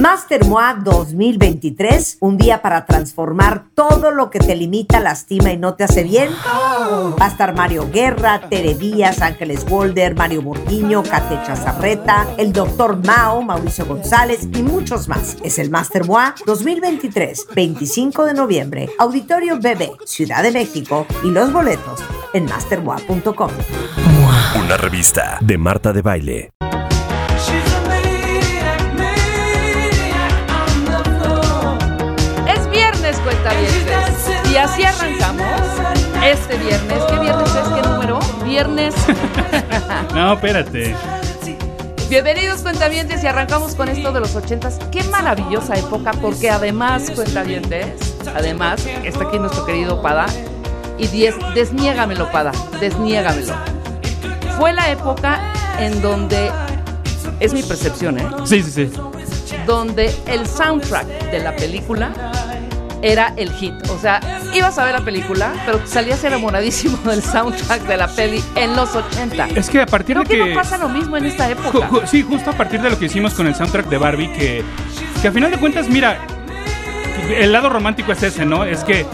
Master MOA 2023, un día para transformar todo lo que te limita, lastima y no te hace bien. Va a estar Mario Guerra, Tere Díaz, Ángeles Wolder, Mario Burguiño, Kate Chazarreta, el doctor Mao, Mauricio González y muchos más. Es el Master MOA 2023, 25 de noviembre, Auditorio BB, Ciudad de México y los boletos en mastermoa.com. Una revista de Marta de Baile. Y así arrancamos este viernes. ¿Qué viernes es? ¿Qué número? Viernes. No, espérate. Bienvenidos cuentavientes y arrancamos con esto de los ochentas. Qué maravillosa época porque además cuentavientes, además está aquí nuestro querido Pada y diez, desniégamelo Pada, desniégamelo. Fue la época en donde es mi percepción, ¿eh? Sí, sí, sí. Donde el soundtrack de la película era el hit. O sea, ibas a ver la película, pero salías enamoradísimo del soundtrack de la peli en los 80. Es que a partir Creo de que. que no pasa lo mismo en esta Ju- época. ju- sí, justo a partir de lo que hicimos con el soundtrack de Barbie, que, que a final de cuentas, mira, el lado romántico es ese, ¿no? Es que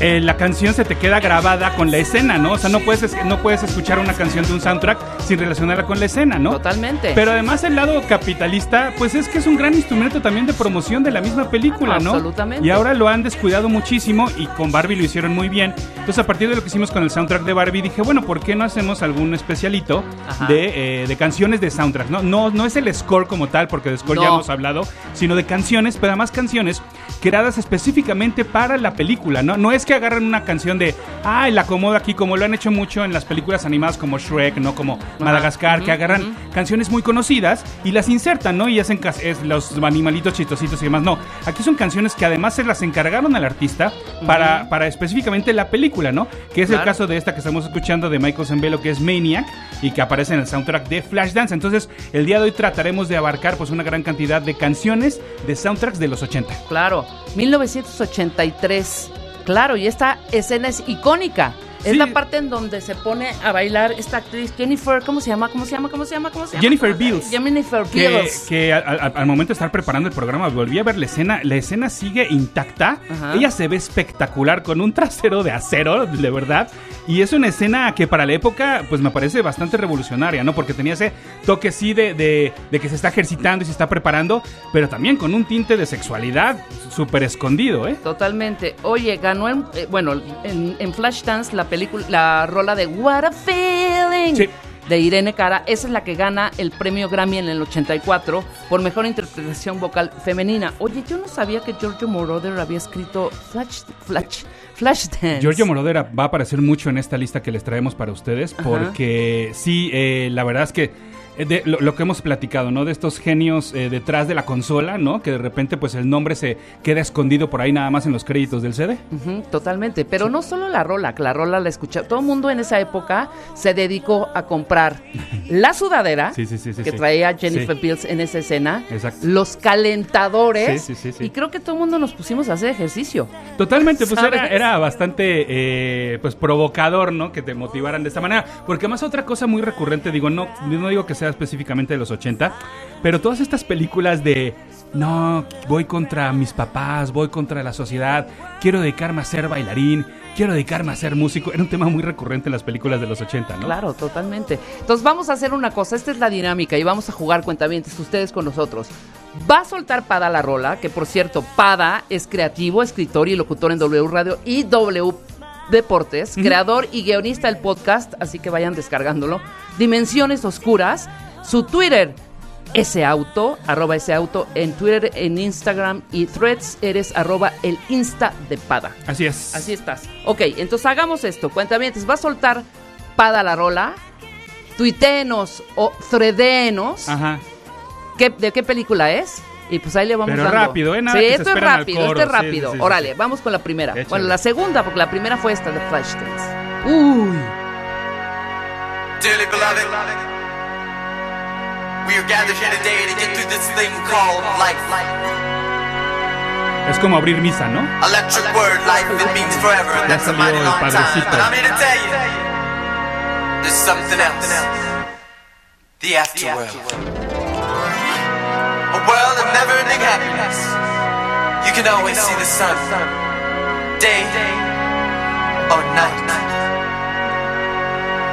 eh, la canción se te queda grabada con la escena, ¿no? O sea, no puedes, es- no puedes escuchar una canción de un soundtrack sin relacionarla con la escena, ¿no? Totalmente. Pero además el lado capitalista, pues es que es un gran instrumento también de promoción de la misma película, ¿no? Absolutamente. Y ahora lo han descuidado muchísimo y con Barbie lo hicieron muy bien. Entonces a partir de lo que hicimos con el soundtrack de Barbie dije, bueno, ¿por qué no hacemos algún especialito de, eh, de canciones de soundtrack? ¿no? No, no es el score como tal, porque de score ya hemos hablado, sino de canciones, pero además canciones creadas específicamente para la película, ¿no? No es que agarren una canción de, ah, la acomodo aquí, como lo han hecho mucho en las películas animadas como Shrek, ¿no? Como Madagascar, que agarran canciones muy conocidas y las insertan, ¿no? Y hacen es, los animalitos chistositos y demás. No, aquí son canciones que además se las encargaron al artista para, para específicamente la película, ¿no? Que es el caso de esta que estamos escuchando de Michael Zambello, que es Maniac y que aparece en el soundtrack de Flashdance. Entonces, el día de hoy trataremos de abarcar pues una gran cantidad de canciones de soundtracks de los 80. Claro, 1983. Claro, y esta escena es icónica. Es Sí. la parte en donde se pone a bailar esta actriz Jennifer, ¿cómo se llama? ¿Cómo se llama? ¿Cómo se llama? ¿Cómo se llama? Jennifer Beals. Jennifer Que, Beals. que al, al- al momento de estar preparando el programa volví a ver la escena. La escena sigue intacta. Ajá. Ella se ve espectacular con un trasero de acero, de verdad. Y es una escena que para la época, pues me parece bastante revolucionaria, ¿no? Porque tenía ese toque sí de, de- de que se está ejercitando y se está preparando, pero también con un tinte de sexualidad súper escondido, ¿eh? Totalmente. Oye, ganó en, eh, bueno, en, en Flashdance la película, la rola de What a Feeling Sí. de Irene Cara. Esa es la que gana el premio Grammy en el 84 por mejor interpretación vocal femenina. Oye, yo no sabía que Giorgio Moroder había escrito Flash, Flash, Flashdance. Giorgio Morodera va a aparecer mucho en esta lista que les traemos para ustedes, Ajá. porque sí, eh, la verdad es que de lo, lo que hemos platicado, ¿no? De estos genios eh, detrás de la consola, ¿no? Que de repente, pues el nombre se queda escondido por ahí nada más en los créditos del CD. Totalmente, pero no solo la rola, que la rola la escucha. Todo el mundo en esa época se dedicó a comprar la sudadera Sí, sí, sí, que traía Jennifer. Beals en esa escena, Exacto. los calentadores, Sí, sí, sí, y creo que todo el mundo nos pusimos a hacer ejercicio. Totalmente, pues era, era bastante eh, pues provocador, ¿no? Que te motivaran de esta manera. Porque además otra cosa muy recurrente, digo, no, no digo que específicamente de los 80, pero todas estas películas de no, voy contra mis papás, voy contra la sociedad, quiero dedicarme a ser bailarín, quiero dedicarme a ser músico, era un tema muy recurrente en las películas de los 80, ¿no? Claro, totalmente. Entonces vamos a hacer una cosa, esta es la dinámica y vamos a jugar cuentavientes ustedes con nosotros. Va a soltar Pada la rola, que por cierto, Pada es creativo, escritor y locutor en W Radio y W Deportes, creador y guionista del podcast, así que vayan descargándolo. Dimensiones Oscuras, su Twitter, ese auto, arroba ese auto, en Twitter, en Instagram y threads, eres arroba el Insta de Pada. Así es. Así estás. Ok, entonces hagamos esto. Cuentavientes, va a soltar Pada la rola, tuiteenos o threadeenos Ajá. qué- de qué película es. Y pues ahí le vamos Pero dando. rápido, ¿eh? Nada sí, que se esto es al rápido, coro. esto es rápido. sí, sí, Órale, sí. vamos con la primera. Échale. Bueno, la segunda, porque la primera fue esta de Flashdance. Uy. Dearly beloved, we are gathered here today to get through this thing called life. Es como abrir misa, ¿no? Electric word, life, it means forever, and that's a mighty el long time. padrecito. But I'm here to tell you, there's something else. The afterworld. World of never everlasting happiness. You can always see the sun, day or night.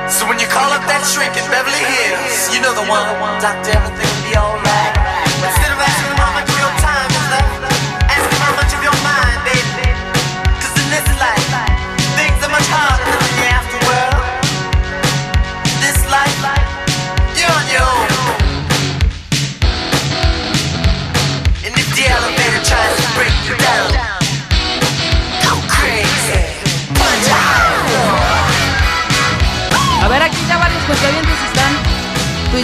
So when you call up that shrink in Beverly Hills, you know the one. Doctor, everything will be alright. Instead of asking how much of your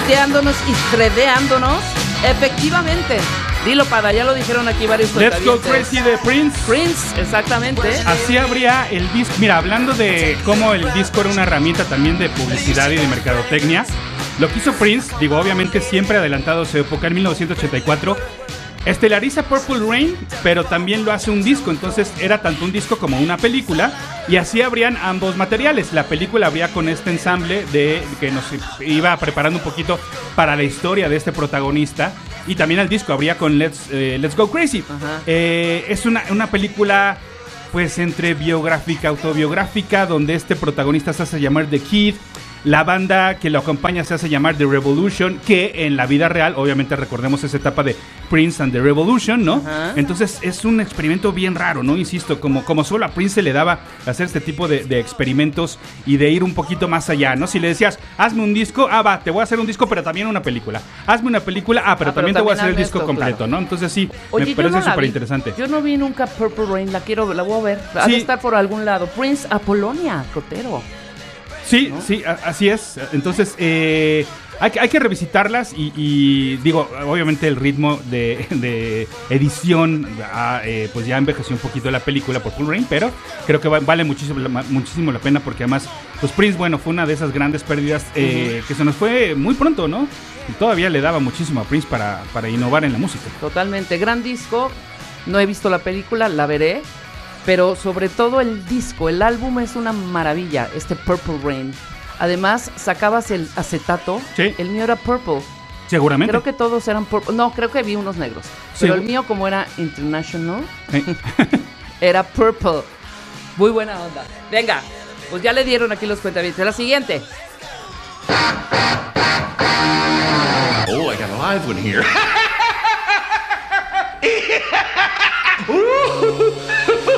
tuiteándonos y tredeándonos. Efectivamente. Dilo, Pada, ya lo dijeron aquí varios Let's Go. Crazy de Prince. Prince, exactamente. Así habría el disco. Mira, hablando de cómo el disco era una herramienta también de publicidad y de mercadotecnia, lo que hizo Prince, digo, obviamente siempre adelantado a su época, en 1984, estelariza Purple Rain, pero también lo hace un disco. Entonces era tanto un disco como una película, y así habrían ambos materiales. La película habría con este ensamble de que nos iba preparando un poquito para la historia de este protagonista. Y también el disco habría con Let's, eh, Let's Go Crazy. Eh, es una, una película pues entre biográfica, autobiográfica, donde este protagonista se hace llamar The Kid. La banda que lo acompaña se hace llamar The Revolution, que en la vida real, obviamente recordemos esa etapa de Prince and The Revolution, ¿no? Ajá. Entonces es un experimento bien raro, ¿no? Insisto, como, como solo a Prince se le daba hacer este tipo de, de experimentos y de ir un poquito más allá, ¿no? Si le decías, hazme un disco, ah, va, te voy a hacer un disco, pero también una película. Hazme una película, ah, pero Ah, pero también te voy a hacer el disco esto, completo, claro. ¿no? Entonces sí, Oye, me parece no súper interesante. Yo no vi nunca Purple Rain, la quiero, la voy a ver. Ha de Sí. estar por algún lado. Prince Apolonia, Cotero. Sí, sí, así es. Entonces, eh, hay, que- hay que revisitarlas y, y digo, obviamente el ritmo de, de edición, ah, eh, pues ya envejeció un poquito la película por Full Rain, pero creo que va- vale muchísimo, la- muchísimo la pena porque además, pues Prince, bueno, fue una de esas grandes pérdidas eh, que se nos fue muy pronto, ¿no? Y todavía le daba muchísimo a Prince para, para innovar en la música. Totalmente. Gran disco. No he visto la película, la veré. Pero sobre todo el disco, el álbum es una maravilla, este Purple Rain. Además, sacabas el acetato. Sí. El mío era purple. Seguramente. Creo que todos eran purple. No, creo que vi unos negros. Pero Sí. el mío, como era international, Eh, era purple. Muy buena onda. Venga, pues ya le dieron aquí los cuentavientes. La siguiente. Oh, I got a live one here.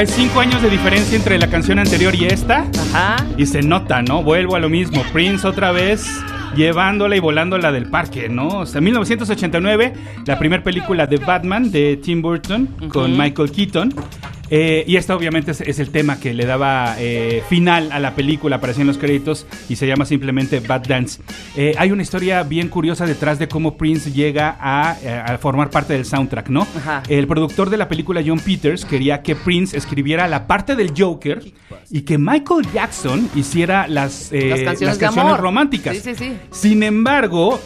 Hay cinco años de diferencia entre la canción anterior y esta. Ajá. Y se nota, ¿no? Vuelvo a lo mismo. Prince otra vez llevándola y volándola del parque, ¿no? O sea, 1989, la primera película de Batman de Tim Burton con Michael Keaton. Eh, y esta obviamente es, es el tema que le daba eh, final a la película, aparecía en los créditos y se llama simplemente Bad Dance. Eh, hay una historia bien curiosa detrás de cómo Prince llega a, a formar parte del soundtrack, ¿no? Ajá. El productor de la película, John Peters, quería que Prince escribiera la parte del Joker y que Michael Jackson hiciera las, Las canciones románticas. Sí, sí, sí. Sin embargo,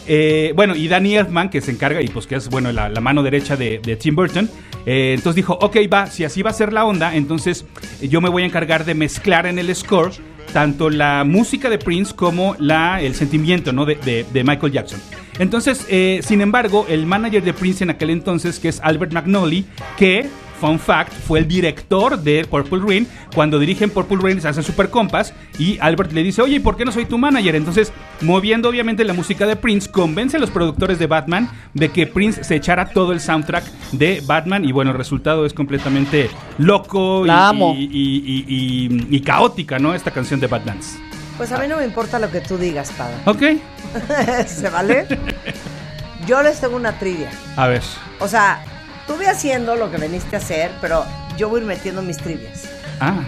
bueno, y Danny Elfman, que se encarga, y pues que es, bueno, la, la mano derecha de, de Tim Burton, entonces dijo, ok, va, si así va a ser la onda, entonces eh, yo me voy a encargar de mezclar en el score tanto la música de Prince como la, el sentimiento ¿no? de, Michael Jackson. Entonces, eh, sin embargo, el manager de Prince en aquel entonces, que es Albert McNally, que, fun fact, fue el director de Purple Rain, cuando dirigen Purple Rain se hacen super compas y Albert le dice, oye, ¿y por qué no soy tu manager? Entonces, moviendo obviamente la música de Prince, convence a los productores de Batman de que Prince se echara todo el soundtrack de Batman y bueno, el resultado es completamente loco y, La amo. y- y- y- y caótica, ¿no? Esta canción de Bad Dance. Pues a mí no me importa lo que tú digas, Pada. Ok, ¿Se vale? Yo les tengo una trivia. a ver. O sea, tú ve haciendo lo que veniste a hacer, pero yo voy a ir metiendo mis trivias. Ah,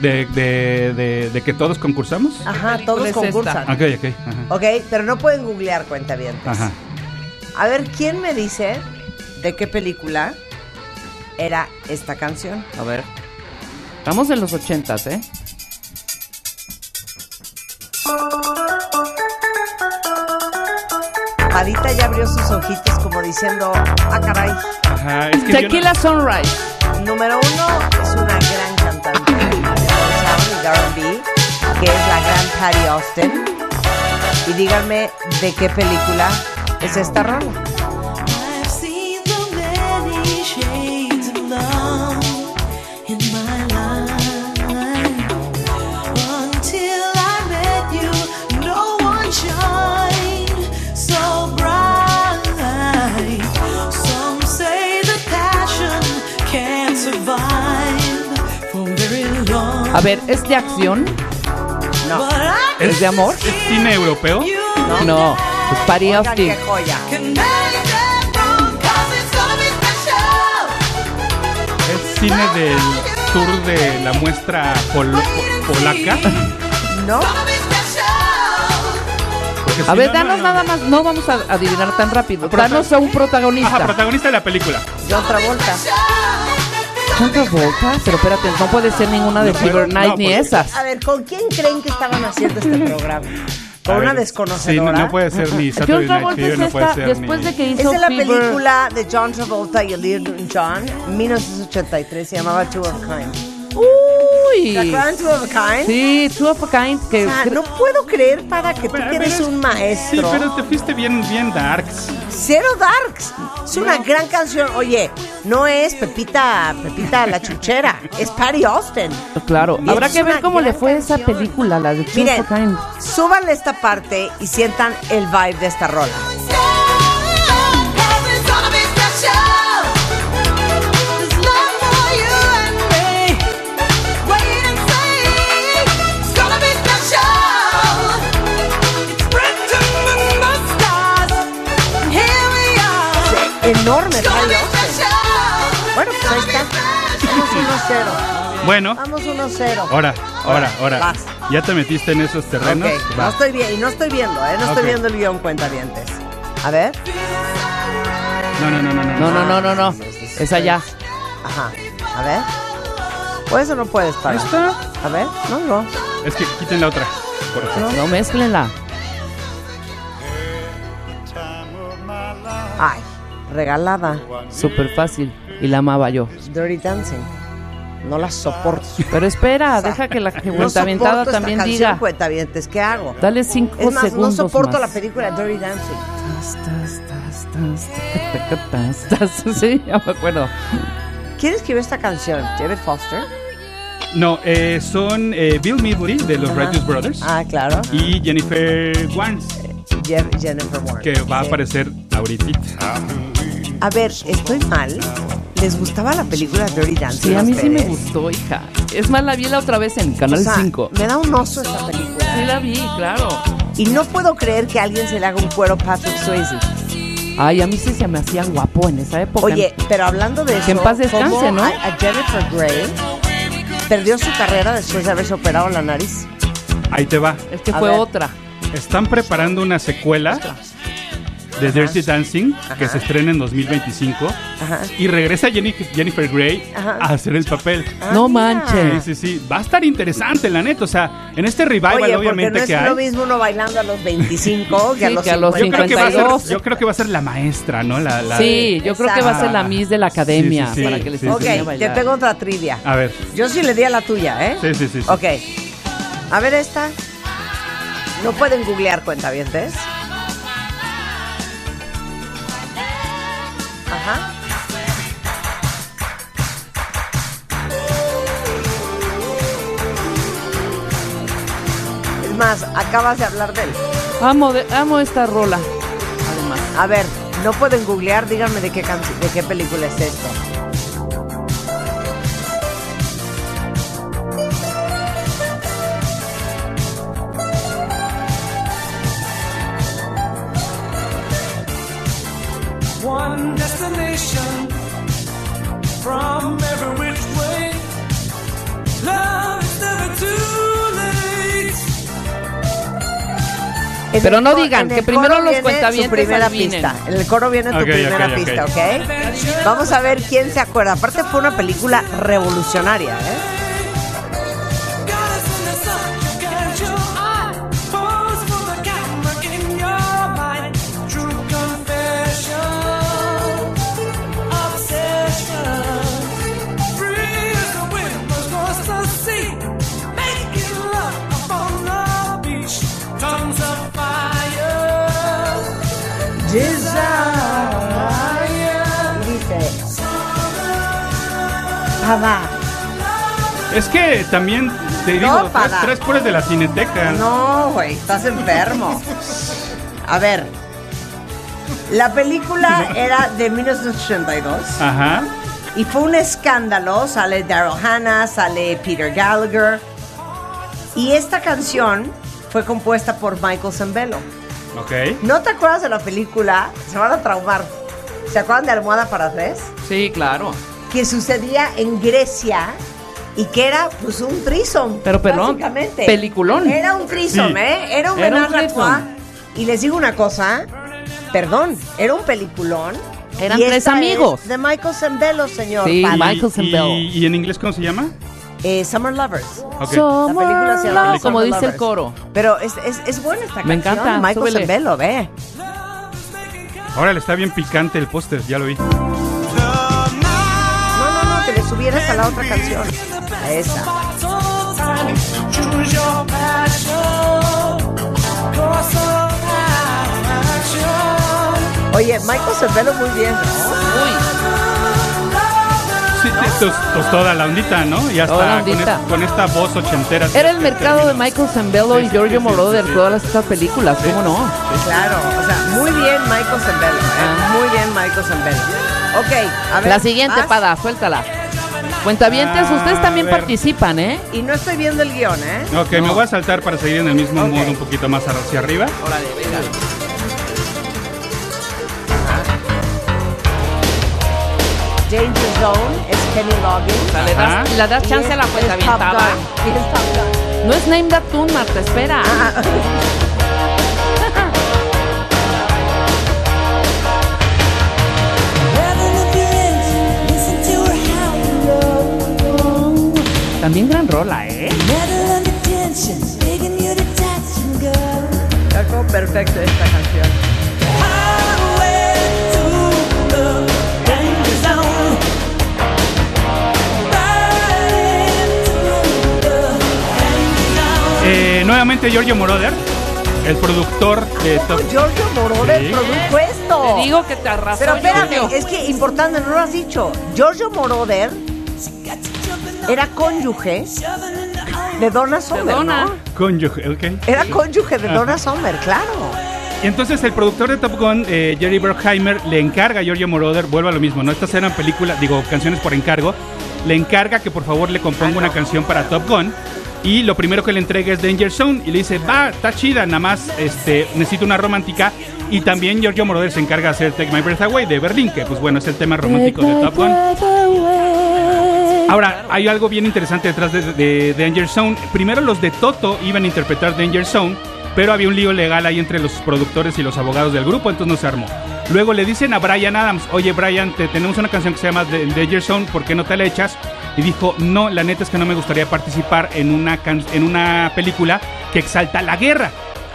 de, de, de, de que todos concursamos. Ajá, todos es concursan. Ok, ok. Ajá. Ok, pero no pueden googlear cuentavientes. Ajá. A ver, ¿quién me dice de qué película era esta canción. A ver. Estamos en los ochentas, ¿eh? Padita ya abrió sus ojitos como diciendo, ah, caray. Ajá, es que yo no- Tequila Sunrise. Número uno es una gran cantante de R&B, que es la gran Patty Austin. Y díganme de qué película es esta rola. I've seen the many A ver, ¿es de acción? I ¿Es, ¿Es de amor? ¿Es cine europeo? No. Es Patty Oigan, Austin. qué joya. can make that wrong 'cause it's gonna be special. ¿Es cine del tour de la muestra pol- po- polaca? ¿No? A ver, no, danos no, no. nada más. No vamos a adivinar tan rápido. Danos a un protagonista. Ajá, protagonista de la película. John Travolta. John Travolta. Pero espérate, no puede ser ninguna de No, Fever no, Night ni porque- esas. A ver, ¿con quién creen que estaban haciendo este programa? ¿Con una ver, desconocedora? Sí, no, no puede ser ni John Saturday Night Travolta Fever, es puede esta, ser después ni... de que Es hizo de la Fever- película de John Travolta y Little John, 1983, se llamaba Two of Kind. Uy. ¿Se acuerdan Two of a Kind? Sí, Two of a Kind. Que O sea, no puedo creer para que tú Pero- que eres pero un maestro. Sí, pero te fuiste bien, bien darks. Cero Darks. Es una gran canción. Oye, no es Pepita, Pepita la chuchera, es Patty Austin. Claro, Y habrá que ver cómo le fue esa canción. película, la de Two Miren, of a Kind. súbanle esta parte y sientan el vibe de esta rola. Ahí está. Vamos 1-0. Bueno, Vamos 1-0. ahora, ahora, ahora. Vas. ¿Ya te metiste en esos terrenos? Ok, Va. no estoy bien, y no estoy viendo, ¿eh? No estoy viendo el guion cuentavientes. A ver. No, no, no, no, no. No, no, no, no, no. Es allá. Ajá. A ver. ¿Puedes o no puedes, para? ¿Esta? A ver. No, no. Es que quiten la otra. Por favor. No mezclenla. Ay, regalada. Súper fácil. Y la amaba yo. Dirty Dancing. No la soporto. Pero espera, deja que la No cuentaventada soporto también esta diga. canción, cuentavientes. ¿Qué hago? Dale cinco Es más, no segundos soporto más. la película Dirty Dancing. Sí, ya me acuerdo. ¿Quién escribió esta canción? ¿David Foster? No, eh, son eh, Bill Midley de los Righteous Brothers Ah, claro. y Jennifer Warnes, Je- Jennifer Warnes. que va a aparecer ahorita. A ver, estoy mal. ¿Les gustaba la película Dirty Dancing? Sí, a mí sí me gustó, hija. Es más, la vi la otra vez en O Canal sea, 5. me da un oso esta película. Sí la vi, claro. Y no puedo creer que a alguien se le haga un cuero Patrick Swayze. Ay, a mí sí se me hacía guapo en esa época. Oye, pero hablando de eso, Que en paz descanse, ¿cómo ¿no? A, a Jennifer Grey perdió su carrera después de haberse operado la nariz. Ahí te va. es que a fue ver. otra. Están preparando una secuela de Dirty Dancing que se estrena en 2025 Ajá. y regresa Jennifer, Jennifer Grey Ajá. a hacer el papel. Ah, no manches. Sí, sí, sí. Va a estar interesante, la neta. O sea, en este revival, Oye, obviamente, no es que lo hay. mismo uno bailando a los 25 que a los que a los 50. Yo creo, que va a ser, 52. yo creo que va a ser la maestra, ¿no? La, la- Sí, yo creo que va a ser la. Miss de la academia Sí, sí, sí. para que les Sí, Ok, te tengo otra trivia. A ver. Yo sí le di a la tuya, ¿eh? Sí, sí, sí. sí. Ok. A ver esta. No pueden googlear cuentavientes. Más, acabas de hablar de él. Amo, de- amo esta rola. Además. A ver, no pueden googlear, díganme de qué de qué película es esto. One destination from every Pero no digan, que primero los cuentavientes primera adivinen. pista. En el coro viene tu Ok, primera ok. pista, ¿ok? Vamos a ver quién se acuerda. Aparte fue una película revolucionaria, ¿eh? Es que también te digo, No, tres, puras de la cineteca. No, güey, estás enfermo. A ver. La película era de 1982 Ajá. y fue un escándalo. Sale Daryl Hannah, sale Peter Gallagher. Y esta canción fue compuesta por Michael Zambello. Ok. ¿No te acuerdas de la película? Se van a traumar. ¿Se acuerdan de Almohada para tres? Sí, claro. Que sucedía en Grecia y que era pues un trisom. Pero, perdón, básicamente. peliculón. Era un trisom, Sí. ¿eh? Era un menage. Y les digo una cosa, perdón, era un peliculón. Eran Y tres esta amigos. es de Michael Zambello, señor. Sí, Pala. Michael Zambello. ¿Y, y en inglés cómo se llama? Eh, Summer Lovers. Ok. La película se llama Summer como dice el coro. Pero es, es, es buena esta Me canción. encanta, Michael. Zambello, ve. Órale, está bien picante el póster, ya lo vi. Subieras a la otra canción. A esa. Oye, Michael Zambello muy bien, ¿no? Uy, Sí, tos- tos- toda la ondita, ¿no? Y hasta Toda la con, ondita. es- con esta voz ochentera. era el mercado de. Michael Zambello Sí, y Giorgio sí, Moroder, sí, sí. todas estas películas, ¿cómo no? Claro, o sea, muy bien Michael Zambello, ¿eh? Ah. Muy bien Michael Zambello. Ok, a ver. La siguiente, ¿vas? Pada, suéltala. Cuentavientes, Ah, ustedes también participan, ¿eh? Y no estoy viendo el guion, ¿eh? Ok, me voy a saltar para seguir en el mismo Ok. modo un poquito más hacia arriba. Órale, venga. Danger Zone es Kenny Loggins. Le Ajá. das, Y chance a la cuenta Gun. No es Name That Tune, Marta, espera. Ah, También gran rola, ¿eh? Está como perfecto esta canción. Eh, nuevamente Giorgio Moroder, el productor de Top Giorgio Moroder Sí. produjo esto. Te digo que te arrasó. Pero espérame, Giorgio. es que importante, no lo has dicho. Giorgio Moroder era cónyuge de Donna Summer, Donna. ¿no? Cónyuge, ok. Era cónyuge de Donna Summer, claro. Y entonces el productor de Top Gun, eh, Jerry Bruckheimer, le encarga a Giorgio Moroder, vuelve a lo mismo, ¿no? Estas eran películas, digo, canciones por encargo. Le encarga que por favor le componga una canción para Top Gun. Y lo primero que le entrega es Danger Zone. Y le dice, va, está chida, nada más este, necesito una romántica. Y también Giorgio Moroder se encarga de hacer Take My Breath Away de Berlín, que pues bueno, es el tema romántico de Top Gun. Ahora, hay algo bien interesante detrás de, de Danger Zone. Primero los de Toto iban a interpretar Danger Zone, pero había un lío legal ahí entre los productores y los abogados del grupo, entonces no se armó. Luego le dicen a Brian Adams, oye Brian, te, tenemos una canción que se llama The- Danger Zone, ¿por qué no te la echas? Y dijo, no, la neta es que no me gustaría participar en una, can- en una película que exalta la guerra.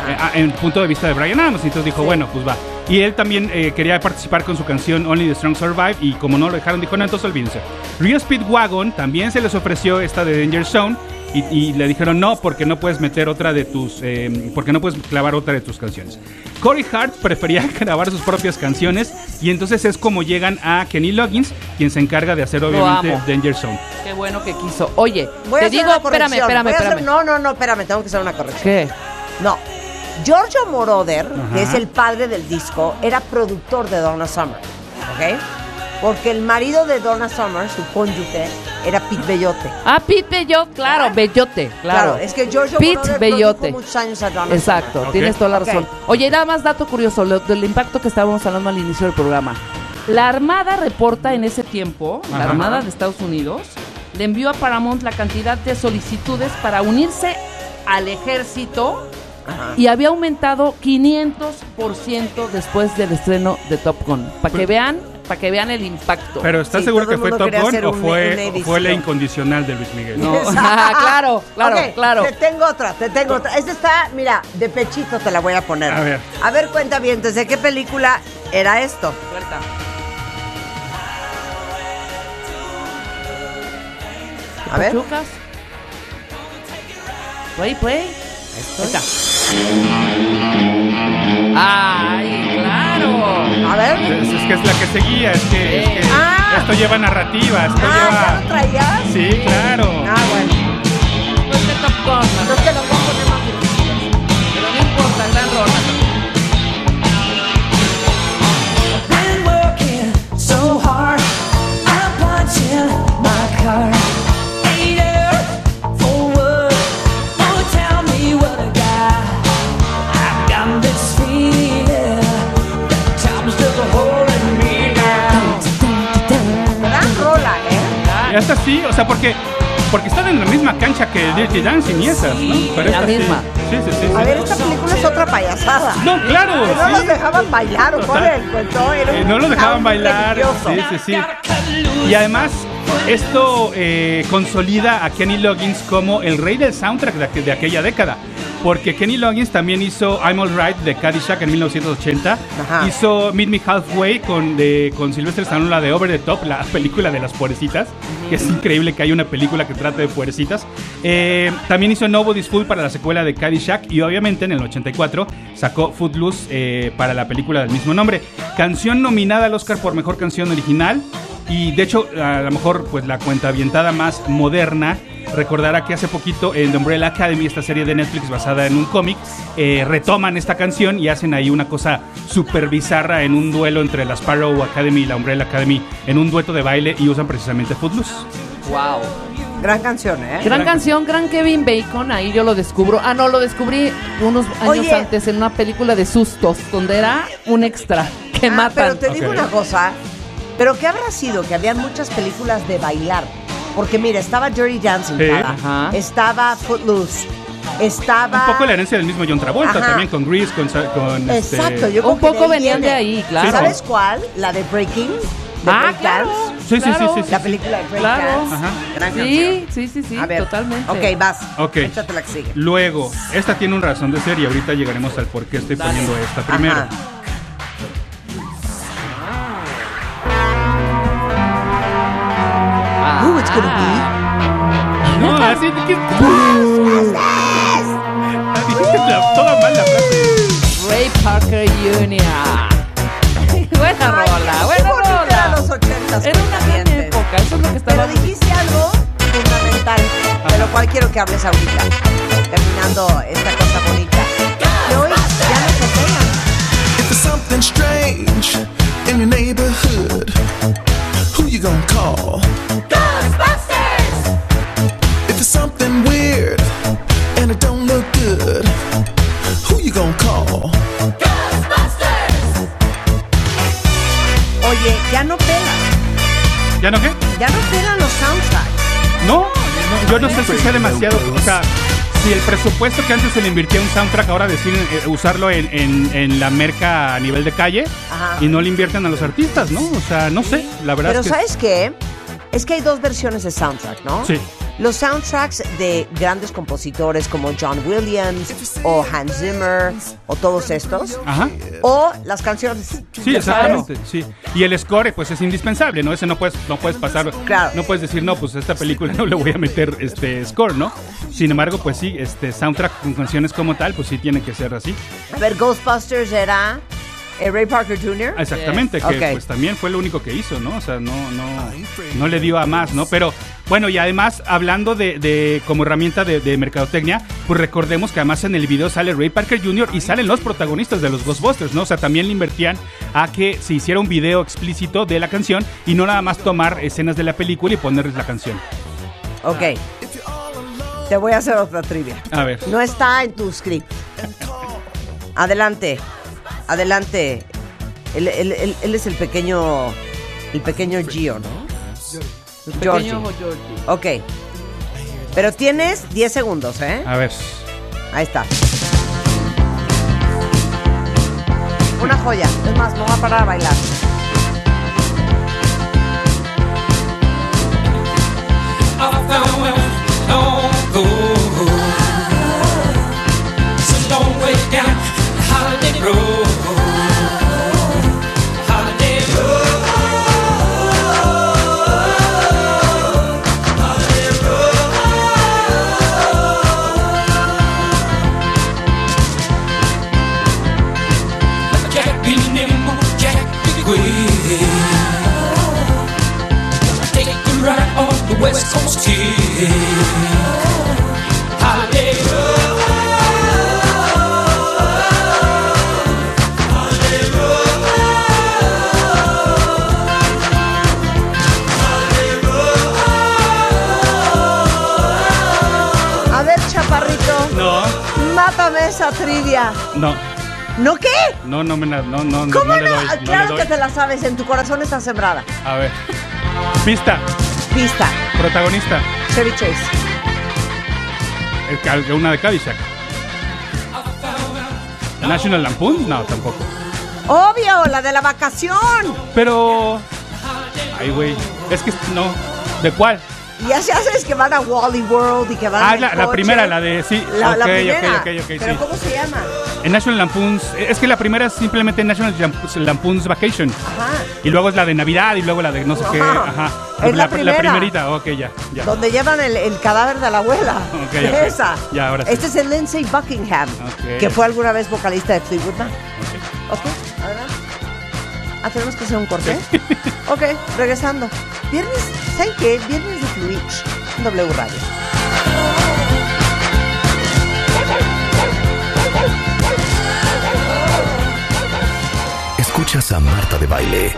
eh, a- en el punto de vista de Brian Adams. Y entonces dijo, bueno, pues va. Y él también eh, quería participar con su canción Only the Strong Survive. Y como no lo dejaron, dijo, no, entonces olvídense. Real Speedwagon también se les ofreció esta de Danger Zone. Y, y le dijeron no, porque no puedes meter otra de tus. eh, porque no puedes clavar otra de tus canciones. Corey Hart prefería grabar sus propias canciones. Y entonces es como llegan a Kenny Loggins, quien se encarga de hacer obviamente. Danger Zone. Qué bueno que quiso. Oye, Voy a te hacer digo, una espérame, espérame, hacer- espérame. no, no, no, espérame, tengo que hacer una corrección. ¿Qué? No. Giorgio Moroder, que es el padre del disco, era productor de Donna Summer. ¿Ok? Porque el marido de Donna Summer, su cónyuge, era Pete Bellote. Ah, Pete Bellote, claro, Bellote, claro. es que Giorgio Pete Moroder Bellote. muchos años a Donna Exacto, tienes toda la razón. Oye, y nada más dato curioso lo- del impacto que estábamos hablando al inicio del programa. La Armada reporta en ese tiempo, la. Armada de Estados Unidos, le envió a Paramount la cantidad de solicitudes para unirse al ejército y había aumentado 500% después del estreno de Top Gun. Para que vean, para que vean el impacto. Pero ¿estás Sí, seguro que fue Top Gun o fue, o fue la incondicional de Luis Miguel? No. Ah, claro, claro, claro. Te tengo otra, te tengo otra. Esta está, mira, de pechito te la voy a poner. A ver. A ver, cuenta bien, ¿desde qué película era esto? Suelta. A ver. Pachucas. Play, play. Ahí está. ¡Ay, claro! A ver. Es, es que es la que seguía, es que, es que Ah. esto lleva narrativa, esto Ah, ¿ya lo lleva... traías? Sí, claro. Ah, bueno. ¿no? Entonces te lo voy a poner más bien. pero no importa, gran rola. Been working so hard. I'm punching my card. Y hasta sí, o sea, porque porque están en la misma cancha que el Dirty Dancing y esas, ¿no? Pero la esta misma. Sí, sí, sí. A ver, esta película es otra payasada. No, claro, Que no los dejaban bailar, o cuál era Eh, no los dejaban bailar. religioso. Sí, sí, sí. Y además, esto eh, consolida a Kenny Loggins como el rey del soundtrack de, aqu- de aquella década. Porque Kenny Loggins también hizo I'm Alright de Caddyshack en 1980. Ajá. Hizo Meet Me Halfway con, de, con Sylvester Stallone, la de Over the Top, la película de las puerecitas. Que es increíble que haya una película que trate de puerecitas. Eh, también hizo Nobody's Fool para la secuela de Caddyshack. Y obviamente en el 84 sacó Footloose eh, para la película del mismo nombre. Canción nominada al Oscar por Mejor Canción Original. Y de hecho, a lo mejor, pues la cuenta avientada más moderna recordará que hace poquito en The Umbrella Academy, esta serie de Netflix basada en un cómic, eh, retoman esta canción y hacen ahí una cosa súper bizarra en un duelo entre la Sparrow Academy y la Umbrella Academy, en un dueto de baile y usan precisamente Footloose. ¡Wow! Gran canción, ¿eh? Gran canción, gran Kevin Bacon, ahí yo lo descubro. Ah, no, lo descubrí unos años Oye. antes en una película de sustos, donde era un extra que Ah, matan. pero te digo una cosa. ¿Pero qué habrá sido? Que habían muchas películas de bailar. Porque mira, estaba Dirty Dancing, Sí. estaba Footloose, estaba... Un poco la herencia del mismo John Travolta, Ajá. también con Grease, con... sa- con este- Exacto, yo Un creo que poco venían de ahí, claro. ¿Sabes cuál? La de Breaking. de Ah, Break claro. Dance. Sí, sí, sí, sí, sí. La película de Break Claro. Dance. Ajá. Gran. Sí, sí, sí, sí, A ver, totalmente. Ok, vas. Ok. Échate la que sigue. Luego, esta tiene un razón de ser y ahorita llegaremos al por qué estoy Dale. poniendo esta primero. Ajá. It's gonna No, así que... Dijiste la- toda mal la frase. Ray Parker Jr. buena rola, Qué buena rola. los. Era una gran época, eso es lo que estaba Pero dijiste algo fundamental, de lo cual quiero que hables ahorita, terminando esta cosa bonita. Que hoy ya no se pegan. If there's something strange in your neighborhood, who you gonna call? Ghostbusters! If there's something weird and it don't look good, who you gonna call? Ghostbusters! Oye, ya no pegan, ¿Ya no qué? ya no pegan los soundtracks. No, yo no sé si sea demasiado. O sea, si el presupuesto que antes se le invirtió a un soundtrack, ahora deciden eh, usarlo en, en- en la merca a nivel de calle Ajá. y no le invierten a los artistas, ¿no? O sea, no sé, la verdad Pero es que. ¿sabes qué? Es que hay dos versiones de soundtrack, ¿no? Sí. Los soundtracks de grandes compositores como John Williams o Hans Zimmer o todos estos. Ajá. O las canciones. Sí, exactamente, sí. Y el score, pues es indispensable, ¿no? Ese no puedes, no puedes pasar, Claro. no puedes decir, no, pues a esta película no le voy a meter este score, ¿no? Sin embargo, pues sí, este soundtrack con canciones como tal, pues sí tiene que ser así. A ver, Ghostbusters era eh, Ray Parker Jr. Exactamente, que pues también fue lo único que hizo, ¿no? O sea, no, no, no le dio a más, ¿no? Pero bueno, y además, hablando de, de como herramienta de, de mercadotecnia, pues recordemos que además en el video sale Ray Parker Jr. y salen los protagonistas de los Ghostbusters, ¿no? O sea, también le invertían a que se hiciera un video explícito de la canción y no nada más tomar escenas de la película y ponerles la canción. Ok. Te voy a hacer otra trivia. A ver. No está en tu script. Adelante. Adelante. Él, es el pequeño, el pequeño Gio, ¿no? El pequeño Georgie. Ok. Pero tienes 10 segundos, ¿eh? A ver. Ahí está. Una joya. Es más, no va a parar a bailar. I West Coast here. Holiday. No, Mátame esa trivia. no, ¿No qué? no, no me la, no, no, no, ¿Cómo no le no? doy. no le claro doy. que te la sabes. En tu corazón está sembrada. A ver. Pista, Pista. Protagonista. Chevy Chase. El una de Caddyshack. National Lampoon, no, tampoco. Obvio, la de la vacación. Pero. Ay, güey. Es que no. ¿De cuál? Y ya sabes que van a Wally World y que van Ah, en la, la primera, la de. Sí, La, la ok, primera. ok, ok, ok, Pero sí. ¿cómo se llama? En National Lampoon's. Es que la primera es simplemente National Lamp- Lampoon's Vacation. Ajá. Y luego es la de Navidad y luego la de no sé qué. Ajá. Es la primera. primerita, ok, ya. ya. Donde llevan el, el cadáver de la abuela. Esa. Ya, ahora sí. Este es el Lindsay Buckingham, que fue alguna vez vocalista de Fleetwood Mac. Ok. Ah, tenemos que hacer un corte. ok, regresando. Viernes, ¿saben qué? Viernes de Twitch, en W Radio. Escuchas a Marta de Baile.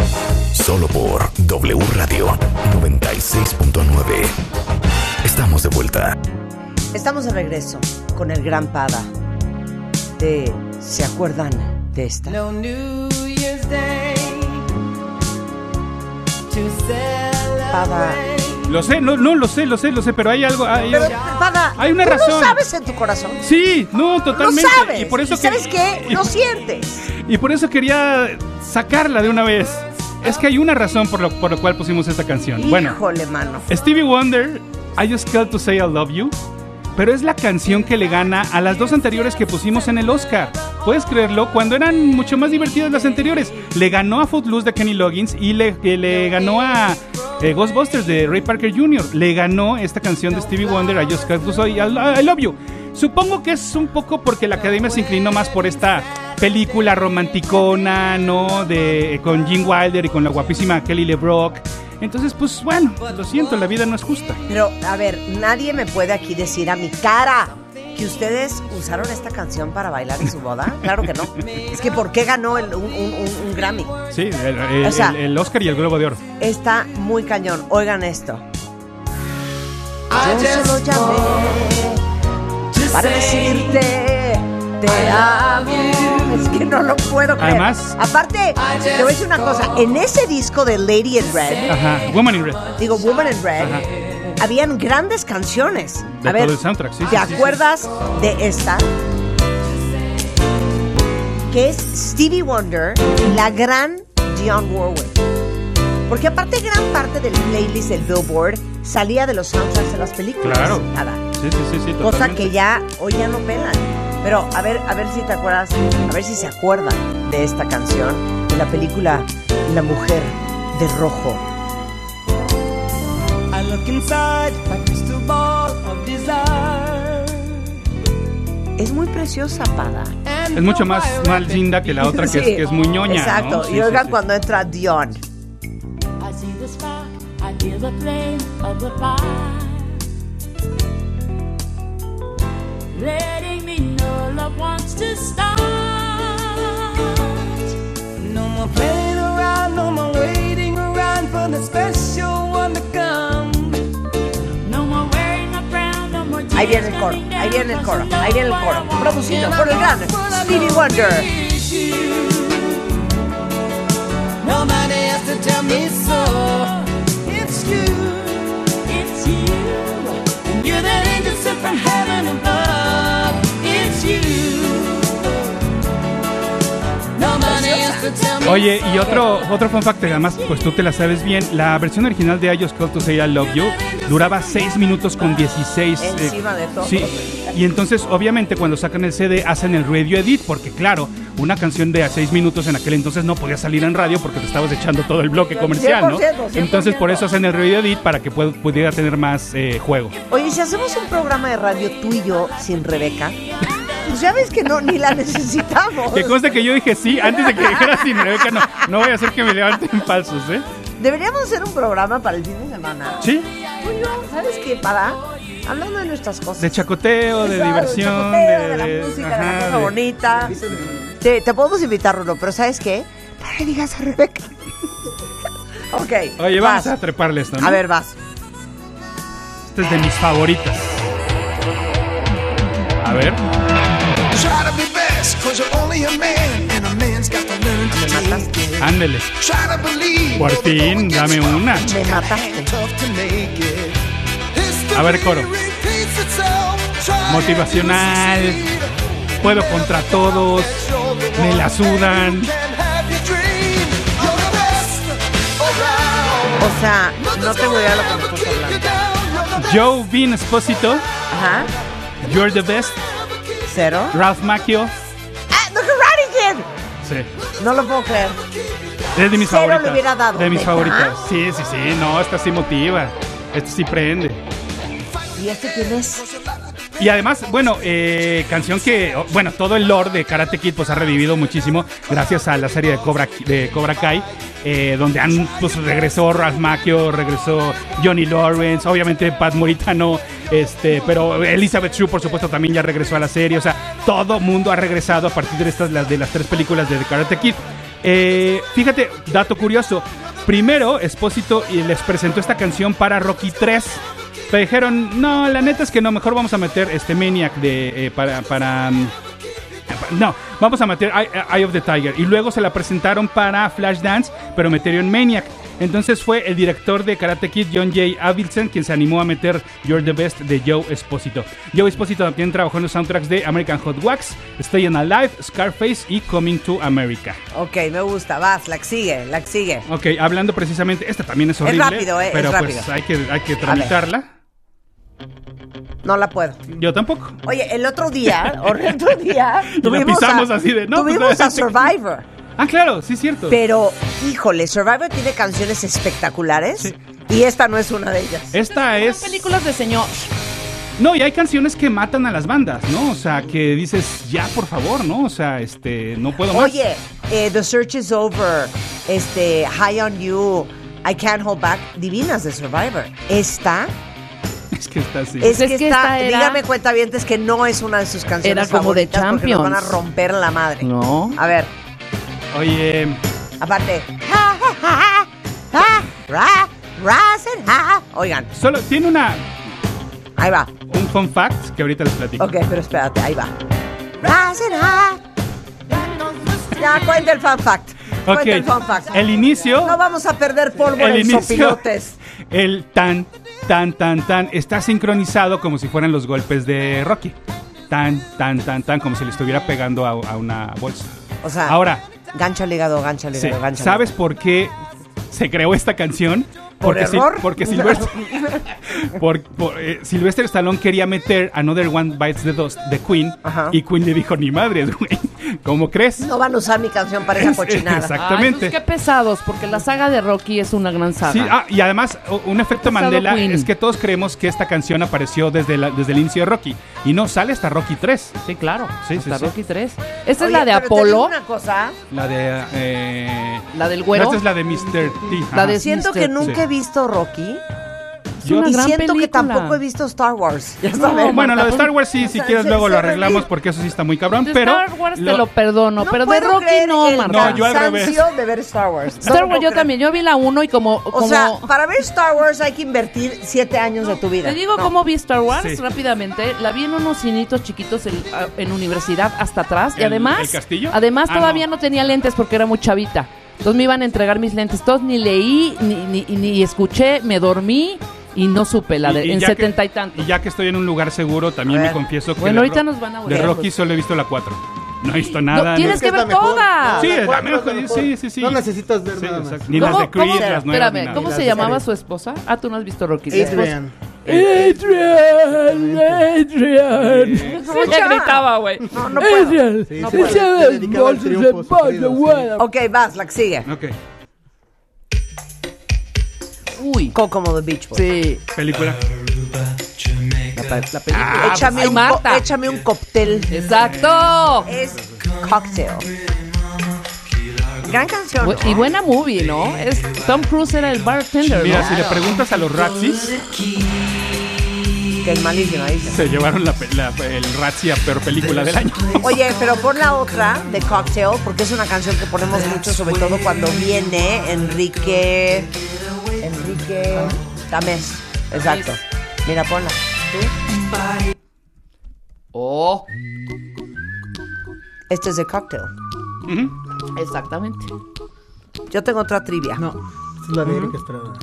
Solo por W Radio 96.9. Estamos de vuelta. Estamos de regreso con el gran Pada. De, ¿Se acuerdan de esta? No New Year's Day Lo sé, no, no, lo sé, lo sé, lo sé, pero hay algo. Hay, Pero, Pada, Hay una tú razón. lo sabes en tu corazón. Sí, no, totalmente. Lo sabes. Y por eso ¿Y ¿Sabes que- qué? y- Lo sientes. Y por eso quería sacarla de una vez. Es que hay una razón por lo, por lo cual pusimos esta canción. Bueno, Híjole, mano. Stevie Wonder, I Just Called to Say I Love You, pero es la canción que le gana a las dos anteriores que pusimos en el Oscar. ¿Puedes creerlo? Cuando eran mucho más divertidas las anteriores. Le ganó a Footloose de Kenny Loggins y le, le ganó a eh, Ghostbusters de Ray Parker Jr. Le ganó esta canción de Stevie Wonder, I Just Say I I Love You. Supongo que es un poco porque la academia se inclinó más por esta película romanticona, ¿no? De, con Gene Wilder y con la guapísima Kelly LeBrock. Entonces, pues bueno, lo siento, la vida no es justa. Pero, a ver, nadie me puede aquí decir a mi cara que ustedes usaron esta canción para bailar en su boda. Claro que no. Es que ¿por qué ganó el- un, un- un- un Grammy? Sí, el, el- O sea- el- el Oscar y el Globo de Oro. Está muy cañón. Oigan esto. Yo solo llamé para decirte te amo. Que no lo puedo creer. Además- aparte, te voy a decir una cosa. En ese disco de Lady in Red, Ajá, Woman in Red. digo Woman in Red, Ajá. habían grandes canciones. De a ver, todo el soundtrack, sí, ¿te sí, sí, sí. acuerdas de esta? Que es Stevie Wonder y la gran Dionne Warwick. Porque aparte gran parte del playlist del Billboard salía de los soundtracks de las películas. Claro. Nada. Sí, sí, sí, sí. Cosa totalmente. que ya hoy ya no pelan. Pero a ver, a ver si te acuerdas, a ver si se acuerdan de esta canción de la película La mujer de rojo. I look inside my crystal ball of desire. Es muy preciosa, Pada. Es mucho más, más linda que la otra, que, es, Sí, que es muy ñoña. Exacto. ¿no? Sí, y oigan sí. cuando entra Dion. I see the spark, I feel the flame of the fire. Letting me know love wants to start. No more playing around, no more waiting around for the special one to come. No more wearing a frown, no more Ahí viene el coro, ahí viene el coro, ahí viene el coro. Producido por el gran Stevie Wonder. Nobody has to tell me so. It's you. Oye, y otro, otro fun fact, además, pues tú te la sabes bien. La versión original de I Just Called to Say I Love You duraba 6 minutos con 16. eh, Encima de todo. Sí. Y entonces, obviamente, cuando sacan el CD, hacen el radio edit, porque claro, una canción de a 6 minutos en aquel entonces no podía salir en radio porque te estabas echando todo el bloque comercial, ¿no? 100%, 100%. Entonces, por eso hacen el radio edit para que pu- pudiera tener más eh, juego. Oye, si hacemos un programa de radio tú y yo sin Rebeca, pues ya ves que no, ni la necesitamos. Que conste que yo dije sí antes de que dijera sin Rebeca, no, no voy a hacer que me levanten falsos, ¿eh? Deberíamos hacer un programa para el fin de semana. Sí, y yo, ¿sabes qué? Para, hablando de nuestras cosas. de chacoteo, de diversión, chacoteo, de, de, la música, de la cosa de- bonita. Te, te podemos invitar, Rulo, pero ¿sabes qué? No le digas a Rebeca. ok. Oye, vamos vas. a treparle esto, ¿no? A ver, vas. Esta es de mis favoritas. A ver. Try to be best, cause you're only a man, and a man's got to learn to take it. Ándele. Try to believe. Por fin, dame una. tough, Me mataste. tough to make it. History A ver, coro. Motivacional. Puedo contra todos. Me la sudan. Can have your dream. You're the best around. O sea, no tengo idea de lo que me estás hablando. Joe Bean Esposito. Ajá. You're the best. Cero. Ralph Macchio. ¡Ah, The Karate Kid! Sí. No lo puedo creer. Es de mis Cero favoritas. le hubiera dado. De mis ¿Neta? favoritas. Sí, sí, sí. No, esta sí motiva. Esta sí prende. ¿Y este quién es? Y además, bueno, eh, canción que, oh, bueno, todo el lore de Karate Kid pues ha revivido muchísimo gracias a la serie de Cobra, de Cobra Kai, eh, donde han, pues regresó Ralph Macchio, regresó Johnny Lawrence, obviamente Pat Moritano, este, pero Elizabeth Shue, por supuesto, también ya regresó a la serie, o sea, todo mundo ha regresado a partir de estas, las de las tres películas de The Karate Kid. Eh, fíjate, dato curioso, primero Espósito les presentó esta canción para Rocky 3. Pero dijeron, no, la neta es que no, mejor vamos a meter este Maniac de, eh, para... para mm, no, vamos a meter Eye, Eye of the Tiger. Y luego se la presentaron para Flashdance, pero metieron Maniac. Entonces fue el director de Karate Kid, John J. Avildsen, quien se animó a meter You're the Best de Joe Esposito. Joe Esposito también trabajó en los soundtracks de American Hot Wax, Stayin' Alive, Scarface y Coming to America. Ok, me gusta. Vas, la sigue, la sigue. Ok, hablando precisamente, esta también es horrible. rápido, eh, es Pero rápido. pues hay que, hay que tramitarla. No la puedo. Yo tampoco. Oye, el otro día, o el otro día, tuvimos, pisamos a, así de, no, pues, tuvimos a Survivor. Ah, claro, sí es cierto. Pero, híjole, Survivor tiene canciones espectaculares Sí. y esta no es una de ellas. Esta es... Películas de señor. No, y hay canciones que matan a las bandas, ¿no? O sea, que dices, ya, por favor, ¿no? O sea, este, no puedo más. Oye, eh, The Search is Over, este, High on You, I Can't Hold Back, divinas de Survivor. Esta Es que está así. es, es que, que está, esta era- dígame cuenta bien, es que no es una de sus canciones Era como de favoritas porque nos van a Champions. romper la madre. No. A ver, Oye, aparte. Oigan, solo tiene una ahí va. un fun fact que ahorita les platico. Ok, pero espérate, ahí va. Ya, cuenta el fun fact. Ok, Cuenta el fun fact. el inicio, No vamos a perder polvo el en inicio, sopilotes. el tan, tan, tan, tan, está sincronizado como si fueran los golpes de Rocky. Tan, tan, tan, tan, como si le estuviera pegando a, a una bolsa. O sea, Ahora, gancho al hígado, gancho al Sí. hígado, gancho al ¿Sabes por qué se creó esta canción? ¿Por Porque, si- error? porque Sylvester, por, por, eh, Sylvester Stallone quería meter Another One Bites the Dust de Queen Ajá. y Queen le dijo ni madres, güey. ¿Cómo crees? No van a usar mi canción para esa Es- cochinada. Exactamente. Ay, pues qué pesados, porque la saga de Rocky es una gran saga. Sí, ah, y además, un efecto Mandela Queen. es que todos creemos que esta canción apareció desde, la- desde el inicio de Rocky. Y no, sale hasta Rocky 3. Sí, claro. Sí, hasta sí. Rocky 3. Esta Oye, es la de pero te digo Apolo, una cosa, La de. eh, la del güero. Esta es la de Mr. T. La de- siento Mr. que nunca Sí. he visto Rocky Es una y gran siento que película. tampoco he visto Star Wars. Ya No. Bueno, lo de Star Wars sí, si sea, quieres se- luego se lo arreglamos porque eso sí está muy cabrón, De pero... Star Wars lo- te lo perdono, No pero de Rocky creer no, Marta. No, yo al revés. cansancio de ver Star Wars. No Star Wars yo también, yo vi la 1 y como... O como sea, para ver Star Wars hay que invertir siete años de tu vida. Te digo No. cómo vi Star Wars Sí. rápidamente. La vi en unos cinitos chiquitos en, en universidad hasta atrás. y ¿El- además, el castillo? además Ah, todavía no. no. tenía lentes porque era muy chavita. Entonces me iban a entregar mis lentes. Todos ni leí, ni, ni, ni escuché, me dormí y no supe la de y- y en setenta y tantos. Y ya que estoy en un lugar seguro, también me confieso que Bueno, de ahorita nos van a De Rocky pues. solo he visto la 4. No he visto nada. No, tienes no- que ver todas. Sí, La es la mejor, sí, sí, sí. No necesitas ver Sí, nada más. Ni las de Creed, las nuevas. ni Espérame. ¿cómo Las se llamaba su esposa? Ah, tú no has visto Rocky. Adrian. Adrian, Adrian. ¿Cómo ya gritaba, güey? No, no puedo. Adrian, Sí, no sí, puedo. Ok, vas, la que sigue. Ok. Uy. Kokomo the Beach Boys. Sí. Película. La, película. échame, Ay, un Marta. échame un cóctel. Exacto. Es Cocktail. Gran canción. Bu- Y buena movie, ¿no? Es, Tom Cruise era el bartender, Mira, ¿no? si le preguntas a los Razzies, Que es malísima, dice. se llevaron la, pe- la- el Razzie a peor película del año. Oye, pero pon la otra de Cocktail, porque es una canción que ponemos mucho, sobre todo cuando viene Enrique. Enrique Tamés. Exacto. Mira, ponla. ¿Sí? Oh, Este es de Cocktail. Exactamente. Yo tengo otra trivia. No, es la de Erika Estrada.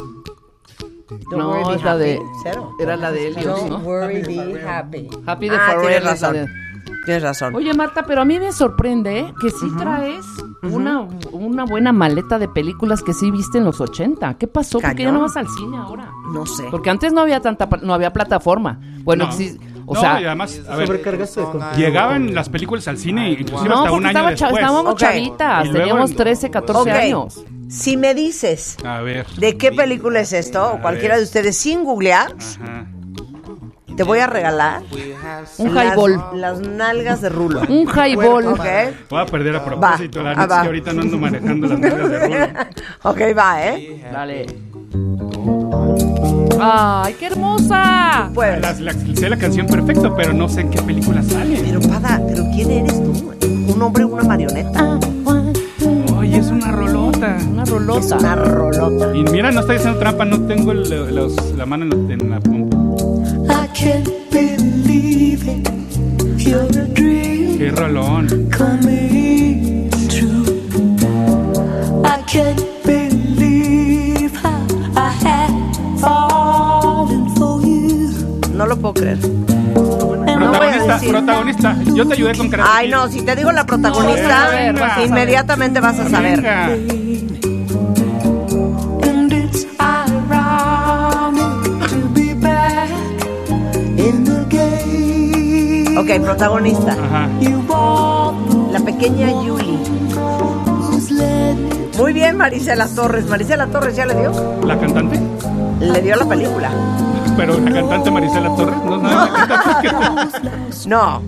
Don't No, es la de. Cero. Era la de Helios, Don't ¿no? worry, be happy. Happy de Ah, Forever. tienes es la razón. Tienes razón. Oye, Marta, pero a mí me sorprende que sí traes una, una buena maleta de películas que sí viste en los 80. ¿Qué pasó? ¿Por qué ya Cañón. no vas al cine ahora? No sé. Porque antes no había tanta no había plataforma. Bueno, No. sí, o No, sea, y además, a ver, Sobrecargaste de contenido. llegaban las películas al cine inclusive no, hasta porque un año después. estábamos chavitas, luego teníamos en- 13, 14 Ok. años. Si me dices A ver. de qué película es esto, o cualquiera de ustedes sin googlear, Ajá. Te voy a regalar Un las- highball. Las, nalgas de rulo. Un highball. Ok. Voy a perder a propósito. La Ah, neta es que ahorita no ando manejando las nalgas de rulo. ok, va, ¿eh? Dale. ¡Ay, qué hermosa! Pues. La- sé la canción perfecto, pero no sé en qué película sale. Pero, Pada, ¿pero quién eres tú? ¿Un hombre o una marioneta? Oye, es una rolota. Una Es rolota. una rolota. Y mira, no estoy haciendo trampa, no tengo el- los- la mano en la, en la Qué rolón. coming true. I can't believe how I had fallen for you. No lo puedo creer. No voy a Protagonista, decir. protagonista. Yo te ayudé con Karate Ay, Kid. no, si te digo la protagonista, No, venga, vas a saber. inmediatamente vas a saber. Venga. Ok, protagonista. Ajá. La pequeña me Muy bien, Marisela Torres. Marisela Torres ya le dio. ¿La cantante? Le dio la película. Pero la cantante Marisela Torres, no sabe la cantante. No.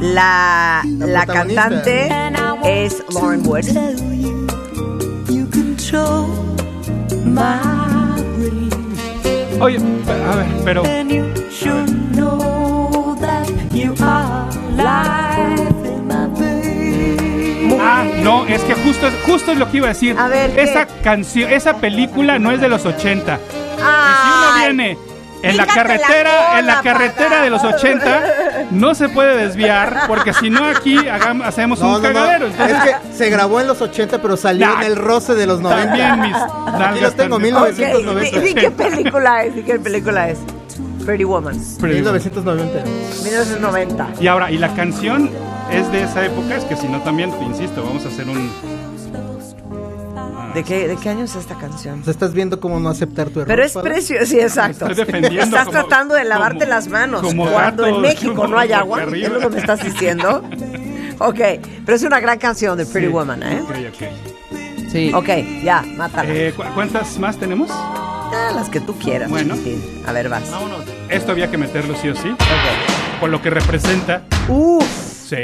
La, la cantante es Lauren Wood. tell you you control my brain. Oye, a ver, pero Ah, no, es que justo, justo es lo que iba a decir. A ver, esa canción, esa película no es de los 80. Y si uno viene en la Fíjate la carretera, cola, en la carretera pata. de los 80, no se puede desviar, porque si no aquí hagam- hacemos No, un no, no. cagadero. Entonces, Es que se grabó en los 80, pero salió Nah. en el roce de los 90. también mis Aquí los tengo, también. Ok, 1990. di, di qué película es, di qué película es. Pretty Woman, 1990. 1990. Y ahora, y la canción es de esa época, es que si no también, te insisto, vamos a hacer un... ¿De qué, ¿De qué año es esta canción? O sea, estás viendo cómo no aceptar tu error. Pero es Pada? precioso, sí, exacto. Estoy defendiendo Estás como- tratando de lavarte como- las manos como cuando gato, en México como no hay agua. arriba. ¿Es lo que me estás diciendo? Ok, pero es una gran canción de Pretty Sí. Woman, ¿eh? Ok, ok. Sí. Ok, ya, mátala. Eh, ¿cu- ¿Cuántas más tenemos? Ah, las que tú quieras. Bueno. chiquitín. A ver, vas. Esto había que meterlo sí o sí, por lo que representa. Uf, Sí.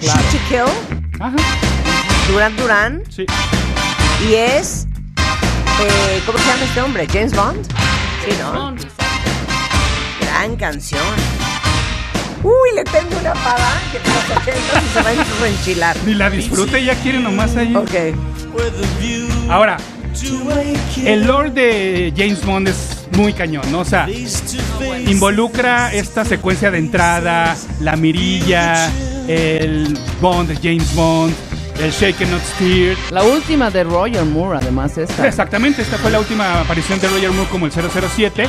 Shoot to Kill, Ajá, Duran Duran, sí. y es. eh, ¿Cómo se llama este hombre? ¿James Bond? Sí, ¿no? Gran canción. Uy, le tengo una parada que de los 80 y se va a enchilar. Ni la disfruta y ya quiere nomás ahí. Ok. Ahora, el lore de James Bond es muy cañón, ¿no? O sea, involucra esta secuencia de entrada, la mirilla, el Bond de James Bond, el Shaken Not Steer. La última de Roger Moore, además, esta. Exactamente, esta fue la última aparición de Roger Moore como el 007.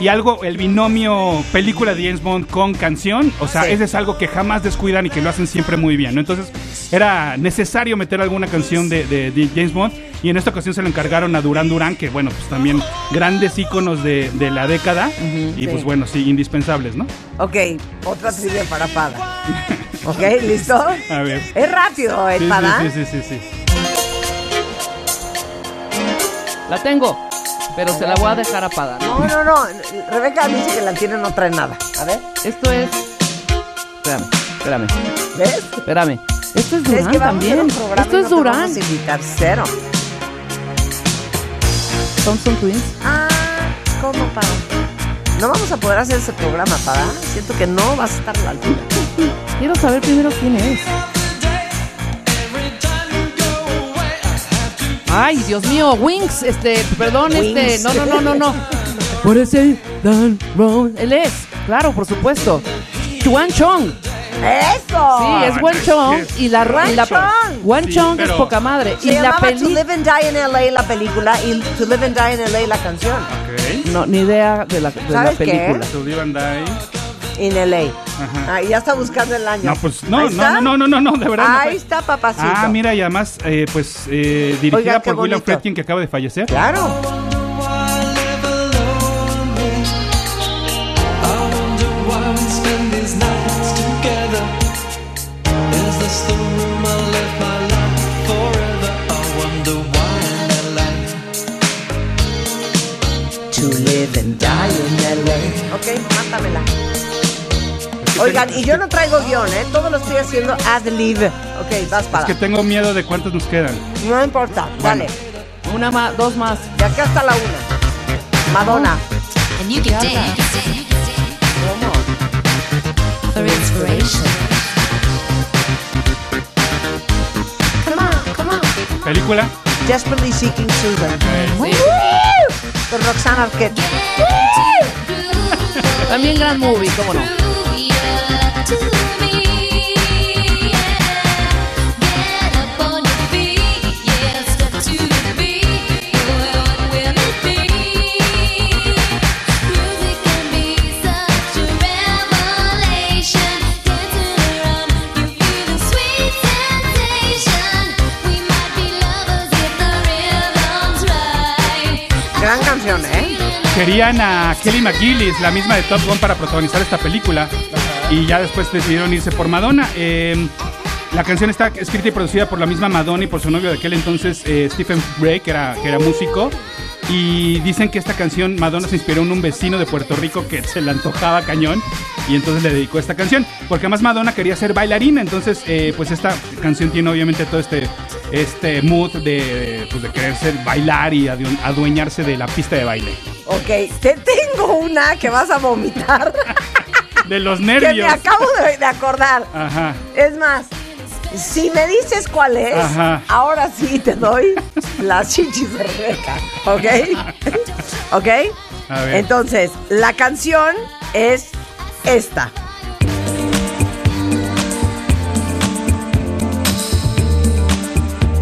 Y algo, el binomio película de James Bond con canción, o sea, Sí. ese es algo que jamás descuidan y que lo hacen siempre muy bien, ¿no? Entonces, era necesario meter alguna canción de, de- de James Bond y en esta ocasión se lo encargaron a Duran Duran, que bueno, pues también grandes íconos de, de la década y sí. pues bueno, sí, indispensables, ¿no? Ok, otra trivia para Pada. Ok, ¿listo? A ver. Es rápido, ¿eh, Sí, Pada? sí, sí, sí, sí, sí. La tengo, pero se la voy a dejar a Pada. No, no, no. Rebeca dice que la tiene no trae nada. A ver, Esto es. Espérame, espérame, ¿ves? espérame. Esto es Durán que también. Esto es no te Durán. invitar cero. Thompson Twins. Ah, ¿cómo, Pada? No vamos a poder hacer ese programa, Pada. Siento que no vas a estar a la altura. Quiero saber primero quién es. Ay, Dios mío, Wings, este, perdón, este, no, no, no, no, no. Por ese Dan Brown. Él es, claro, por supuesto. Chuan Chong. ¡Eso! Sí, es Wan es Chong y la Wan y la Chong. Wan Sí, Chong es poca madre Se y la llamaba To peli Live and Die in L.A. la película y To Live and Die in L.A. la canción. Ok. no ni idea de la, de la ¿Sabes qué? película. To Live and Die. In L.A. Ajá. Ah, ya está buscando el año. No, pues no, Ahí no, no, no, no, no, de verdad. Ahí está, papacito. Ah, mira, y además, eh, pues, eh, dirigida por William. Friedkin, que acaba de fallecer. Claro. Ok, mátamela. Oigan, y yo no traigo guion, ¿eh? Todo lo estoy haciendo ad lib. Ok, vas Es para. que tengo miedo de cuántas nos quedan. No importa, dale. Una más, dos más. De acá hasta la una. Madonna. And you can dance for inspiration. Come on, come on. ¿Película? Desperately Seeking Susan. Sí. Con Roxana Arquette. También gran movie, cómo no. Gran canción, ¿eh? Querían a Kelly McGillis, la misma de Top Gun, para protagonizar esta película. Y ya después decidieron irse por Madonna. Eh, la canción está escrita y producida por la misma Madonna y por su novio de aquel entonces, eh, Stephen Bray, que era, que era músico. Y dicen que esta canción Madonna se inspiró en un vecino de Puerto Rico que se le antojaba cañón. Y entonces le dedicó esta canción. Porque además Madonna quería ser bailarina. Entonces, eh, pues esta canción tiene obviamente todo este, este mood de, pues, de querer ser bailar y adu- adueñarse de la pista de baile. Ok, te tengo una que vas a vomitar. De los que me nervios. acabo de, de acordar. Ajá. Es más, si me dices cuál es, Ajá. ahora sí te doy las chichis de Rebeca. ¿Ok? ¿Ok? A ver. Entonces, la canción es esta.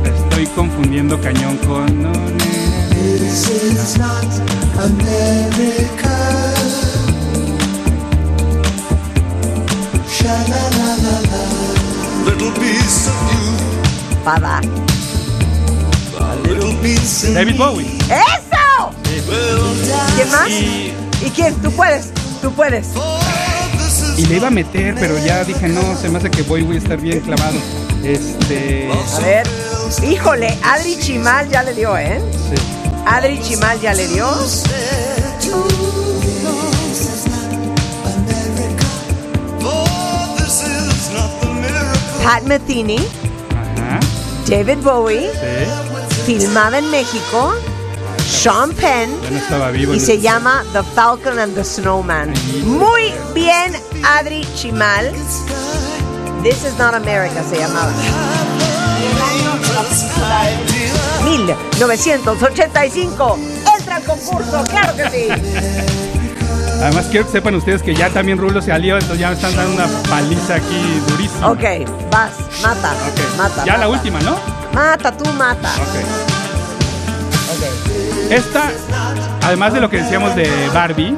La estoy confundiendo cañón con. This is not America. Of David Bowie. ¡Eso! ¿Quién más? Y, ¿Y quién? Tú puedes. Tú puedes. y le iba a meter, pero ya dije, no, se me hace que Bowie voy a estar bien clavado. Este. A ver. Híjole, Adri Chimal ya le dio, ¿eh? sí. Adri Chimal ya le dio. Pat Metheny, Ajá. David Bowie, Sí. filmada en México, Sean Penn Ya no estaba vivo. y se llama The Falcon and the Snowman. Muy bien, Adri Chimal. This is not America se llamaba. 1985. Entra al concurso, claro que sí. Además, quiero que sepan ustedes que ya también Rulo se alió, entonces ya me están dando una paliza aquí durísima. Ok, vas, mata, Ok. mata. Ya la última, ¿no? Mata, tú mata. Ok. Ok. Esta, además de lo que decíamos de Barbie,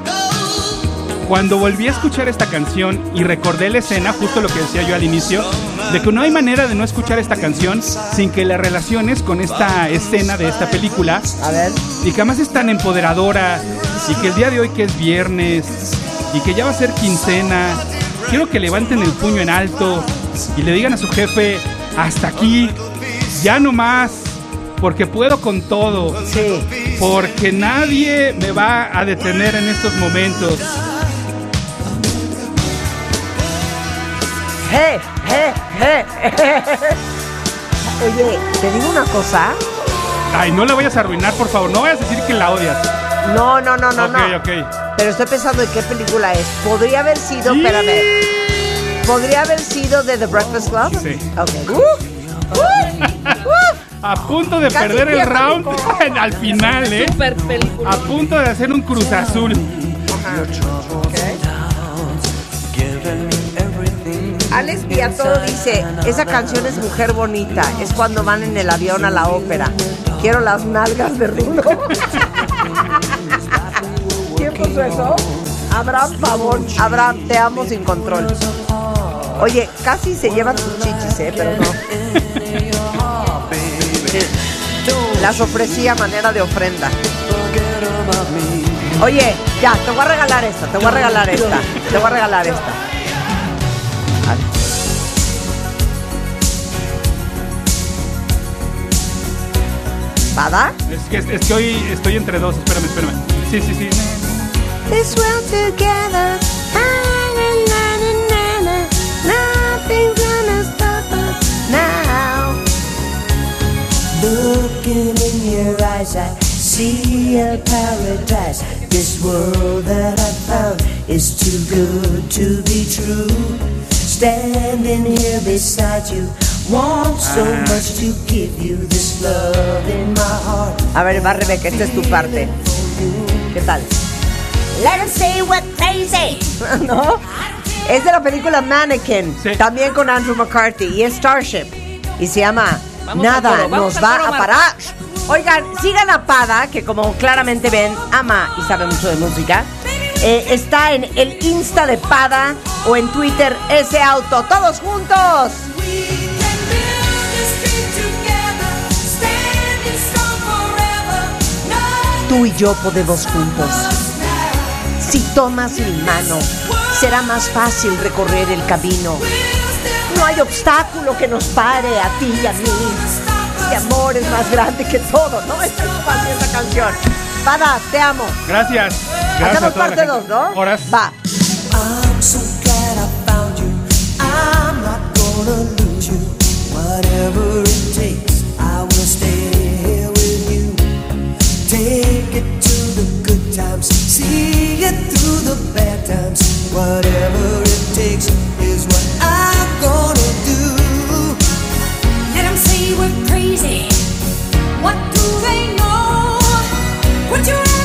cuando volví a escuchar esta canción y recordé la escena, justo lo que decía yo al inicio, de que no hay manera de no escuchar esta canción sin que la relaciones con esta escena de esta película. A ver. Y que además es tan empoderadora y que el día de hoy que es viernes y que ya va a ser quincena, quiero que levanten el puño en alto y le digan a su jefe, hasta aquí, ya no más, porque puedo con todo. Sí. Porque nadie me va a detener en estos momentos. ¡Je, je, je! Oye, te digo una cosa. Ay, no la vayas a arruinar, por favor. No vayas a decir que la odias. No, no, no, no, ok, no. ok. Pero estoy pensando en qué película es. Podría haber sido, Sí. espérame. ¿Podría haber sido de The Breakfast Club? Sí. Ok. Uh, A punto de Casi perder el pierdo mi round al final, ¿eh? Super película. A punto de hacer un cruz azul. Alex Viato dice, esa canción es Mujer Bonita, es cuando van en el avión a la ópera. Quiero las nalgas de Rulo. ¿Quién puso eso? Abraham Pavón. Abraham, te amo sin control. Oye, casi se llevan sus chichis, ¿eh? Pero no. Las ofrecí a manera de ofrenda. Oye, ya, te voy a regalar esta, te voy a regalar esta, te voy a regalar esta. Es que, es que hoy estoy entre dos. Espérame, espérame. Sí, sí, sí. This world together. Nothing's gonna stop us now. Looking in your eyes, I see a paradise. This world that I found is too good to be true. Standing here beside you, want so much to give you this love in my heart. A ver, va Rebeca, esta es tu parte. ¿Qué tal? Let us say we're crazy. ¿No? Es de la película Mannequin, también con Andrew McCarthy y es Starship. Y se llama Vamos Nada coro, nos va coro, a parar. Oigan, sigan a Pada, que como claramente ven, ama y sabe mucho de música. Eh, está en el Insta de Pada o en Twitter ese auto. ¡Todos juntos! Tú y yo podemos juntos. Si tomas mi mano, será más fácil recorrer el camino. No hay obstáculo que nos pare a ti y a mí. Este amor es más grande que todo, ¿no? Es fácil esta canción. Pada, te amo. Gracias. Gracias a Hacemos parte gente. 2, ¿no? Horas. Va. I'm so glad I found you. I'm not gonna lose you. Whatever it takes, I will stay here with you. Take through the bad times. Whatever it takes is what I'm gonna do. Let say we're crazy. What do they know? Your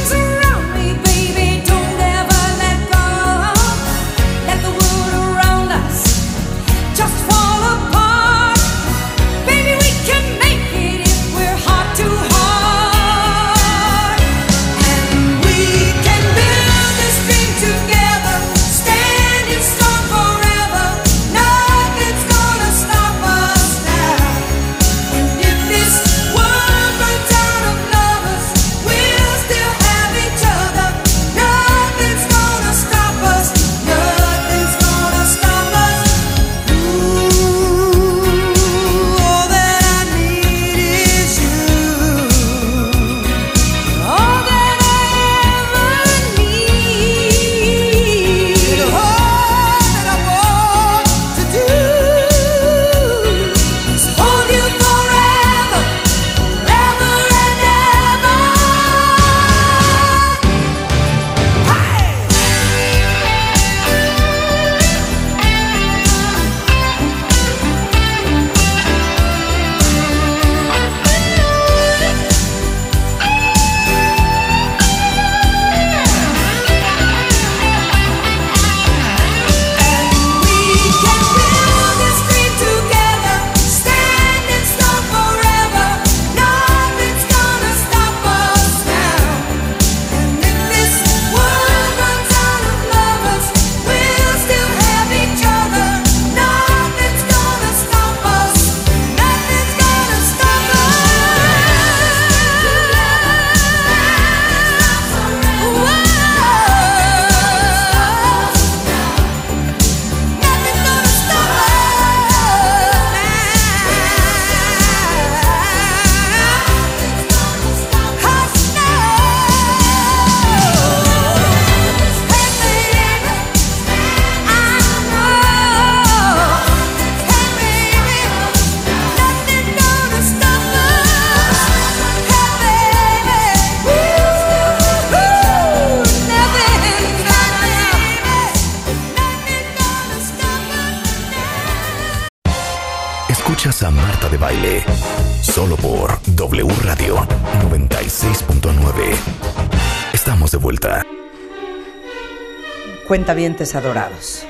Cuentavientes adorados.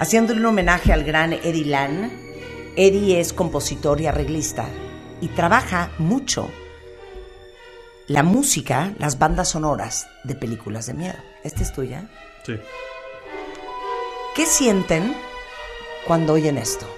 Haciéndole un homenaje al gran Eddie Lan, Eddie es compositor y arreglista y trabaja mucho la música, las bandas sonoras de películas de miedo. ¿Esta es tuya? Sí. ¿Qué sienten cuando oyen esto?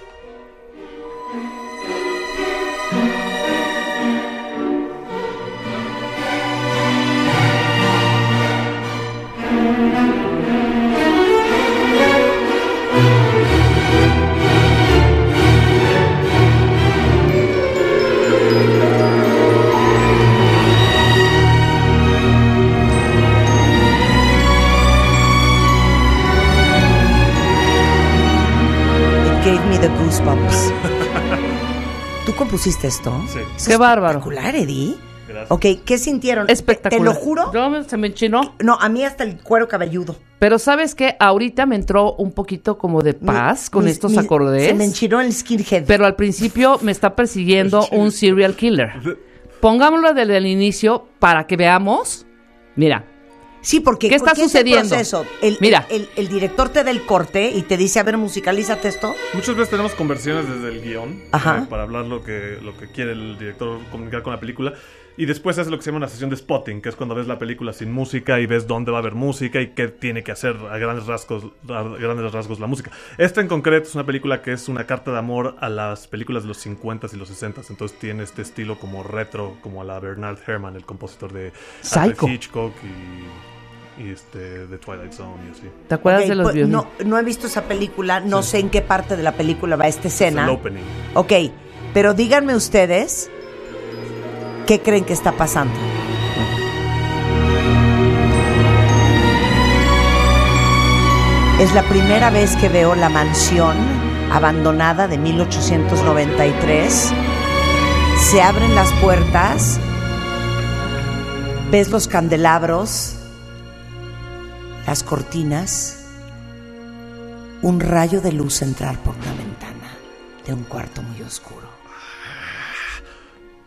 Goosebumps. ¿Tú compusiste esto? Sí. Es Qué bárbaro. Espectacular, Eddie. Gracias. Ok, ¿qué sintieron? Espectacular. Te lo juro. Yo, se me enchinó. No, a mí hasta el cuero cabelludo. Pero ¿sabes qué? Ahorita me entró un poquito como de paz con Mis- estos mis- acordes. Se me enchinó el skinhead. Pero al principio me está persiguiendo un serial killer. Pongámoslo desde el inicio para que veamos. Mira, Sí, porque ¿Qué está ¿qué es el sucediendo? proceso? El, Mira. El, el- el director te da el corte y te dice, a ver, musicalízate esto. Muchas veces tenemos conversiones desde el guion Ajá. eh, para hablar lo que, lo que quiere el director comunicar con la película. Y después hace lo que se llama una sesión de spotting, que es cuando ves la película sin música y ves dónde va a haber música y qué tiene que hacer a grandes rasgos, a grandes rasgos la música. Esta en concreto es una película que es una carta de amor a las películas de los 50s y los 60s. Entonces tiene este estilo como retro, como a la Bernard Herrmann, el compositor de Psycho. Alfred Hitchcock y, y este, de Twilight Zone y así. ¿te acuerdas de los pues, violines? no, no he visto esa película, no sé en qué parte de la película va esta escena. Es el opening. Ok, pero díganme ustedes qué creen que está pasando. Es la primera vez que veo la mansión abandonada de 1893. Se abren las puertas, ves los candelabros, las cortinas, un rayo de luz entrar por una ventana de un cuarto muy oscuro.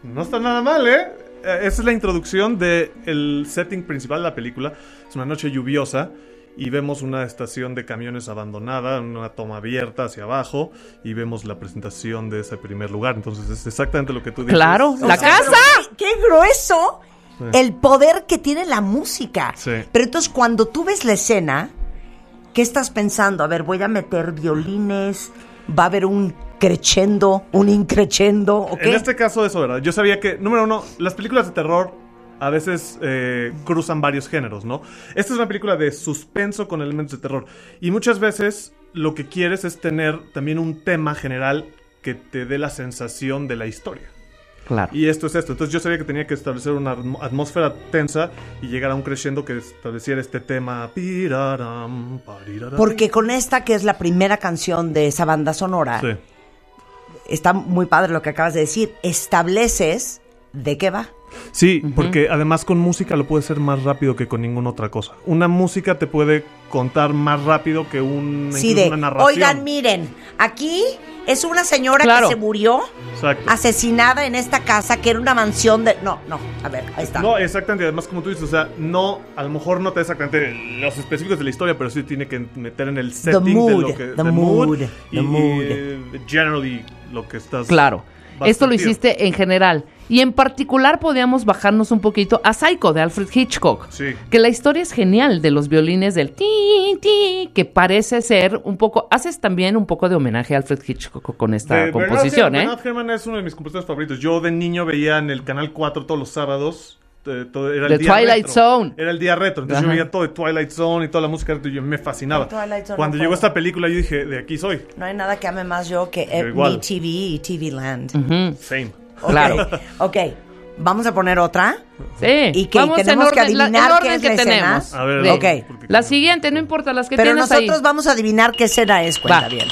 No está nada mal, ¿eh? Eh, Esa es la introducción del setting principal de la película. Es una noche lluviosa y vemos una estación de camiones abandonada, una toma abierta hacia abajo y vemos la presentación de ese primer lugar. Entonces es exactamente lo que tú dices. Claro, la O sea, casa. ¡Qué, qué grueso! Sí. El poder que tiene la música. Sí. Pero entonces cuando tú ves la escena, ¿qué estás pensando? A ver, voy a meter violines, va a haber un crescendo, un increchendo, ¿o qué? En este caso eso, ¿verdad? Yo sabía que, número uno, las películas de terror a veces eh, cruzan varios géneros, ¿no? Esta es una película de suspenso con elementos de terror. Y muchas veces lo que quieres es tener también un tema general que te dé la sensación de la historia. Claro. Y esto es esto. Entonces yo sabía que tenía que establecer una atmósfera tensa y llegar a un crescendo que estableciera este tema. Porque con esta, que es la primera canción de esa banda sonora, Sí. Está muy padre lo que acabas de decir. Estableces de qué va. Sí, porque además con música lo puedes hacer más rápido que con ninguna otra cosa. Una música te puede contar más rápido que un, Sí, de, una narración. oigan, miren, aquí es una señora Claro. que se murió Exacto. asesinada en esta casa que era una mansión de... No, no, a ver, ahí está. No, exactamente. Además, como tú dices, o sea, no, a lo mejor no te da exactamente los específicos de la historia, pero sí tiene que meter en el setting de mood, lo que. the mood, the y, mood. eh, generally lo que estás. Claro. Esto lo hiciste en general. Y en particular podíamos bajarnos un poquito a Psycho de Alfred Hitchcock. Sí. Que la historia es genial de los violines del ti, ti, que parece ser un poco. Haces también un poco de homenaje a Alfred Hitchcock con esta De composición, ¿eh? Bernard Herrmann es uno de mis compositores favoritos. Yo de niño veía en el canal 4 todos los sábados. Eh, todo- era el The día Twilight retro. Zone. Era el día retro. Entonces yo veía todo de Twilight Zone y toda la música retro y yo me fascinaba. El Twilight Zone Cuando no llegó puedo. esta película yo dije, de aquí soy. No hay nada que ame más yo que eh, mi TV y TV Land. Same. Claro. Ok, vamos a poner otra. Sí. Y que Vamos tenemos que orden- la- adivinar el qué es que la escena. tenemos. A ver, De- Ok. porque- La siguiente, no importa las que Pero tienes nosotros vamos a adivinar qué escena es, cuenta bien.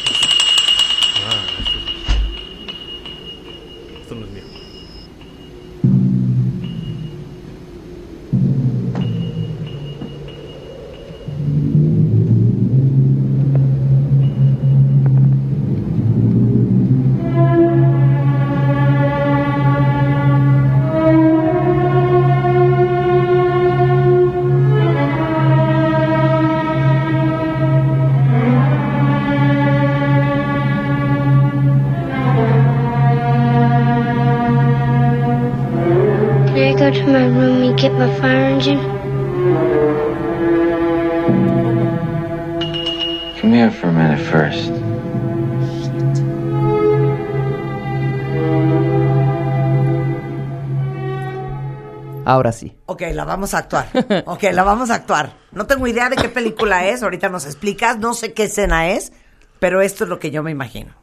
Ahora sí. Ok, la vamos a actuar. Ok, la vamos a actuar. No tengo idea de qué película es, ahorita nos explicas, no sé qué escena es, pero esto es lo que yo me imagino.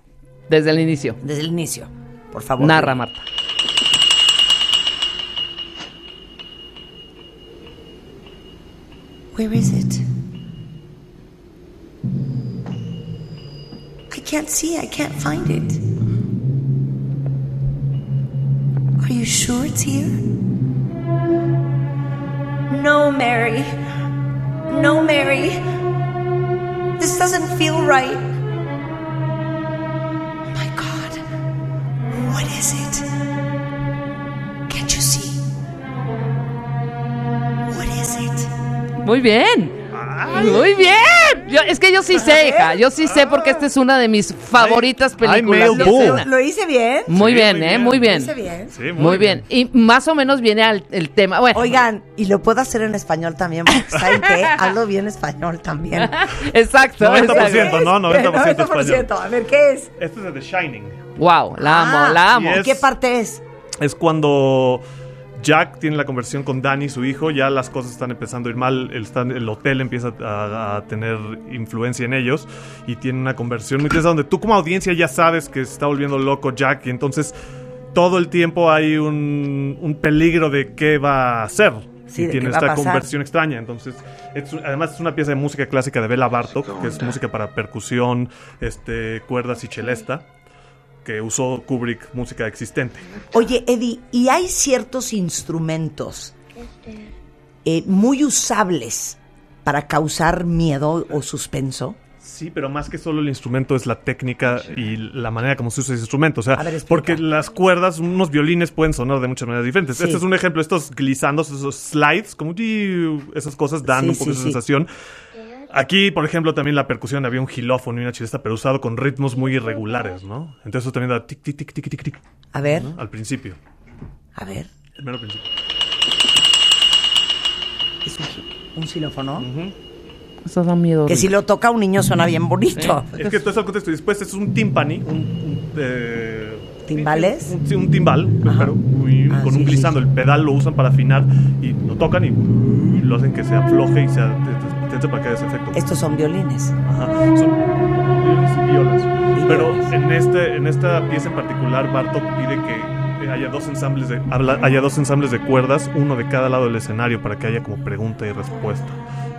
Desde el inicio. Desde el inicio. Por favor. Narra, Marta. Where is it? I can't see, I can't find it. Are you sure it's here? No, Mary. No, Mary. This doesn't feel right. Oh my God. What is it? Can't you see? What is it? Muy bien. Ah. Muy bien. Yo- es que yo sí sé, hija. Yo sí sé porque esta es una de mis favoritas películas. boo. escena. ¿Lo hice bien? Muy Sí, bien, muy ¿eh? bien. Muy bien. ¿Lo hice bien? Sí, Muy bien. Y más o menos viene al el tema. Bueno, Oigan, y lo puedo hacer en español también, porque ¿saben qué? Hablo bien español también. exacto. 90%, exacto. ¿no? 90% español. A ver, ¿qué es? Este es de The Shining. Wow, la amo, Ah, la amo. y es- ¿Qué parte es? Es cuando Jack tiene la conversión con Danny, su hijo, ya las cosas están empezando a ir mal, el, el hotel empieza a, a tener influencia en ellos y tiene una conversión muy donde tú como audiencia ya sabes que se está volviendo loco Jack y entonces todo el tiempo hay un, un peligro de qué va a hacer. Sí, y de tiene qué va a esta pasar. conversión extraña. Entonces, es además es una pieza de música clásica de Bela Bartok, que es música para percusión, este, cuerdas y celesta, que usó Kubrick, música existente. Oye, Eddie, ¿y hay ciertos instrumentos eh, muy usables para causar miedo o suspenso? Sí, pero más que solo el instrumento es la técnica y la manera como se usa ese instrumento. O sea, ver, porque las cuerdas, unos violines pueden sonar de muchas maneras diferentes. Sí. Este es un ejemplo, estos glisandos, esos slides, como esas cosas dan Sí, un poco sí, esa sí. sensación. Aquí, por ejemplo, también la percusión había un gilófono y una chilesta, pero usado con ritmos muy irregulares, ¿no? Entonces eso también da tic, tic, tic, tic, tic, tic, A ver, ¿no? Al principio, a ver, el mero principio. es un, un xilófono. Eso da miedo. Que si lo toca un niño suena bien bonito. Es que todo eso al contexto. Y después es un timpani, un... un, eh, ¿Timbales? Un, sí, un timbal, pero uy, Ah, con sí, un sí, glissando. El pedal lo usan para afinar y lo tocan y uy, lo hacen que se afloje y se para que ese efecto. Estos son violines. Ajá, son violines y violas. Pero en, este, en esta pieza en particular, Bartok pide que haya dos ensambles de habla- haya dos ensambles de cuerdas, uno de cada lado del escenario para que haya como pregunta y respuesta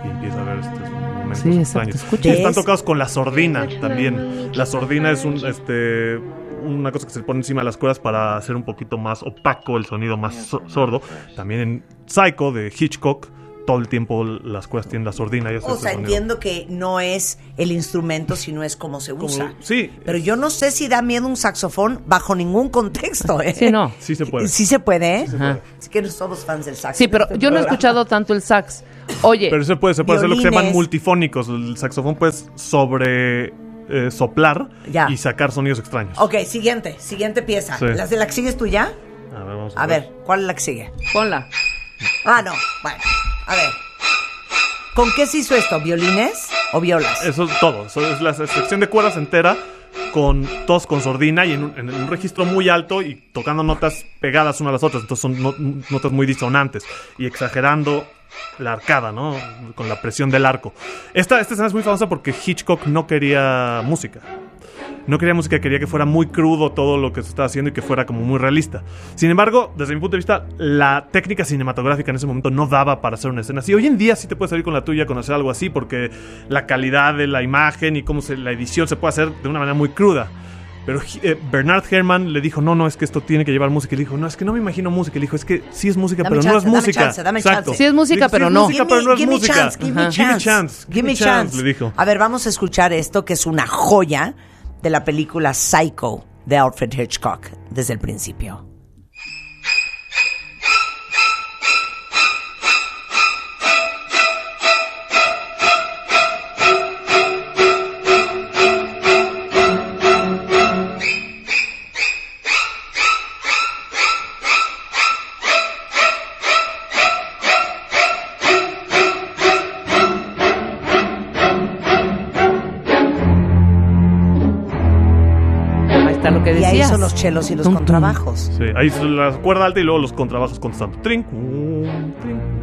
y empieza a ver estos momentos Sí, exacto, extraños. Y están tocados con la sordina también. La sordina es un este una cosa que se pone encima de las cuerdas para hacer un poquito más opaco el sonido más so- sordo. También en Psycho de Hitchcock todo el tiempo las cuerdas tienen la sordina y O sea, sonido. entiendo que no es el instrumento, sino es cómo se usa. sí. Pero yo no sé si da miedo un saxofón bajo ningún contexto, ¿eh? Sí, no. Sí se puede. Sí se puede, ¿eh? Sí se puede. Es que no somos fans del sax. Sí, pero este yo no he escuchado tanto el sax. Oye, Pero se puede, se puede hacer lo que se llaman multifónicos. El saxofón puedes sobre eh, soplar Ya. y sacar sonidos extraños. Ok, siguiente, siguiente pieza. Sí. ¿La, ¿La que sigues tú ya? A ver, vamos A ver, ¿cuál es la que sigue? ponla. Ah, no, bueno, a ver. ¿Con qué se hizo esto? ¿Violines o violas? Eso es todo. Eso es la sección de cuerdas entera con todos con sordina y en un, registro muy alto y tocando notas pegadas una a las otras. Entonces son no- notas muy disonantes y exagerando la arcada, ¿no? Con la presión del arco. Esta, esta escena es muy famosa porque Hitchcock no quería música. No quería música, quería que fuera muy crudo todo lo que se estaba haciendo y que fuera como muy realista. Sin embargo, desde mi punto de vista, la técnica cinematográfica en ese momento no daba para hacer una escena así. Hoy en día sí te puedes salir con la tuya con hacer algo así porque la calidad de la imagen y cómo se, la edición se puede hacer de una manera muy cruda. Pero eh, Bernard Herrmann le dijo, no, no, es que esto tiene que llevar música. Y le dijo, no, es que no me imagino música. Y le dijo, es que sí es música, Dame pero no es dame música. chance, dame Exacto. chance. Sí es música, dijo, pero "Sí es no". música, pero no es give me música. chance, give me chance, Give me chance, le dijo. A ver, vamos a escuchar esto que es una joya de la película Psycho de Alfred Hitchcock desde el principio. Chelos y los Tum, tum. contrabajos. Sí, ahí es la cuerda alta y luego los contrabajos contestando. Trin, um, trin.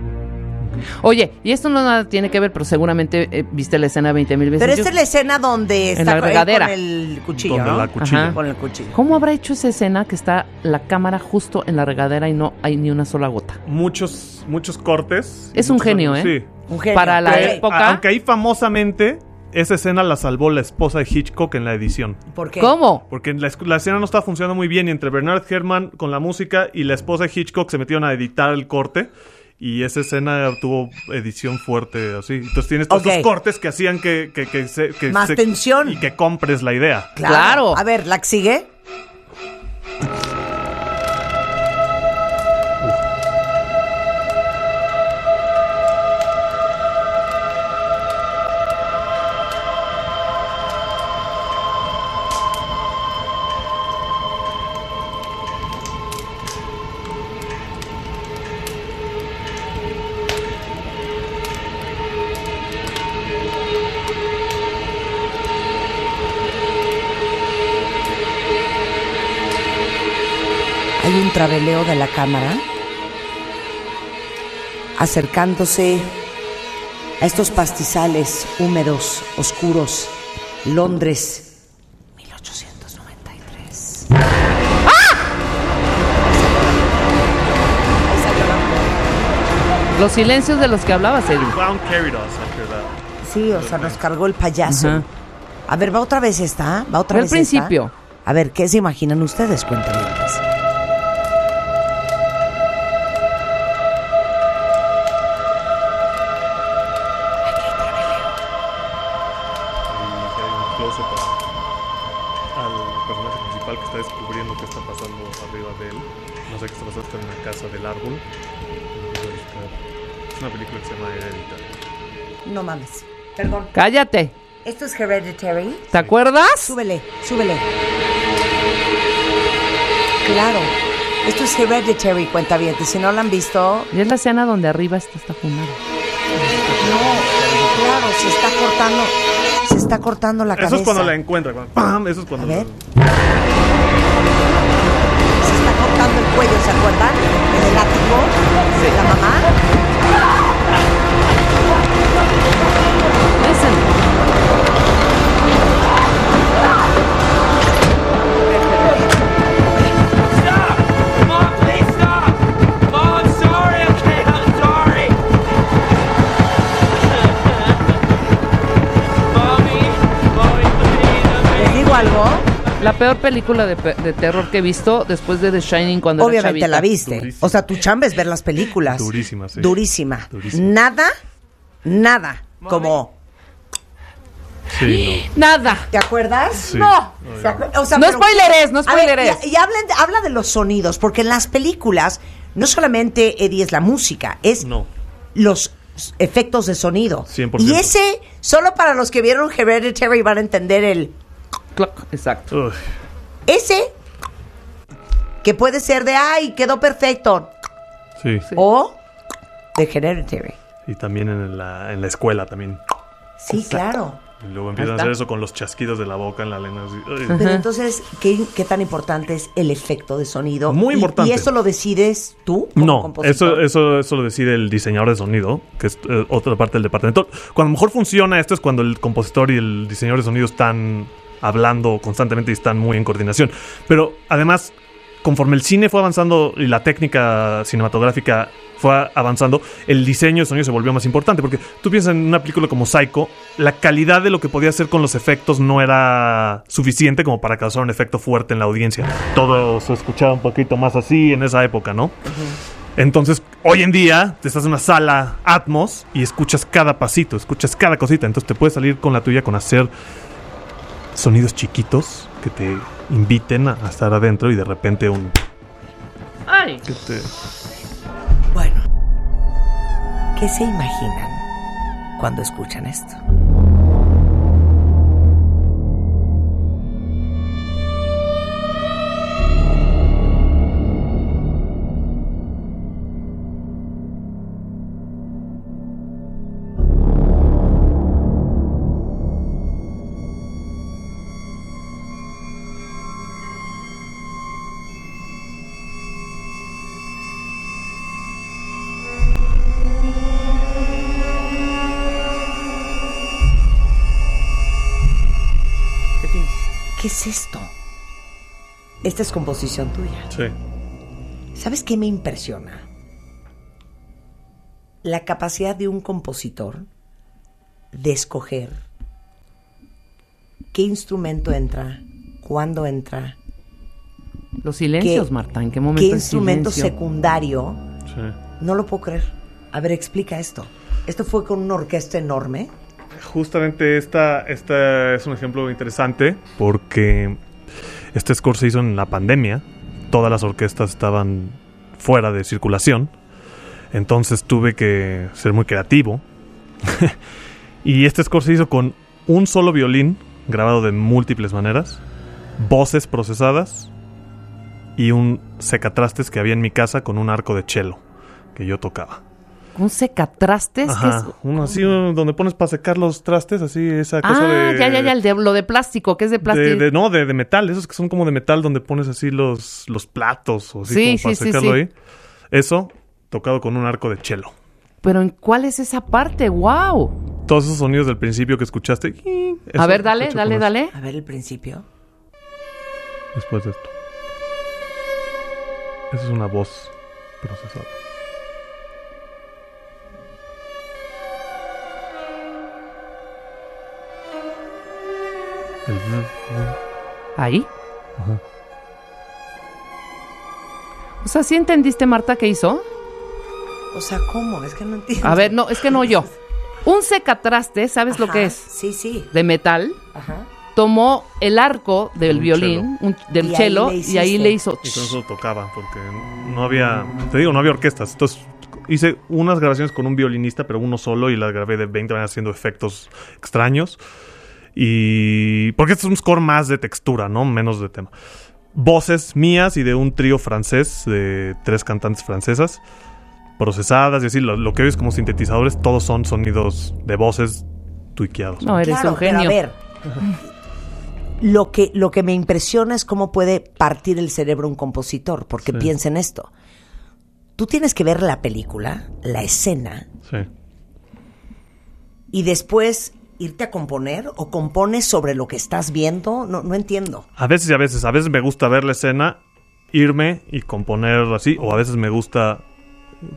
Oye, y esto no nada tiene que ver, pero seguramente eh, viste la escena 20 mil veces. Pero esta es la escena donde En está la con- él regadera. con el cuchillo, Donde ¿no? la cuchilla. Con el cuchillo. ¿Cómo habrá hecho esa escena que está la cámara justo en la regadera y no hay ni una sola gota? Muchos, muchos cortes. Es un Muchos- genio, ¿eh? Sí. Un genio. Para la época. Aunque ahí famosamente esa escena la salvó la esposa de Hitchcock en la edición. ¿Por qué? ¿Cómo? Porque la, esc- la escena no estaba funcionando muy bien y entre Bernard Herrmann con la música y la esposa de Hitchcock se metieron a editar el corte. Y esa escena tuvo edición fuerte, así. Entonces tienes todos Ok. esos cortes que hacían que... que, que se- que Más se- tensión. Y que compres la idea. Claro. Claro. A ver, ¿la que sigue? Trabeleo de la cámara acercándose a estos pastizales húmedos, oscuros, Londres, 1893. Los silencios de los que hablabas, Eddie. Sí, o sea, nos cargó el payaso. A ver, va otra vez esta, va otra Ve vez al esta? principio. A ver, ¿qué se imaginan ustedes? Cuéntame. Cállate. ¿Esto es Hereditary? ¿Te acuerdas? Súbele, súbele. Claro. Esto es Hereditary, cuenta bien. Si no la han visto, Y es la escena donde arriba está esta funada. no. Claro, se está cortando. Se está cortando la cabeza. Eso es cuando la encuentra. cuando- ¡pam! Eso es cuando. A ver. Se está cortando el cuello, ¿se acuerdan? En el ático de la mamá. Peor película de, terror que he visto después de The Shining cuando Obviamente la viste. O sea, tu chamba es ver las películas. Durísima, sí. Durísima. Durísima. Nada, nada. Como. Sí, Nada. ¿Te acuerdas? Sí. No. ¿Se acu- o sea, No spoileres, no ver, spoileres. y, y hablen de- habla de los sonidos, porque en las películas no solamente, Eddie, es la música, es No. los efectos de sonido. 100%. Y ese, solo para los que vieron Hereditary van a entender el... Clock, Exacto. Ese, que puede ser de, ay, quedó perfecto. sí. O de Hereditary. Y también en la, en la escuela también. Sí, claro. Y luego empiezan a hacer eso con los chasquidos de la boca en la lengua. así. Pero entonces, ¿qué, qué tan importante es el efecto de sonido? Muy Y- importante. ¿Y eso lo decides tú? como No, compositor? eso, eso, eso lo decide el diseñador de sonido, que es eh, otra parte del departamento. Cuando mejor funciona esto es cuando el compositor y el diseñador de sonido están hablando constantemente y están muy en coordinación. Pero además, conforme el cine fue avanzando y la técnica cinematográfica fue avanzando, el diseño de sonido se volvió más importante. Porque tú piensas en una película como Psycho, la calidad de lo que podía hacer con los efectos no era suficiente como para causar un efecto fuerte en la audiencia. Todo se escuchaba un poquito más así en esa época, ¿no? Entonces, hoy en día, te estás en una sala Atmos y escuchas cada pasito, escuchas cada cosita. Entonces, te puedes salir con la tuya con hacer sonidos chiquitos que te inviten a estar adentro y de repente un. Ay. que te- Bueno, ¿qué se imaginan cuando escuchan esto? Esta es composición tuya. Sí. ¿Sabes qué me impresiona? La capacidad de un compositor de escoger qué instrumento entra, cuándo entra, Los silencios, ¿Qué- Marta, ¿en qué momento qué instrumento silencio? secundario. Sí. No lo puedo creer. A ver, explica esto. Esto fue con una orquesta enorme. Justamente esta, esta es un ejemplo interesante porque este score se hizo en la pandemia. Todas las orquestas estaban fuera de circulación. Entonces tuve que ser muy creativo. y este score se hizo con un solo violín grabado de múltiples maneras, voces procesadas y un secatrastes que había en mi casa con un arco de cello que yo tocaba. Un secatrastes. que es... uno así donde pones para secar los trastes, así esa cosa Ah, de... ya, ya, ya, el de, lo de plástico, que es de plástico. de, de- no, de, de metal, esos que son como de metal donde pones así los, los platos o así Sí, como para sí, sí, secarlo sí. ahí. Eso, tocado con un arco de cello. Pero ¿en cuál es esa parte? ¡Wow! Todos esos sonidos del principio que escuchaste. A ver, dale, dale, dale. A ver el principio. Después de esto. Esa es una voz procesada. Ahí. Ajá. O sea, ¿sí entendiste, Marta, qué hizo? O sea, ¿cómo? Es que no entiendo. A ver, no, es que no yo. Un secatraste, ¿sabes lo que es? Sí, sí. De metal. Ajá. Tomó el arco del Un violín, un- del Y cello, y ahí le hizo. Y con eso tocaba, porque no había, te digo, no había orquestas. Entonces hice unas grabaciones con un violinista, pero uno solo, y las grabé de 20 maneras haciendo efectos extraños. Y. Porque este es un score más de textura, ¿no? Menos de tema. Voces mías y de un trío francés, de tres cantantes francesas, procesadas y así. Lo, lo que oyes como sintetizadores, todos son sonidos de voces tuiqueados. No, eres Claro, un pero genio. a ver, lo que, lo que me impresiona es cómo puede partir el cerebro un compositor, porque Sí. piensa en esto. Tú tienes que ver la película, la escena, Sí. y después irte a componer o compones sobre lo que estás viendo. No, no entiendo. A veces y a veces. A veces me gusta ver la escena, irme y componer así. O a veces me gusta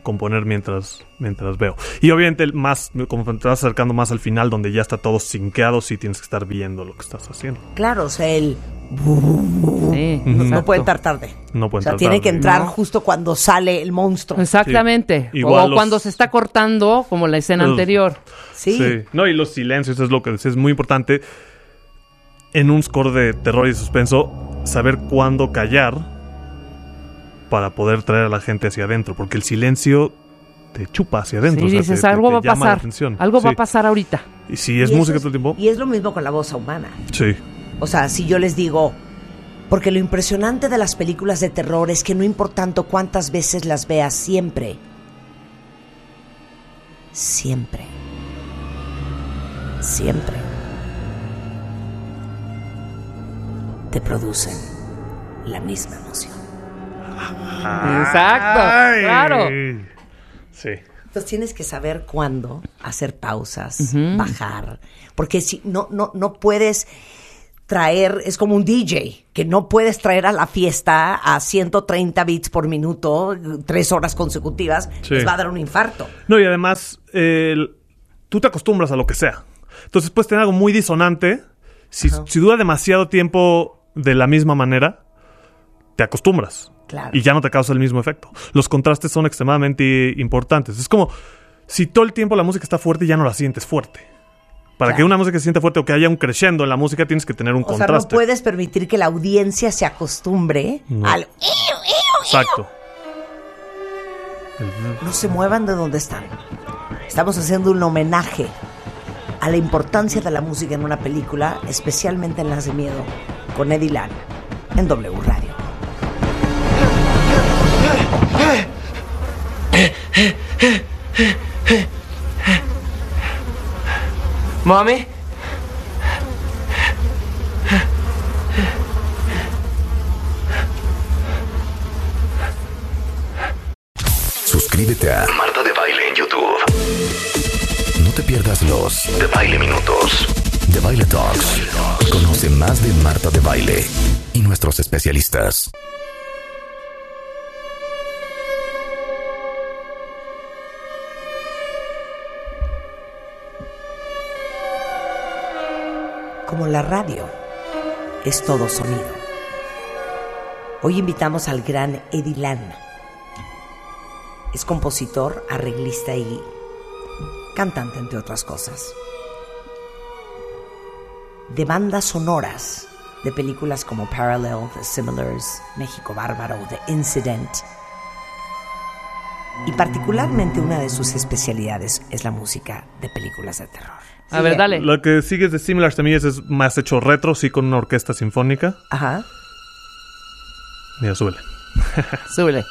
componer mientras, mientras veo. Y obviamente el más, como te vas acercando más al final, donde ya está todo sinqueado, sí tienes que estar viendo lo que estás haciendo. Claro, o sea, el... Sí, no, puede entrar tarde. No puede O sea, tiene tarde. que entrar No. justo cuando sale el monstruo. Exactamente. Sí. Igual o los- cuando se está cortando, como la escena anterior. Sí. No, y los silencios es lo que es muy importante. En un score de terror y suspenso, saber cuándo callar para poder traer a la gente hacia adentro. Porque el silencio te chupa hacia adentro. Sí, o sea, dices, te- algo te va a pasar. Algo va a pasar ahorita. Y si es Y música todo el tiempo, Y es lo mismo con la voz humana. sí. O sea, si yo les digo, porque lo impresionante de las películas de terror es que no importando cuántas veces las veas, siempre, siempre, siempre, te producen la misma emoción. Exacto, Ay. claro. Sí. Entonces tienes que saber cuándo hacer pausas, bajar, porque si no, no, no puedes traer, es como un DJ, que no puedes traer a la fiesta a 130 beats por minuto, tres horas consecutivas, Sí. les va a dar un infarto. No, y además, tú te acostumbras a lo que sea. Entonces puedes tener algo muy disonante. Si, si dura demasiado tiempo de la misma manera, te acostumbras. Claro. Y ya no te causa el mismo efecto. Los contrastes son extremadamente importantes. Es como si todo el tiempo la música está fuerte, ya no la sientes fuerte. Para Claro. que una música se sienta fuerte o que haya un crescendo en la música, tienes que tener un O sea, no contraste. puedes permitir que la audiencia se acostumbre No. al... Exacto. No se muevan de donde están. Estamos haciendo un homenaje a la importancia de la música en una película, especialmente en las de miedo, con Eddie Lan, en W Radio. Mommy? Suscríbete a Marta de Baile en YouTube. No te pierdas los de Baile Minutos, de Baile Baile Talks. Conoce más de Marta de Baile y nuestros especialistas. Como la radio es todo sonido. Hoy invitamos al gran Eddie Lan. Es compositor, arreglista y cantante, entre otras cosas. De bandas sonoras de películas como Parallel, The Similars, México Bárbaro, The Incident. Y particularmente una de sus especialidades es la música de películas de terror. A ver, dale. Lo que sigue es de Similar también es, es más hecho retro, sí, con una orquesta sinfónica. Ajá. Mira, súbele. Súbele.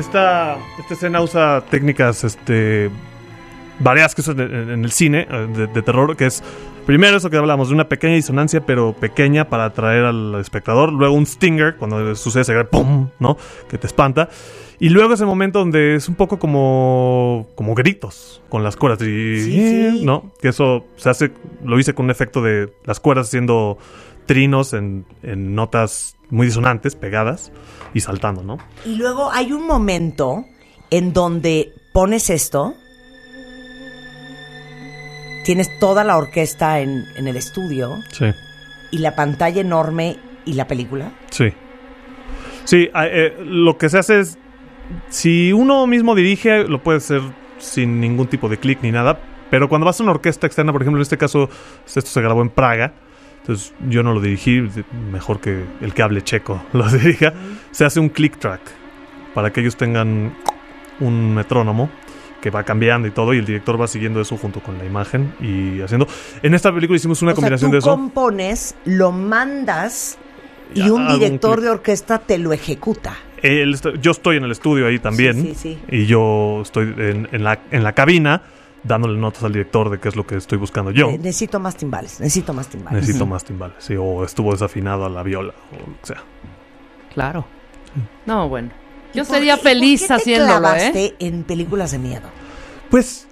Esta, esta escena usa técnicas este, variadas que usan en, en el cine eh, de, de terror, que es primero eso que hablamos, de una pequeña disonancia, pero pequeña para atraer al espectador. Luego un stinger, cuando sucede ese pum, ¿no? Que te espanta. Y luego ese momento donde es un poco como, como gritos con las cuerdas. Y, Sí, sí. ¿no? Que eso se hace, lo hice con un efecto de las cuerdas haciendo trinos en, en notas muy disonantes, pegadas y saltando, ¿no? Y luego hay un momento en donde pones esto, tienes toda la orquesta en, en el estudio Sí. y la pantalla enorme y la película. Sí. Sí, eh, lo que se hace es. Si uno mismo dirige, lo puede hacer sin ningún tipo de clic ni nada. Pero cuando vas a una orquesta externa, por ejemplo, en este caso, esto se grabó en Praga. Entonces yo no lo dirigí, mejor que el que hable checo lo dirija. Se hace un click track para que ellos tengan un metrónomo que va cambiando y todo, y el director va siguiendo eso junto con la imagen y haciendo. En esta película hicimos una o sea, combinación tú de eso. compones, lo mandas y Ya, un director de orquesta te lo ejecuta. Yo estoy en el estudio ahí también. Sí, sí, sí. Y yo estoy en, en la, en la cabina dándole notas al director de qué es lo que estoy buscando yo. Eh, necesito más timbales, necesito más timbales. Necesito más timbales. Sí, o estuvo desafinado a la viola, o lo que sea. Claro. No, bueno. Yo ¿Y por sería qué- y por feliz qué te haciéndolo, ¿eh? en películas de miedo? Pues,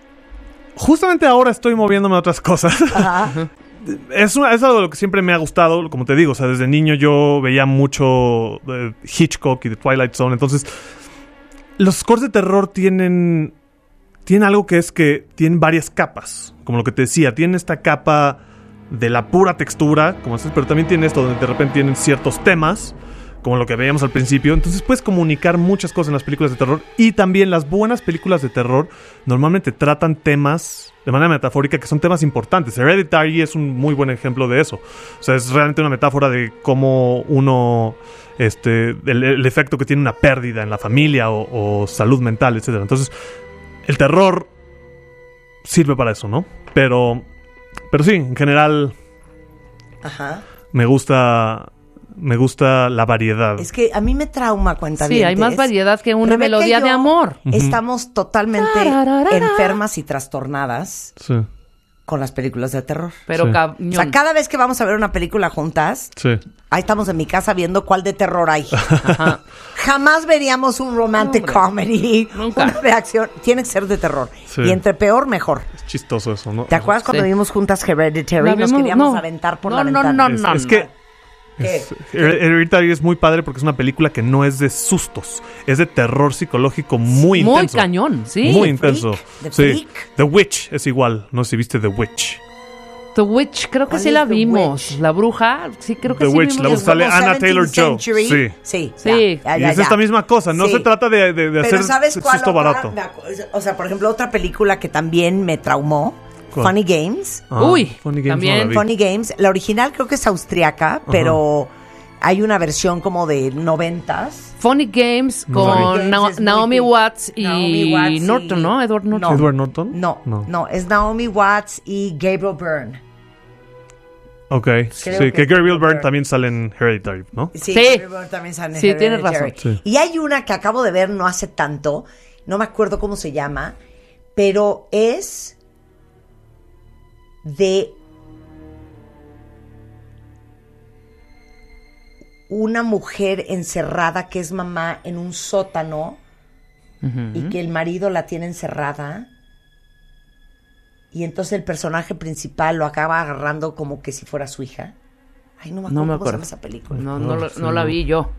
justamente ahora estoy moviéndome a otras cosas. Ajá. es, una- es algo de lo que siempre me ha gustado, como te digo, o sea, desde niño yo veía mucho eh, Hitchcock y The Twilight Zone, entonces los scores de terror tienen tienen algo que es que tienen varias capas, como lo que te decía, tienen esta capa de la pura textura, como así, pero también tiene esto donde de repente tienen ciertos temas, como lo que veíamos al principio, entonces puedes comunicar muchas cosas en las películas de terror y también las buenas películas de terror normalmente tratan temas de manera metafórica que son temas importantes. Hereditary es un muy buen ejemplo de eso. O sea, es realmente una metáfora de cómo uno este el, efecto que tiene una pérdida en la familia o, o salud mental, etcétera. Entonces, el terror sirve para eso, ¿no? Pero pero sí, en general Ajá. me gusta me gusta la variedad. Es que a mí me trauma cuenta Sí, hay más variedad que una Rebeca melodía de amor. Estamos totalmente enfermas y trastornadas Sí. Con las películas de terror. Pero Sí. cañón. O sea, cada vez que vamos a ver una película juntas, Sí. ahí estamos en mi casa viendo cuál de terror hay. Jamás veríamos un romantic Hombre. comedy, Nunca. una reacción. Tiene que ser de terror. Sí. Y entre peor, mejor. Es chistoso eso, ¿no? ¿Te acuerdas cuando vimos juntas Hereditary? Nos queríamos no. aventar por No, la no, ventana. no, Es, no, es que. Es- Her- Hereditary es muy padre porque es una película que no es de sustos, es de terror psicológico muy Muy intenso. cañón, sí. Muy The intenso. Freak, The sí. Freak. The Witch es igual, no sé si viste The Witch. The Witch, creo que ¿Cuál sí es la vimos. Witch? La bruja, sí, creo que The sí Witch, vimos. la The sale. Anna 17th Taylor-Joy. Century. Sí. Sí. Sí. ya, y ya, es ya. esta misma cosa, no Sí. se trata de, de- de Pero hacer ¿sabes cuál susto otra? barato. O sea, por ejemplo, otra película que también me traumó ¿Cuál? Funny Games. Ah, Uy, Funny Games también. no la vi. Funny Games. La original creo que es austriaca, pero hay una versión como de noventas. Funny Games No con Funny Games Na- es muy Naomi. Watts y Naomi Watts y- Norton, ¿no? Edward Norton. ¿Edward Norton? No, no, es Naomi Watts y Gabriel Byrne. Ok, Creo sí, que que es Gabriel Byrne. Byrne también sale en Hereditary, ¿no? Sí, Gabriel Byrne también sale en Sí, tienes Hereditary. razón. Sí. Y hay una que acabo de ver no hace tanto, no me acuerdo cómo se llama, pero es de una mujer encerrada que es mamá en un sótano y que el marido la tiene encerrada. Y entonces el personaje principal lo acaba agarrando como que si fuera su hija. Ay, no me acuerdo, No me cómo se llama esa película. No, no, lo- no la vi yo.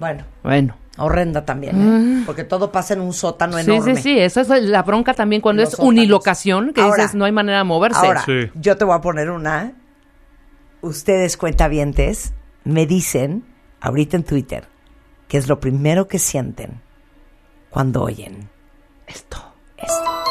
Bueno, Bueno. Horrenda también, ¿eh? porque todo pasa en un sótano Sí, enorme. sí, sí. Esa es la bronca también cuando Los es sótanos. unilocación, que Ahora- dices no hay manera de moverse. Ahora, yo te voy a poner una. Ustedes, cuentavientes, me dicen ahorita en Twitter que es lo primero que sienten cuando oyen esto. Esto.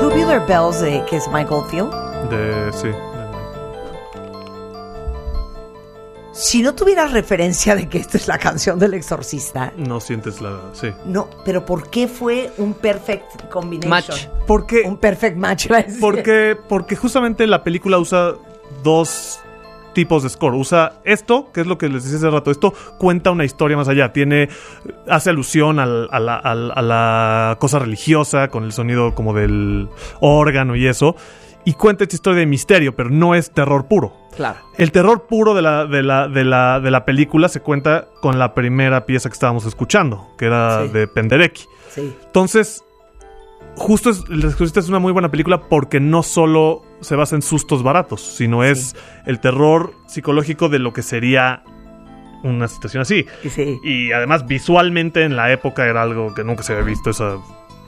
Tubular Bells de que es Michael Field. De, sí. Si no tuvieras referencia de que esta es la canción del exorcista, No sientes la... Sí. no, pero ¿por qué fue un perfect combination? Match. Porque, un perfect match. Porque, porque justamente la película usa dos tipos de score. Usa esto, que es lo que les decía hace rato. Esto cuenta una historia más allá. Tiene, hace alusión al- a, la, al- a la cosa religiosa con el sonido como del órgano y eso. Y cuenta esta historia de misterio, pero no es terror puro. Claro. El terror puro de la, de la, de la, de la película se cuenta con la primera pieza que estábamos escuchando, que era Sí. de Penderecki. Sí. Entonces, justo es, El Exorcista es una muy buena película porque no solo se basa en sustos baratos, sino es el terror psicológico de lo que sería una situación así. Y además, visualmente en la época era algo que nunca se había visto, esa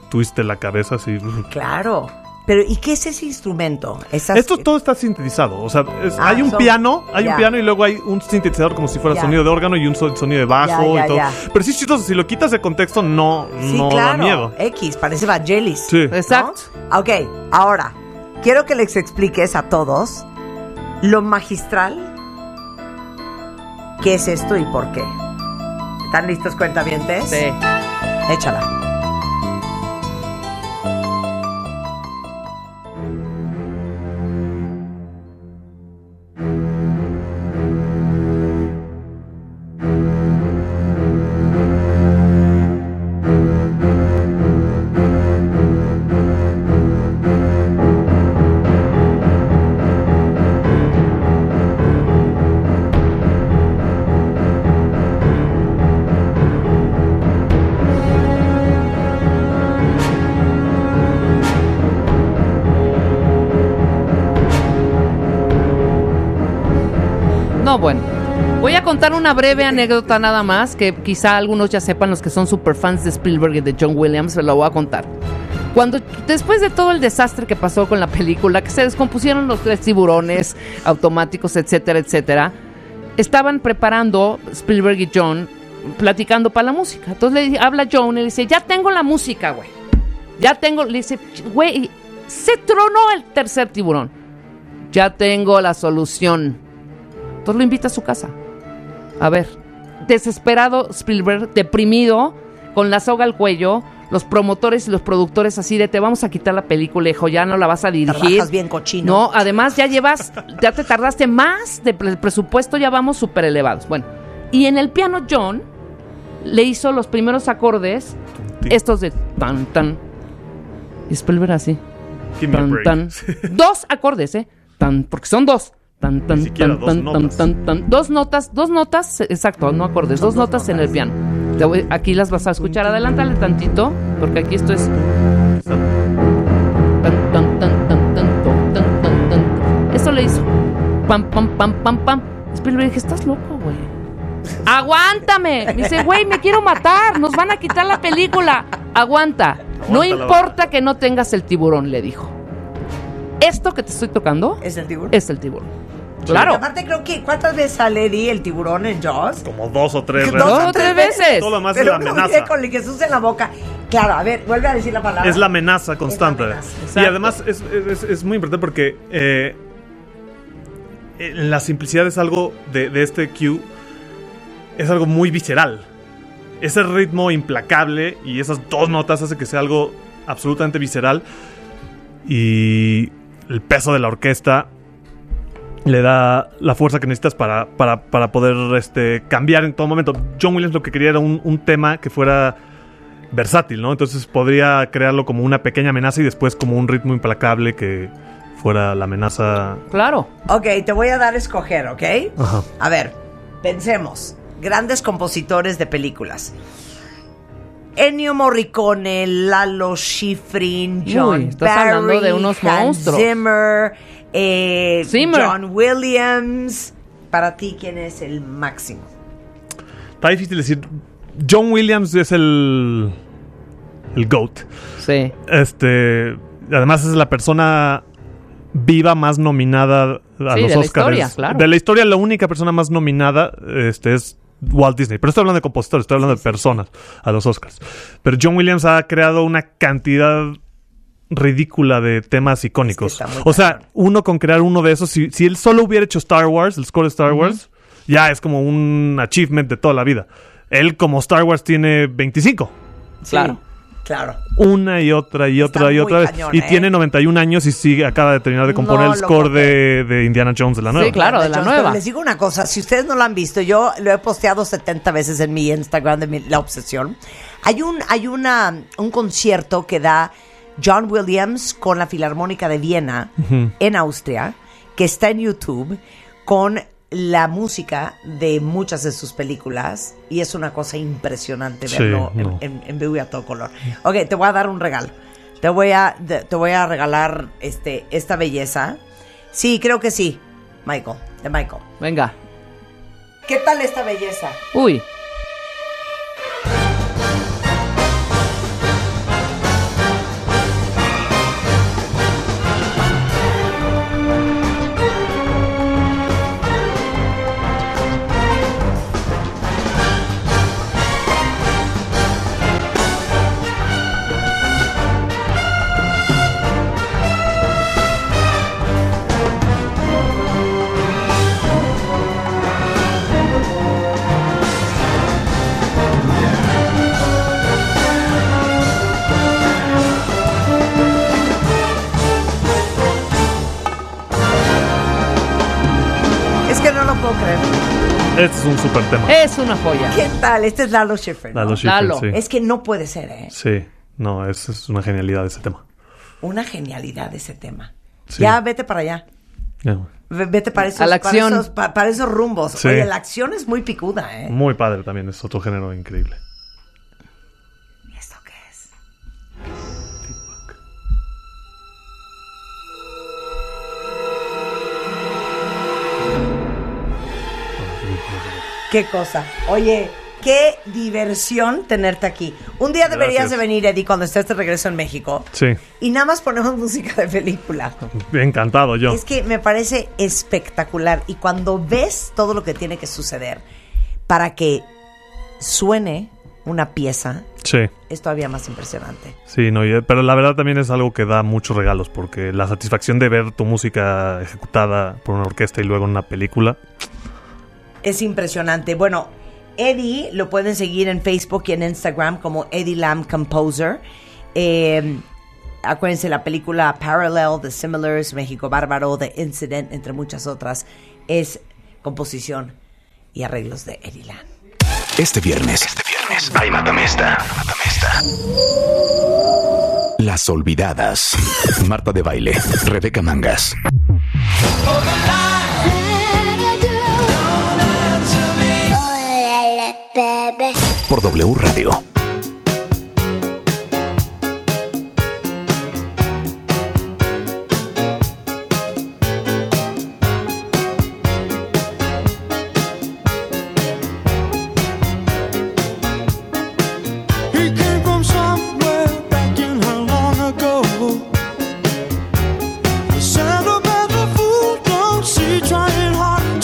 twist en la cabeza así. Claro. Pero, ¿y qué es ese instrumento? Esas- Esto todo está sintetizado, o sea, es- Ah, hay un son- piano, hay un piano y luego hay un sintetizador como si fuera sonido de órgano y un so- sonido de bajo y todo. Pero sí es chistoso, si lo quitas de contexto no, Sí, no claro. da miedo. X, parece Vangelis. Sí. Exacto. ¿no? Ok, ahora, quiero que les expliques a todos lo magistral que es esto y por qué. ¿Están listos, cuentavientes? Sí. Échala. Contar una breve anécdota nada más, que quizá algunos ya sepan, los que son super fans de Spielberg y de John Williams, se lo voy a contar. Cuando, después de todo el desastre que pasó con la película, que se descompusieron los tres tiburones automáticos, etcétera, etcétera, estaban preparando Spielberg y John, platicando para la música. Entonces le habla John y le dice, ya tengo la música, güey. Ya tengo, le dice, güey, se tronó el tercer tiburón. Ya tengo la solución. Entonces lo invita a su casa. A ver, desesperado Spielberg, deprimido, con la soga al cuello, los promotores y los productores así de te vamos a quitar la película, hijo, ya no la vas a dirigir. Trabajas bien cochino. No, además ya llevas, ya te tardaste más de pre- presupuesto, ya vamos súper elevados. Bueno, y en el piano John le hizo los primeros acordes, estos de tan tan. Y Spielberg así. Tan tan. Dos acordes, ¿eh? Tan, porque son dos. Tan, tan, siquiera tan, dos tan, tan, notas. tan, tan. Dos notas, dos notas, exacto, no acordes, dos, notas, en el piano. Te voy- aquí las vas a escuchar, adelántale tantito, porque aquí esto es. Tan, tan, tan, tan, tan, tan, tan, tan, tan. Esto le hizo. Pam, pam, pam, pam, pam. Spielberg dije, estás loco, güey. ¡Aguántame! Me dice, güey, me quiero matar. Nos van a quitar la película. Aguanta. No importa que no tengas el tiburón, le dijo. Esto que te estoy tocando ¿Es el tiburón? es el tiburón. Claro. aparte creo que ¿cuántas veces sale Eddie el tiburón en Jaws? Como dos o tres Dos veces. o tres veces. Todo lo más es Pero la uno amenaza. con el Jesús en la boca. Claro, a ver, vuelve a decir la palabra. Es la amenaza constante. y además es, es- es muy importante porque eh, eh, la simplicidad es algo de, de este cue. Es algo muy visceral. Ese ritmo implacable y esas dos notas hace que sea algo absolutamente visceral. Y el peso de la orquesta le da la fuerza que necesitas para, para, para poder este, cambiar en todo momento. John Williams lo que quería era un, un tema que fuera versátil, ¿no? Entonces podría crearlo como una pequeña amenaza y después como un ritmo implacable que fuera la amenaza. Claro. Ok, te voy a dar a escoger, ¿ok? Ajá. A ver, pensemos. Grandes compositores de películas. Ennio Morricone, Lalo Schifrin, John Uy, estás Barry, hablando de unos Hans monstruos. Zimmer, eh, Zimmer. John Williams. Para ti, ¿quién es el máximo? Está difícil decir. John Williams es el. el GOAT. Sí. Este. Además es la persona viva más nominada a Sí, los de la Oscars. historia, claro. De la historia, la única persona más nominada este, es Walt Disney. Pero estoy hablando de compositores, estoy hablando de personas a los Oscars. Pero John Williams ha creado una cantidad ridícula de temas icónicos. o sea, uno con crear uno de esos, si, si él solo hubiera hecho Star Wars, el score de Star Wars, ya es como un achievement de toda la vida. Él como Star Wars tiene 25. Claro. Claro. Una y otra y otra y otra vez. cañón, y ¿eh? tiene 91 años y sigue, acaba de terminar de componer No el score de, de Indiana Jones de la nueva. Jones, pero Les digo una cosa, si ustedes no lo han visto, yo lo he posteado 70 veces en mi Instagram de mi- La Obsesión. Hay un hay una un concierto que da John Williams con la Filarmónica de Viena en Austria, que está en YouTube con la música de muchas de sus películas y es una cosa impresionante verlo en- no. en, en vivo y a todo color. Ok, te voy a dar un regalo. Te voy a, te voy a regalar este, esta belleza. Sí, creo que sí, Michael, de Michael. Venga. ¿Qué tal esta belleza? Uy. Este es un super tema. Es una joya. ¿Qué tal? Este es Lalo Schifrin. ¿no? Lalo Schifrin, Lalo. sí. Es que no puede ser, ¿eh? Sí, no, es, es una genialidad ese tema. Una genialidad ese tema. Sí. Ya vete para allá. Ya. Vete para esos, A la acción. Para, esos, pa- para esos rumbos. Sí. Oye, la acción es muy picuda, ¿eh? Muy padre también, es otro género increíble. Qué cosa. Oye, qué diversión tenerte aquí. Un día deberías Gracias. de venir, Eddie, cuando estés de regreso en México. Sí, Y nada más ponemos música de película. encantado yo. Es que me parece espectacular. Y cuando ves todo lo que tiene que suceder para que suene una pieza, Sí, es todavía más impresionante. sí, no, y- pero la verdad también es algo que da muchos regalos porque la satisfacción de ver tu música ejecutada por una orquesta y luego en una película. Es impresionante. Bueno, Eddie lo pueden seguir en Facebook y en Instagram como Eddie Lamb Composer. Eh, acuérdense la película Parallel, The Similars, México Bárbaro, The Incident, entre muchas otras, es composición y arreglos de Eddie Lamb. Este viernes. Este viernes. Hay Matamesta. Matamesta. Las olvidadas. Marta de baile. Rebeca Mangas. Por W Radio.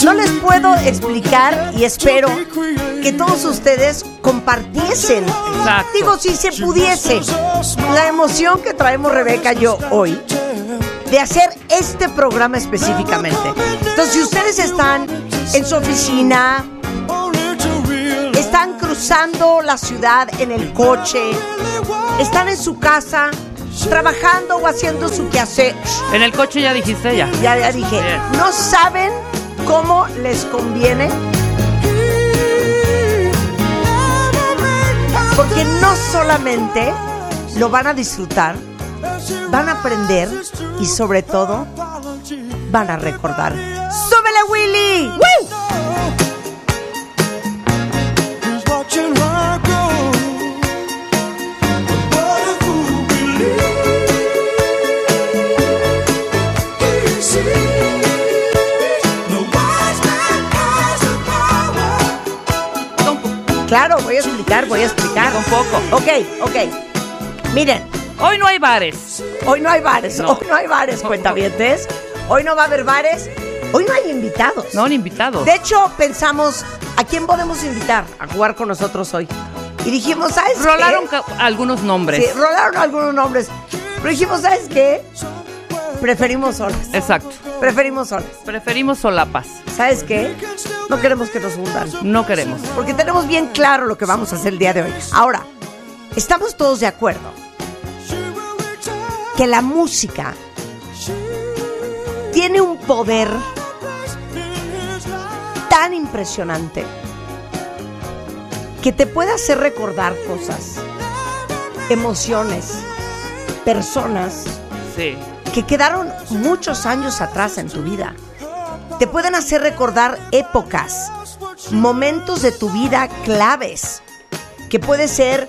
No les puedo explicar y espero que todos ustedes compartiesen. Digo, si se pudiese, la emoción que traemos Rebeca y yo hoy de hacer este programa específicamente. Entonces, si ustedes están en su oficina, están cruzando la ciudad en el coche, están en su casa trabajando o haciendo su quehacer. En el coche ya dijiste ya. Ya, ya dije, no saben cómo les conviene. Porque no solamente lo van a disfrutar, van a aprender y sobre todo van a recordar. ¡Súbele, Willy! ¡Woo! Claro, voy a explicar, voy a explicar. Un poco. Ok, ok. Miren. Hoy no hay bares. Hoy no hay bares. No. Hoy no hay bares, cuentavientes. Hoy no va a haber bares. Hoy no hay invitados. No, ni invitados. De hecho, pensamos, ¿a quién podemos invitar a jugar con nosotros hoy? Y dijimos, ¿sabes qué? Rolaron algunos nombres. Sí, rolaron algunos nombres. Pero dijimos, ¿sabes qué? Preferimos solas. Exacto. Preferimos solas. Preferimos solapas. ¿Sabes qué? No queremos que nos hundan. No queremos. Porque tenemos bien claro lo que vamos a hacer el día de hoy. Ahora, estamos todos de acuerdo que la música tiene un poder tan impresionante que te puede hacer recordar cosas, emociones, personas Sí. Que quedaron muchos años atrás en tu vida. Te pueden hacer recordar épocas, momentos de tu vida claves, que puede ser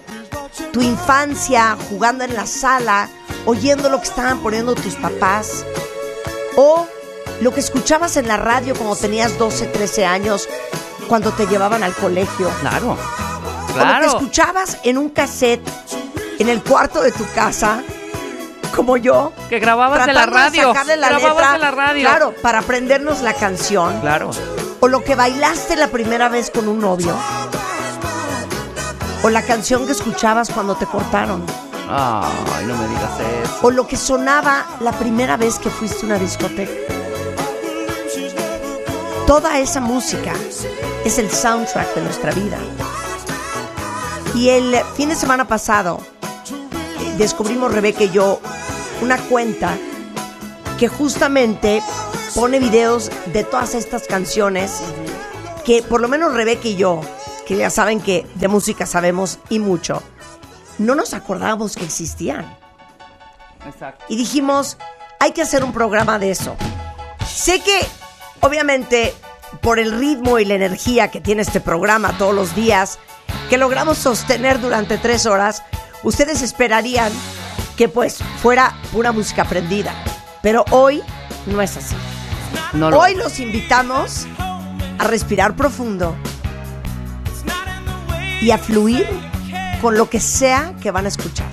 tu infancia jugando en la sala, oyendo lo que estaban poniendo tus papás, o lo que escuchabas en la radio cuando tenías 12, 13 años, cuando te llevaban al colegio. Claro. O lo que Claro. escuchabas en un cassette en el cuarto de tu casa, como yo. Que grababas de la radio. sacarle la grababas letra, de la radio. Claro, para aprendernos la canción. Claro. O lo que bailaste la primera vez con un novio. O la canción que escuchabas cuando te cortaron. Ay, no me digas eso. O lo que sonaba la primera vez que fuiste a una discoteca. Toda esa música es el soundtrack de nuestra vida. Y el fin de semana pasado eh, descubrimos Rebeca y yo una cuenta que justamente pone videos de todas estas canciones que por lo menos Rebeca y yo, que ya saben que de música sabemos y mucho, no nos acordábamos que existían. Exacto. Y dijimos, hay que hacer un programa de eso. Sé que, obviamente, por el ritmo y la energía que tiene este programa todos los días, que logramos sostener durante tres horas, ustedes esperarían que pues fuera pura música aprendida. Pero hoy no es así. No lo- Hoy los invitamos a respirar profundo y a fluir con lo que sea que van a escuchar.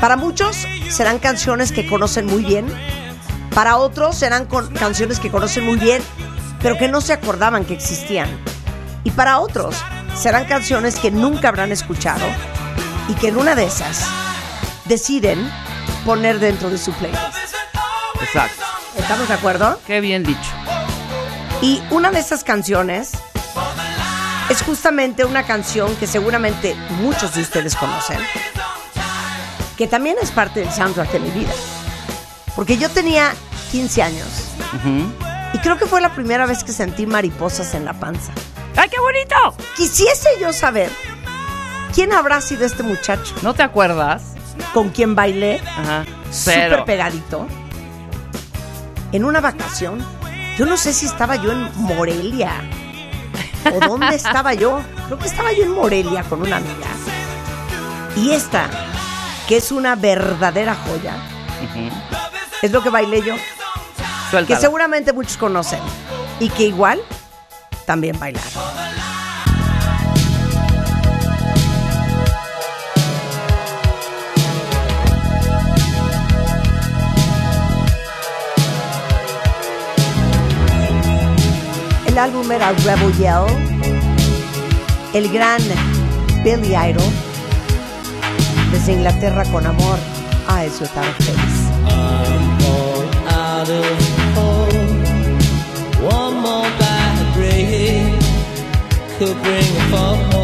Para muchos serán canciones que conocen muy bien, para otros serán con- canciones que conocen muy bien, pero que no se acordaban que existían. Y para otros serán canciones que nunca habrán escuchado y que en una de esas deciden poner dentro de su playlist. Exacto. ¿Estamos de acuerdo? Qué bien dicho. Y una de esas canciones es justamente una canción que seguramente muchos de ustedes conocen, que también es parte del soundtrack de mi vida. Porque yo tenía 15 años y creo que fue la primera vez que sentí mariposas en la panza. ¡Ay, qué bonito! Quisiese yo saber quién habrá sido este muchacho. ¿No te acuerdas? Con quien bailé Ajá. súper Cero. pegadito en una vacación. Yo no sé si estaba yo en Morelia o dónde estaba yo. Creo que estaba yo en Morelia con una amiga. Y esta, que es una verdadera joya, es lo que bailé yo. Que seguramente muchos conocen. Y que igual también bailaron. El álbum era Rebel Yell. El gran Billy Idol. Desde Inglaterra con amor. A Face. out of home. One more bad break could bring a fall.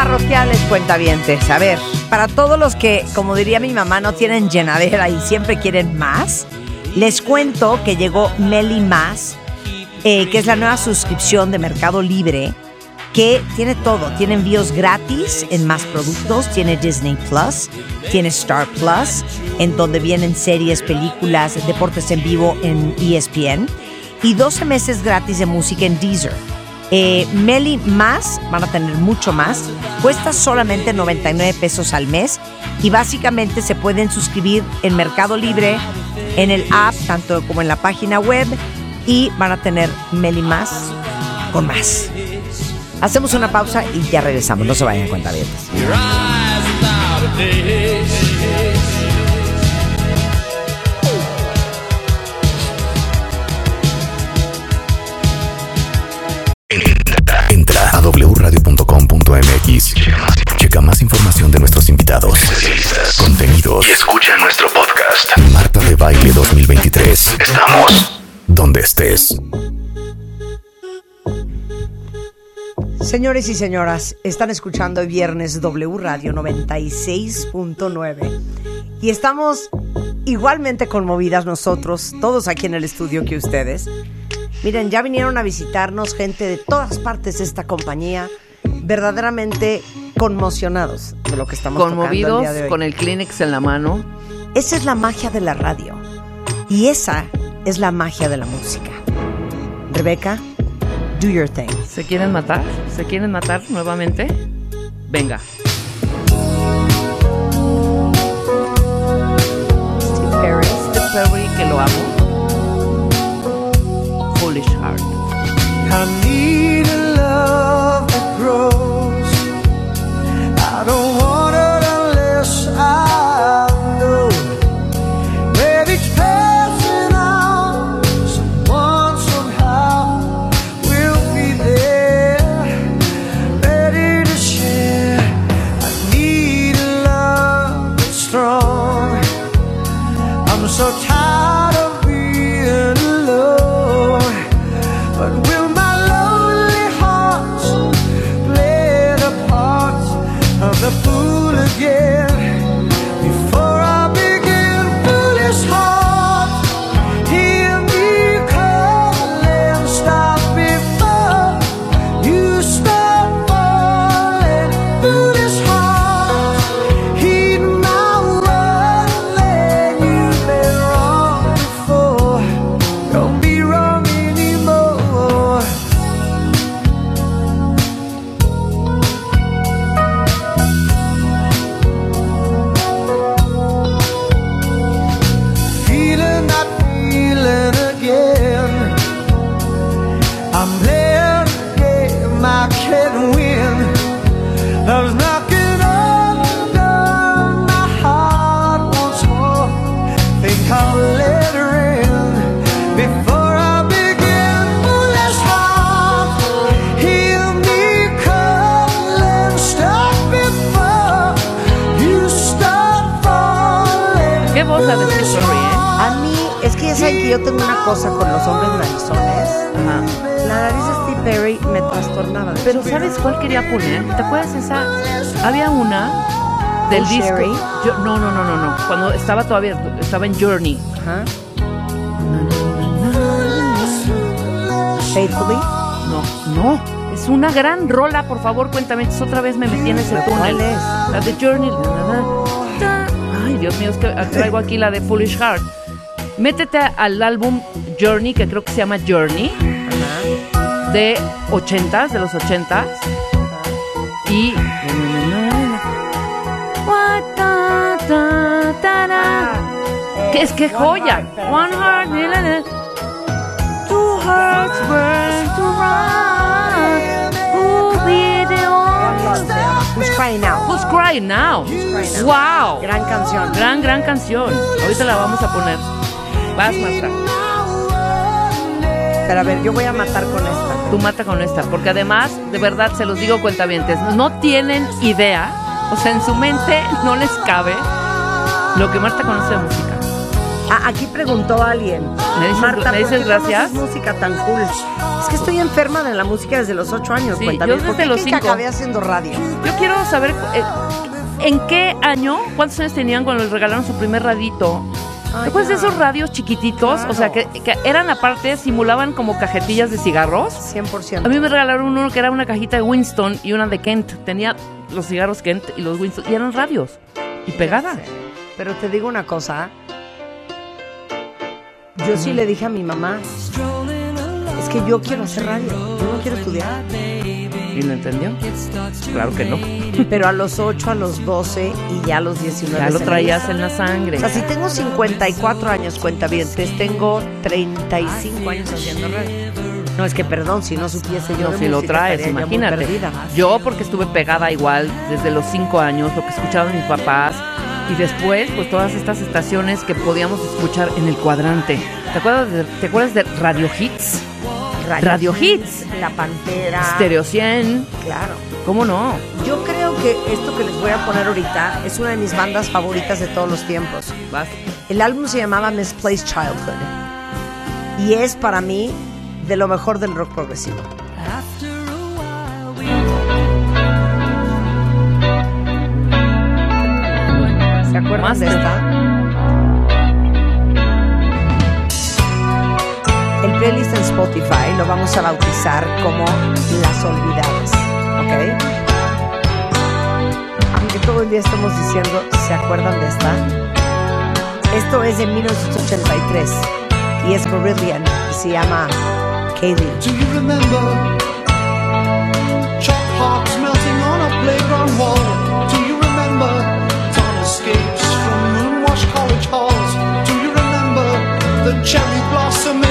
Parroquiales, cuentavientes. A ver, para todos los que, como diría mi mamá, no tienen llenadera y siempre quieren más, les cuento que llegó Meli Más, eh, que es la nueva suscripción de Mercado Libre, que tiene todo. Tiene envíos gratis en más productos, tiene Disney Plus, tiene Star Plus, en donde vienen series, películas, deportes en vivo en ESPN, y 12 meses gratis de música en Deezer. Eh, Meli más, van a tener mucho más, cuesta solamente 99 pesos al mes y básicamente se pueden suscribir en Mercado Libre, en el app, tanto como en la página web y van a tener Meli más con más. Hacemos una pausa y ya regresamos, no se vayan cuenta bien. 2023. Estamos donde estés. Señores y señoras, están escuchando viernes W Radio 96.9 y estamos igualmente conmovidas nosotros, todos aquí en el estudio que ustedes. Miren, ya vinieron a visitarnos gente de todas partes de esta compañía, verdaderamente conmocionados de lo que estamos Conmovidos, tocando el día de hoy. con el Kleenex en la mano. Esa es la magia de la radio y esa es la magia de la música. Rebeca, do your thing. ¿Se quieren matar? ¿Se quieren matar nuevamente? Venga. Steve Perry. Steve Perry, que lo amo. Foolish Heart. I need a love that grows. I don't want it unless I cosa con los hombres narizones. La nariz de Steve Perry me, trastornaba. Pero. ¿sabes cuál quería poner? ¿Te acuerdas esa? Había una del disco. Sherry. Yo- no, no, no, no, no. Cuando estaba todavía, estaba en Journey. Ajá. Faithfully. No, no. Es una gran rola, por favor, cuéntame. Otra vez me metí en ese ¿Pero túnel. cuál es? La de Journey. Ay, Dios mío, es que traigo aquí la de Foolish Heart. Métete al álbum Journey, que creo que se llama Journey, de 80s, de los 80s. Y. ¿Qué es que joya? One heart, two hearts burn to run. Who'll be the Who's Crying Now. Who's Crying Now? Crying Now. Wow. Gran canción. Gran, gran canción. Ahorita la vamos a poner. Vas, Marta. Pero a ver, yo voy a matar con esta. Tú mata con esta, porque además, de verdad, se los digo cuentavientes, no tienen idea, o sea, en su mente no les cabe lo que Marta conoce de música. Ah, aquí preguntó alguien. ¿Me dices- Marta, me ¿por qué gracias? música tan cool? Es que estoy enferma de la música desde los ocho años. Sí, cuéntame. yo ¿Por desde qué los cinco. acabé haciendo radio? Yo quiero saber eh, en qué año, cuántos años tenían cuando les regalaron su primer radito. Ay, Después de ya. esos radios chiquititos, o sea, que, que eran aparte, simulaban como cajetillas de cigarros. 100%. A mí me regalaron uno que era una cajita de Winston y una de Kent. Tenía los cigarros Kent y los Winston. Y eran radios. Y pegada. Pero te digo una cosa. Yo sí le dije a mi mamá, es que yo quiero hacer radio, yo no quiero estudiar. ¿Y lo entendió? Claro que no. Pero a los 8, a los 12 y ya a los 19. Ya lo traías en la sangre. O sea, si tengo 54 años, cuenta bien, tengo 35 años haciendo radio. No, es que perdón, si no supiese yo No, si lo traes, imagínate. Yo porque estuve pegada igual desde los cinco años, lo que escuchaban mis papás. Y después, pues todas estas estaciones que podíamos escuchar en el cuadrante. ¿Te acuerdas de, ¿te acuerdas de Radio Hits? Radio Hits. La Pantera. Stereo 100. Claro. ¿Cómo no? Yo creo que esto que les voy a poner ahorita es una de mis bandas favoritas de todos los tiempos. Vas. El álbum se llamaba Misplaced Childhood. Y es para mí de lo mejor del rock progresivo. ¿Se acuerdan de- esta? El playlist en Spotify lo vamos a bautizar como Las Olvidadas. ¿Ok? Aunque todo el día estamos diciendo, ¿se acuerdan de esta? Esto es de 1983 y es Brilliant y se llama Kaylee. Do you remember chalk hearts melting on a playground wall? Do you remember torn escapes from moonwashed college halls? Do you remember the cherry blossom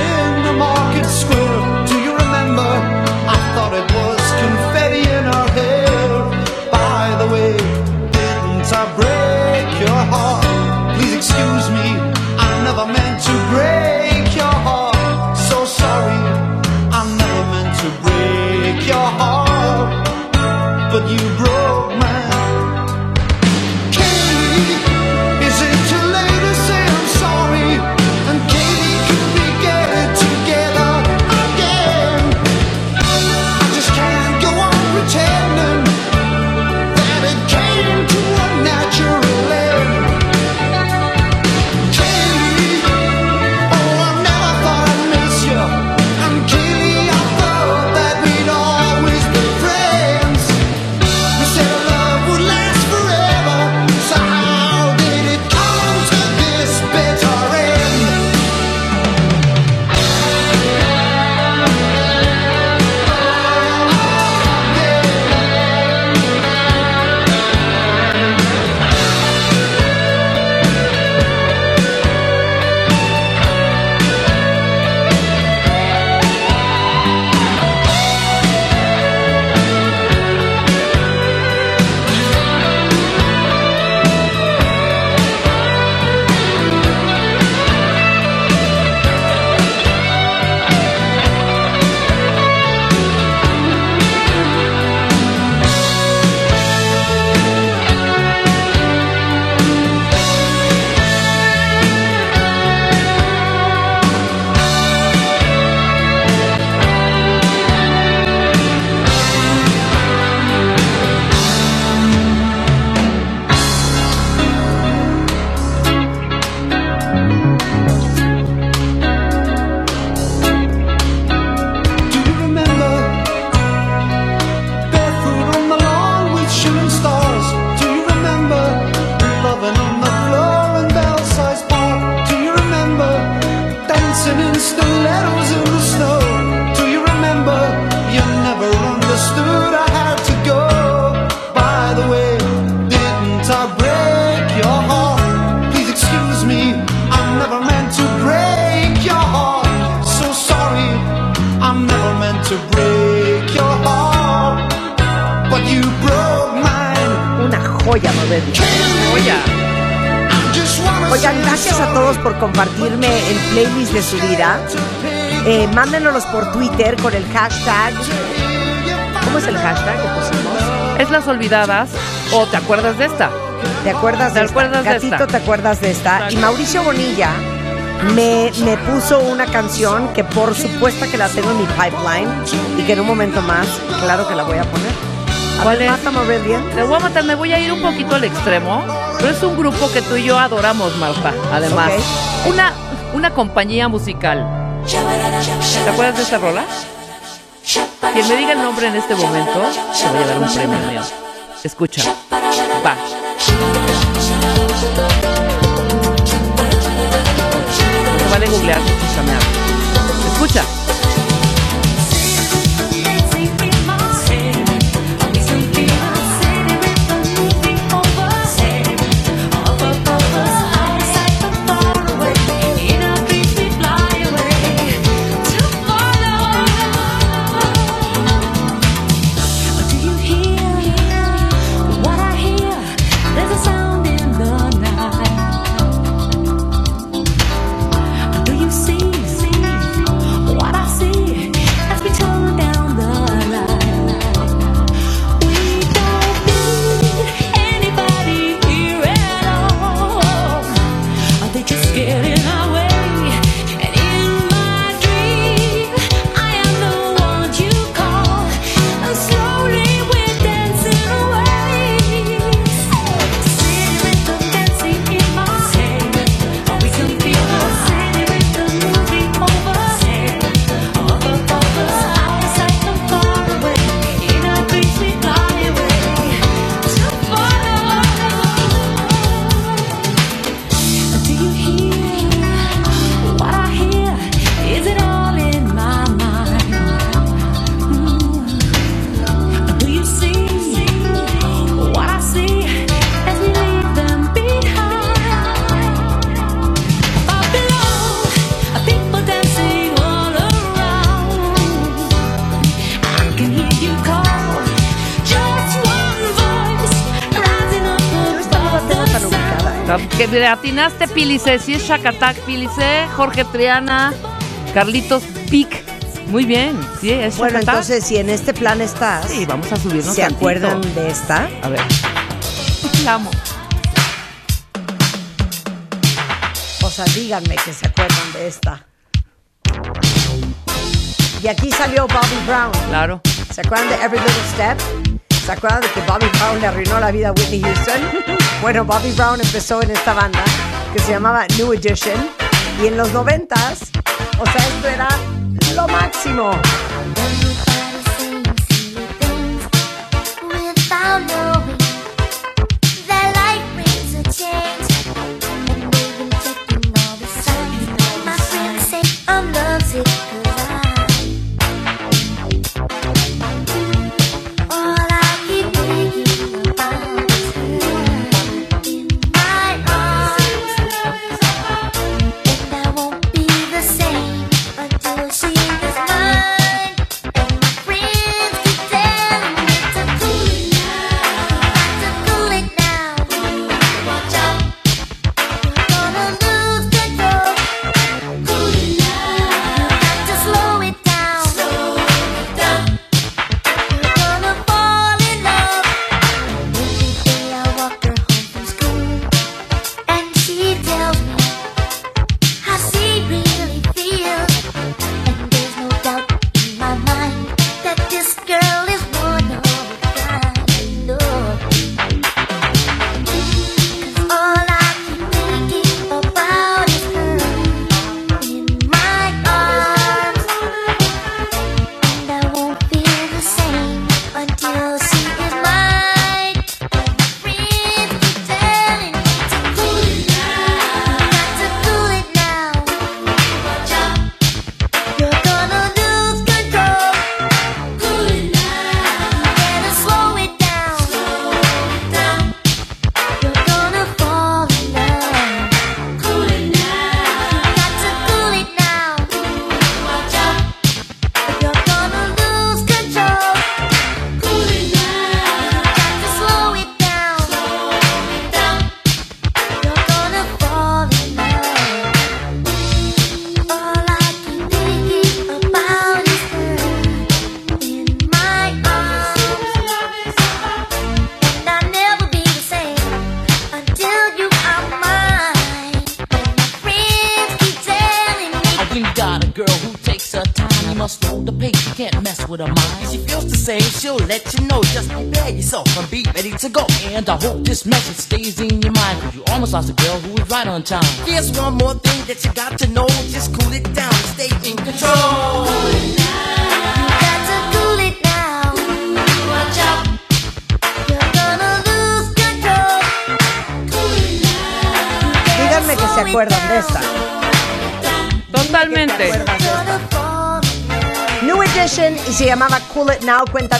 joya, Morelia. Joya. Oigan, gracias a todos por compartirme el playlist de su vida. Eh, mándenos por Twitter con el hashtag. ¿Cómo es el hashtag que pusimos? Es las olvidadas o te acuerdas de esta. ¿Te acuerdas ¿Te de acuerdas esta? de Gatito, esta? ¿te acuerdas de esta? Y Mauricio Bonilla me, me puso una canción que por supuesto que la tengo en mi pipeline y que en un momento más, claro que la voy a poner. ¿Cuál es? Te voy a matar, me voy a ir un poquito al extremo, pero es un grupo que tú y yo adoramos, Marta. Además, una, una compañía musical. ¿Te acuerdas de esta rola? Quien me diga el nombre en este momento, te voy a dar un premio mío. Escucha. Va. Vale googlear, escúchame. Escucha. Atinaste, Pilice. Si es Shakatak, Pilice, Jorge Triana, Carlitos Pic. Muy bien, sí, es Bueno, Shakatak. entonces, si en este plan estás, Sí, vamos a subirnos ¿se tantito. acuerdan de esta? A ver. La amo. O sea, díganme que se acuerdan de esta. Y aquí salió Bobby Brown. Claro. ¿Se acuerdan de Every Little Step? ¿Se acuerdan de que Bobby Brown le arruinó la vida a Whitney Houston? Bueno, Bobby Brown empezó en esta banda que se llamaba New Edition. Y en los noventas, o sea, esto era lo máximo.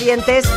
dientes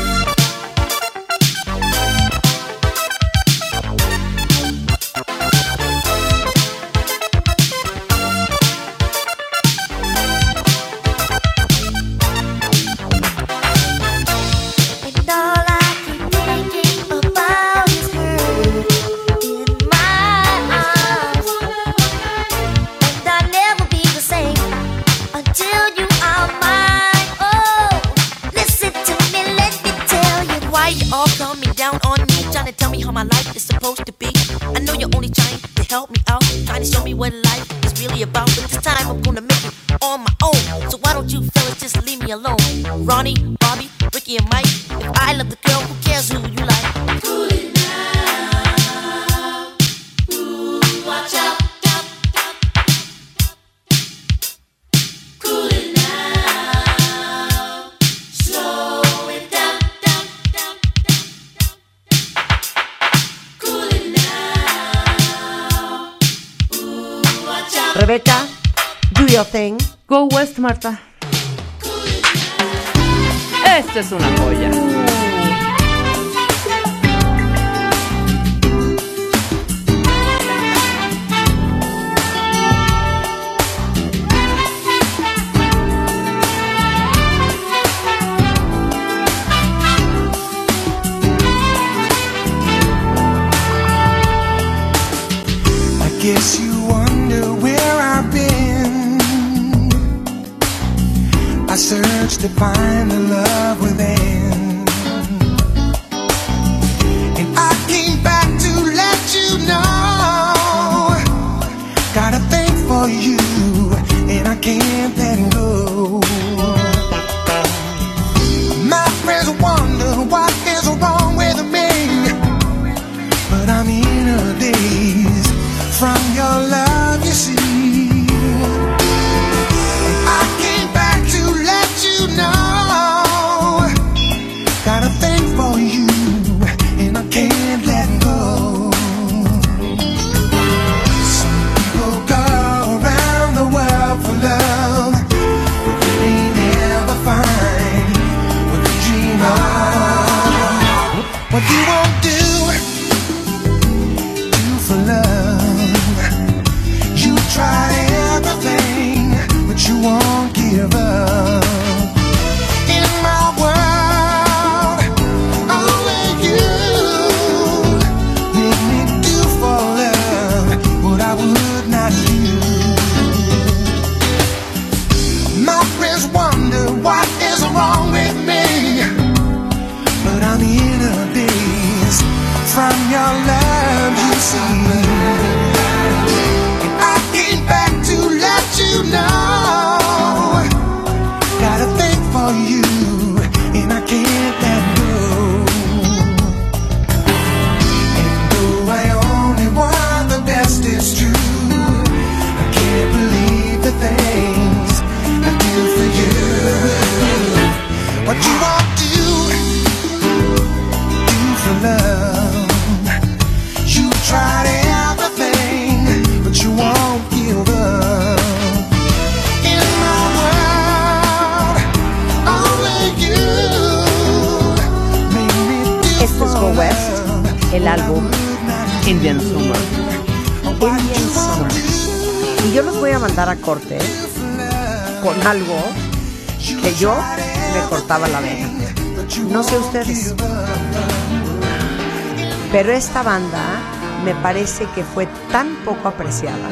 esta banda me parece que fue tan poco apreciada.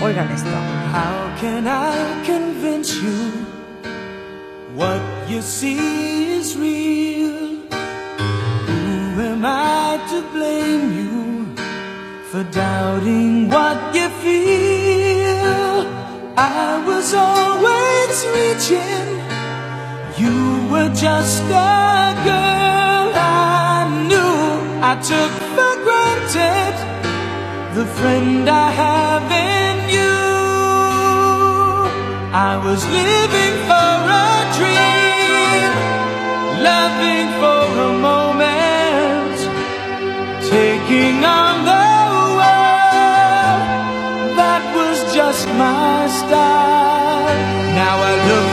Oigan esto. How can I convince you what you see is real? Who am I to blame you for doubting what you feel? I was always reaching. You were just a girl I knew I took accepted the friend I have in you. I was living for a dream, loving for a moment, taking on the world. That was just my style. Now I look.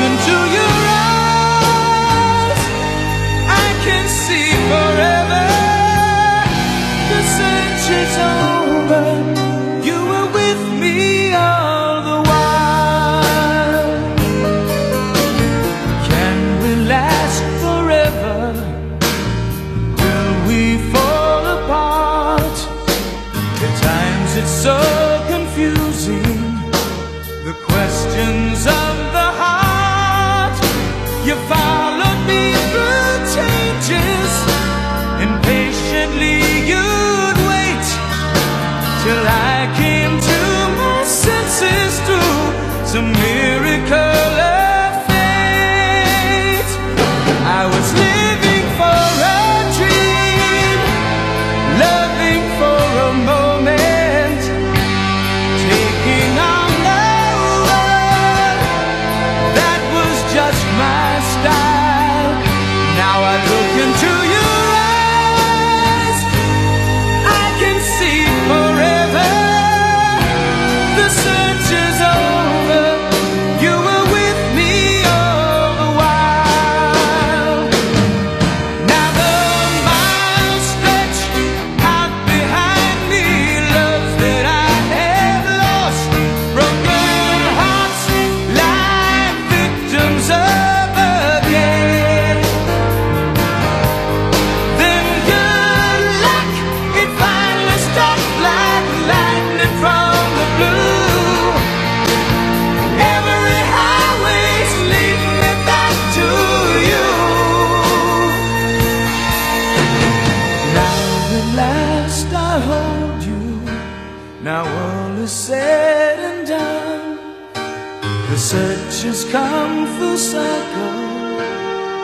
Just come full circle.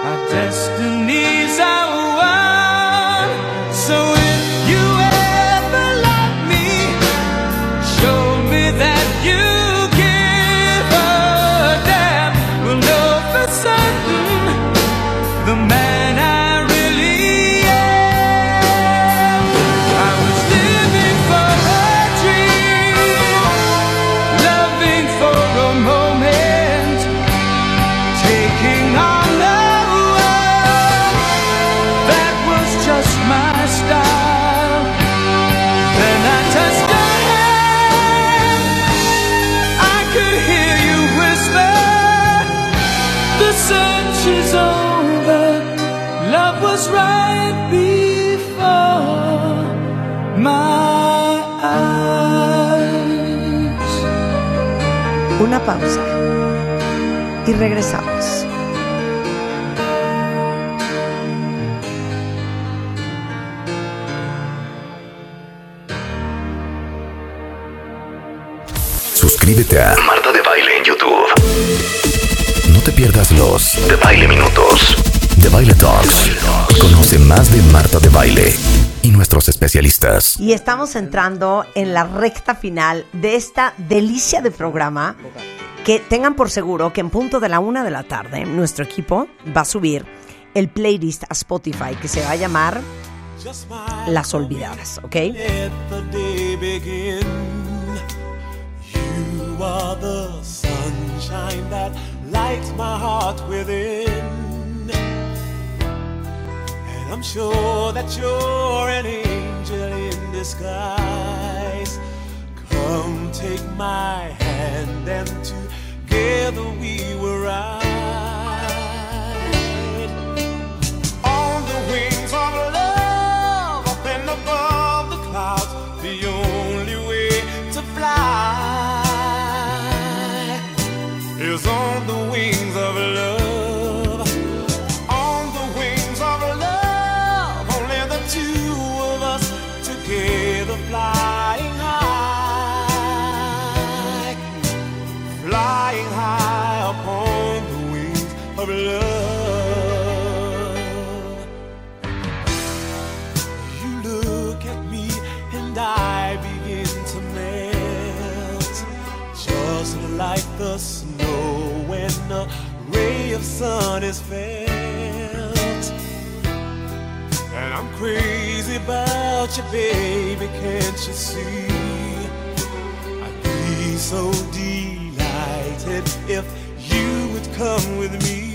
Our destinies are. pausa y regresamos. Suscríbete a Marta de Baile en YouTube. No te pierdas los de Baile Minutos, de Baile Talks. Conoce más de Marta de Baile y nuestros especialistas. Y estamos entrando en la recta final de esta delicia de programa que tengan por seguro que en punto de la una de la tarde nuestro equipo va a subir el playlist a Spotify que se va a llamar Las Olvidadas, ¿ok? I'm sure that you're an angel in disguise. Come take my hand and together we will ride on the wings of love. Always felt. And I'm crazy about you, baby, can't you see? I'd be so delighted if you would come with me.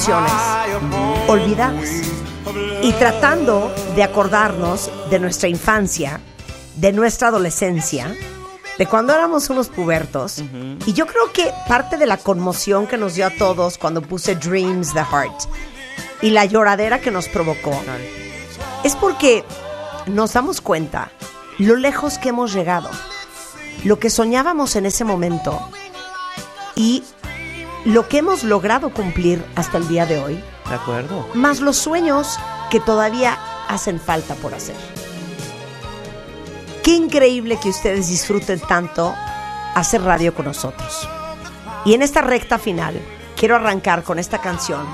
Canciones olvidadas. Y tratando de acordarnos de nuestra infancia, de nuestra adolescencia, de cuando éramos unos pubertos. Y yo creo que parte de la conmoción que nos dio a todos cuando puse Dreams the Heart y la lloradera que nos provocó es porque nos damos cuenta lo lejos que hemos llegado, lo que soñábamos en ese momento y lo que hemos logrado cumplir hasta el día de hoy, De acuerdo. más los sueños que todavía hacen falta por hacer. Qué increíble que ustedes disfruten tanto hacer radio con nosotros. Y en esta recta final, quiero arrancar con esta canción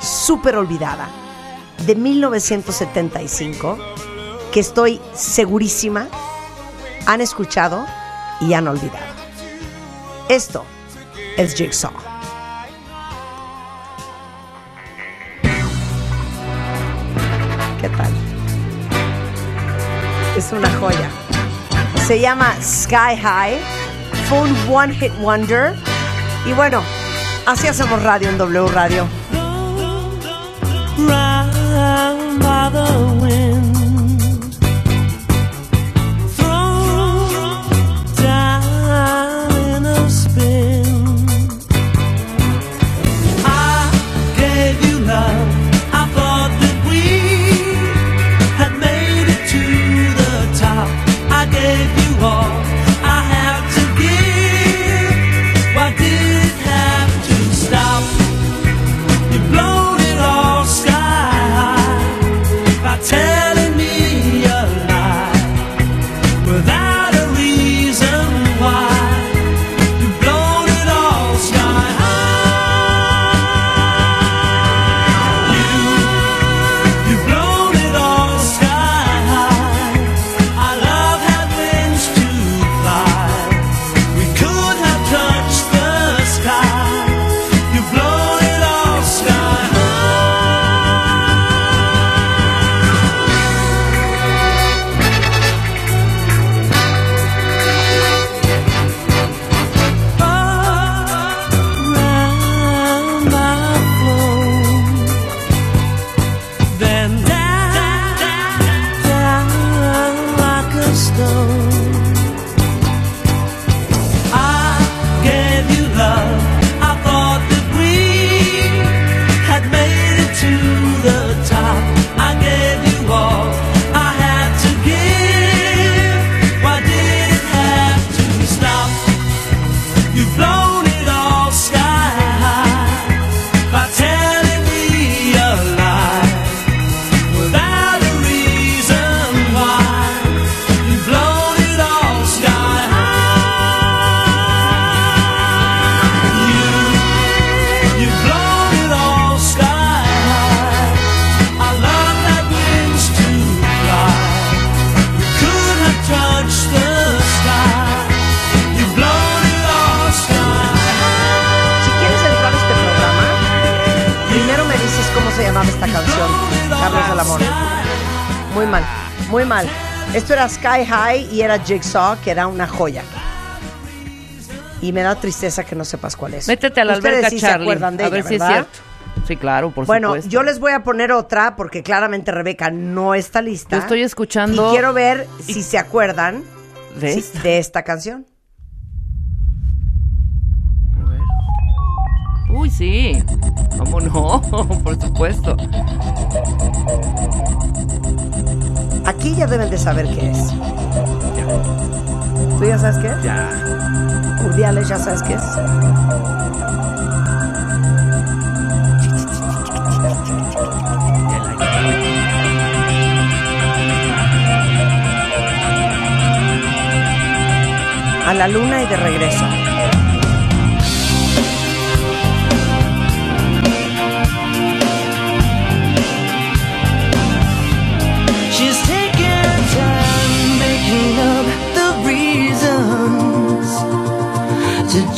súper olvidada de 1975, que estoy segurísima han escuchado y han olvidado. Esto es Jigsaw. Es una joya. Se llama Sky High. Fue un One Hit Wonder. Y bueno, así hacemos radio en W Radio. Era Sky High y era Jigsaw, que era una joya. Y me da tristeza que no sepas cuál es. Métete a la Ustedes alberca, sí se Charlie. acuerdan de a ella, ver si es ¿verdad? cierto. Sí, claro, por bueno, supuesto. yo les voy a poner otra porque claramente Rebeca no está lista. Yo estoy escuchando- Y quiero ver si se acuerdan ¿De si- esta? de esta canción. Uy, sí. ¿Cómo no? por supuesto. Aquí ya deben de saber qué es. Ya. ¿Tú ya sabes qué es? Ya. Urdiales, ¿ya sabes qué es? A la luna y de regreso.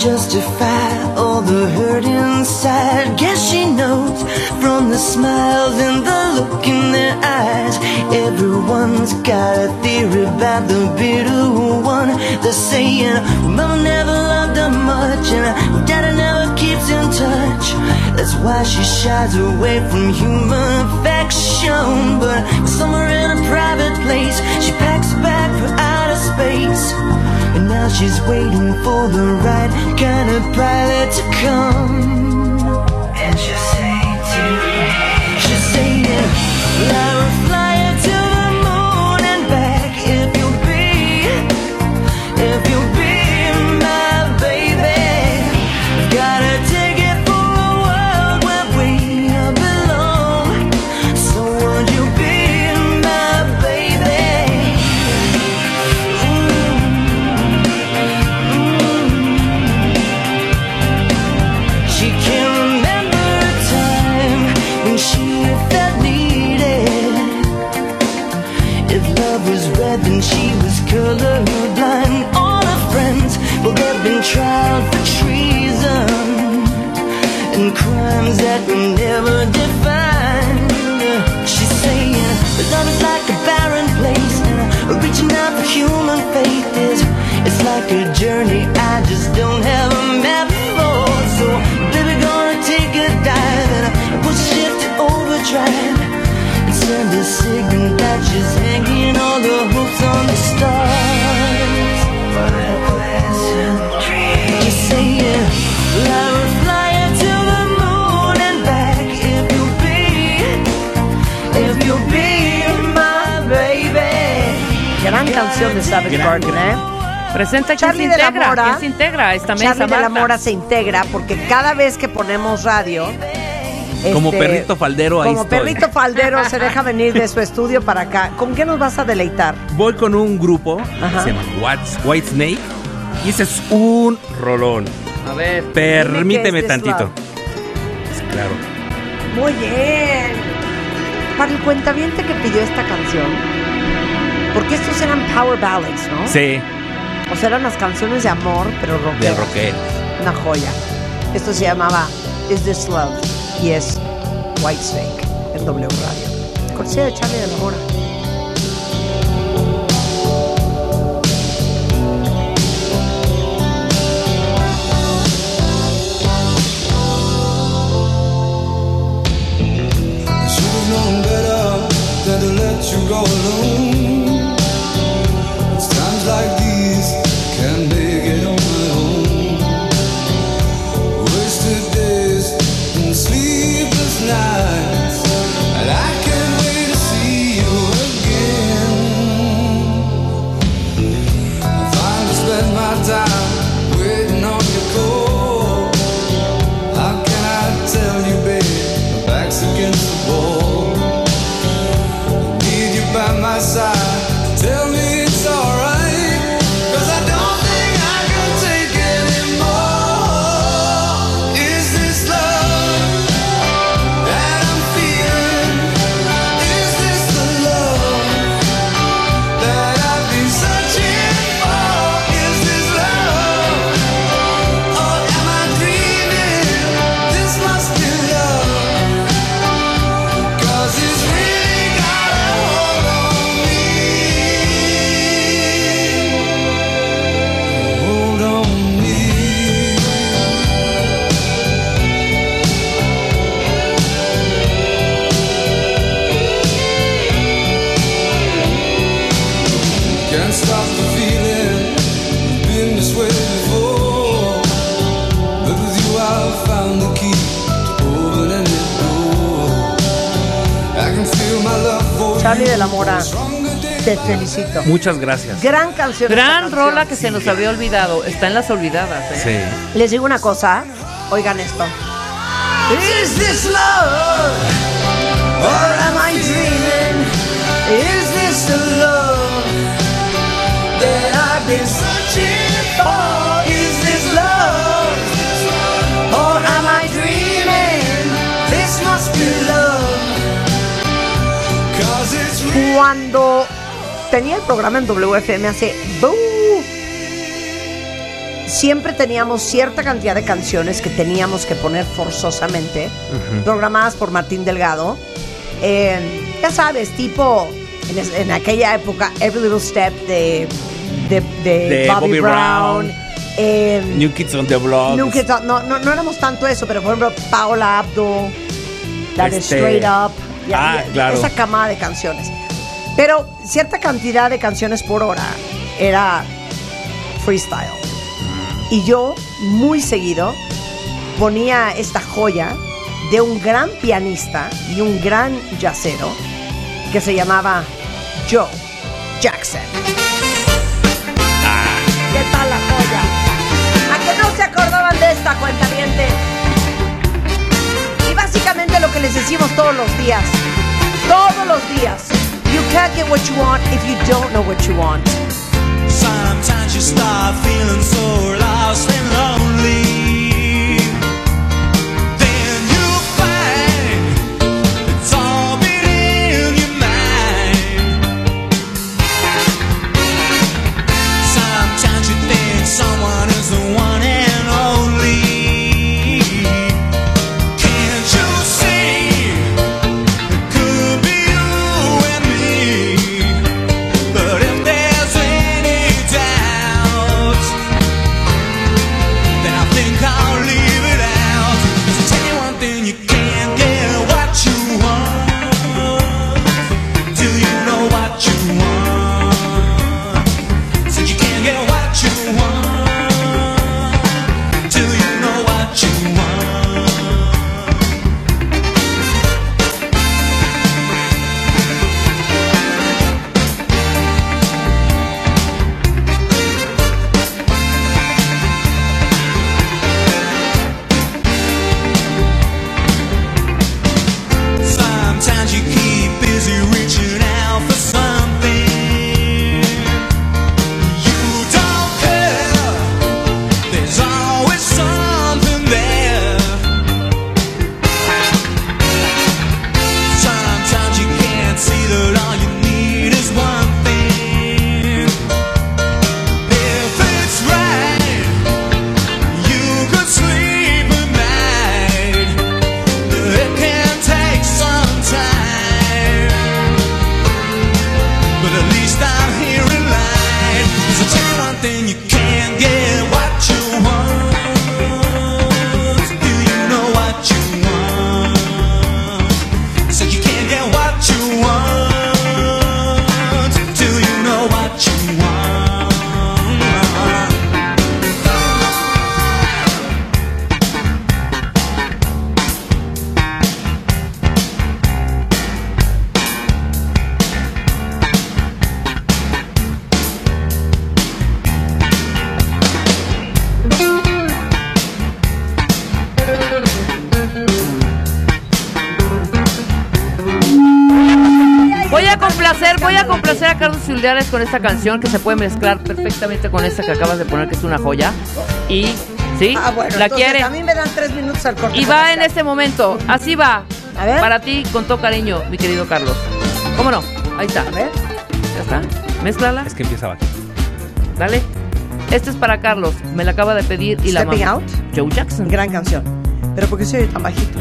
Justify all the hurt inside. Guess she knows from the smiles and the look in their eyes. Everyone's got a theory about the bitter one. They're saying, Mama never loved her much, and Daddy never keeps in touch. That's why she shies away from human affection. But somewhere in a private place, she packs a bag for. And now she's waiting for the right kind of pilot to come. And she'll say to me, she'll say, I will canción de Savage. Garden, ¿eh? Presenta quién Charlie se de la Mora. quién se integra a esta mesa, Charlie de la Marta. Mora se integra porque cada vez que ponemos radio. Como este, perrito faldero, ahí Como estoy. perrito faldero se deja venir de su estudio para acá. ¿Con qué nos vas a deleitar? Voy con un grupo Ajá. que se llama What's- White Snake y ese es un rolón. A ver. Permíteme Dime qué es tantito. Pues claro. Muy bien. Para el cuentaviente que pidió esta canción, estos eran power ballads, ¿no? Sí, O sea, eran las canciones de amor, pero del rockeras. rockero. Una joya. Esto se llamaba Is This Love y es Whitesnake en W Radio. Cortesía de Charlie de la Mora. Charlie de la Mora, te felicito. Muchas gracias. Gran canción. Gran rola canción. que se nos había olvidado. Está en las olvidadas. ¿eh? Sí. Les digo una cosa. Oigan esto. Is this love? Or am I dreaming? Is this the love that I've been searching for? Is this love? Or am I dreaming? This must be love cuando tenía el programa en WFM hace... Siempre teníamos cierta cantidad de canciones que teníamos que poner forzosamente, programadas por Martín Delgado. Eh, ya sabes, tipo, en, es- en aquella época, Every Little Step de, de, de De Bobby, Bobby Brown. Brown. eh, New Kids on the Block. New Kids on- no, no, no éramos tanto eso, pero por ejemplo, Paola Abdo, la de Este- Straight Up, y- Ah, claro. esa camada de canciones. Pero cierta cantidad de canciones por hora era freestyle. Y yo, muy seguido, ponía esta joya de un gran pianista y un gran jazzero que se llamaba Joe Jackson. ¿Qué tal la joya? ¿A que no se acordaban de esta cuenta Y básicamente que les decimos todos los días. Todos los días. You can't get what you want if you don't know what you want. Sometimes you start feeling so lost and lonely. Con esta canción que se puede mezclar perfectamente con esta que acabas de poner, que es una joya. Y, ¿sí? Ah, bueno, ¿La entonces quiere? a mí me dan tres minutos al corte. Y va en este momento, así va. A ver. Para ti, con todo cariño, mi querido Carlos. ¿Cómo no? Ahí está. A ver. Ya está. Mézclala. Es que empieza abajo. Dale. Este es para Carlos. Me la acaba de pedir y la Stepping mamá. Out. Joe Jackson. Gran canción. Pero porque soy tan bajito.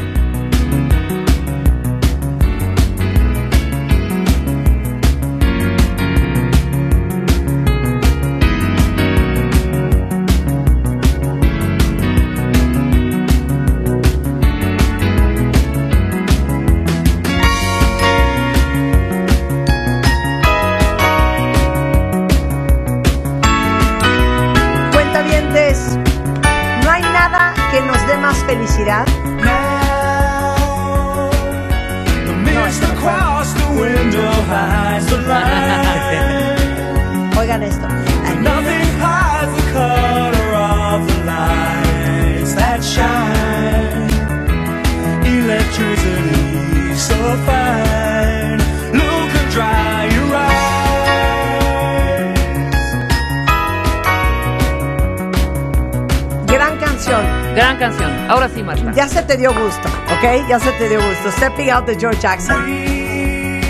Te dio gusto, ¿ok? Ya se te dio gusto. Stepping Out de George Jackson.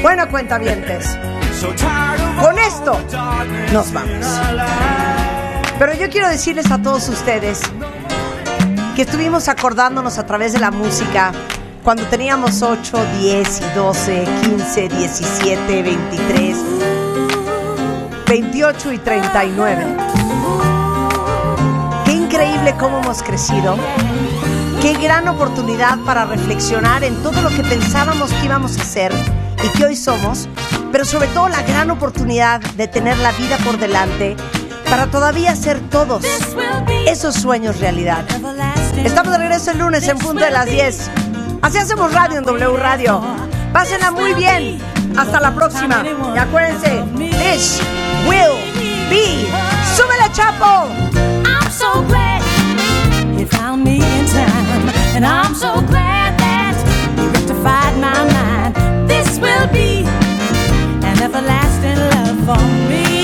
Bueno, cuentavientes. Con esto nos vamos. Pero yo quiero decirles a todos ustedes que estuvimos acordándonos a través de la música cuando teníamos 8, 10 y 12, 15, 17, 23, 28 y 39. Qué increíble cómo hemos crecido. Qué gran oportunidad para reflexionar en todo lo que pensábamos que íbamos a hacer y que hoy somos, pero sobre todo la gran oportunidad de tener la vida por delante para todavía hacer todos esos sueños realidad. Estamos de regreso el lunes en punto de las 10. Así hacemos radio en W Radio. Pásenla muy bien. Hasta la próxima. Y acuérdense, this will be. ¡Súbele, Chapo! And I'm so glad that you rectified my mind. This will be an everlasting love for me.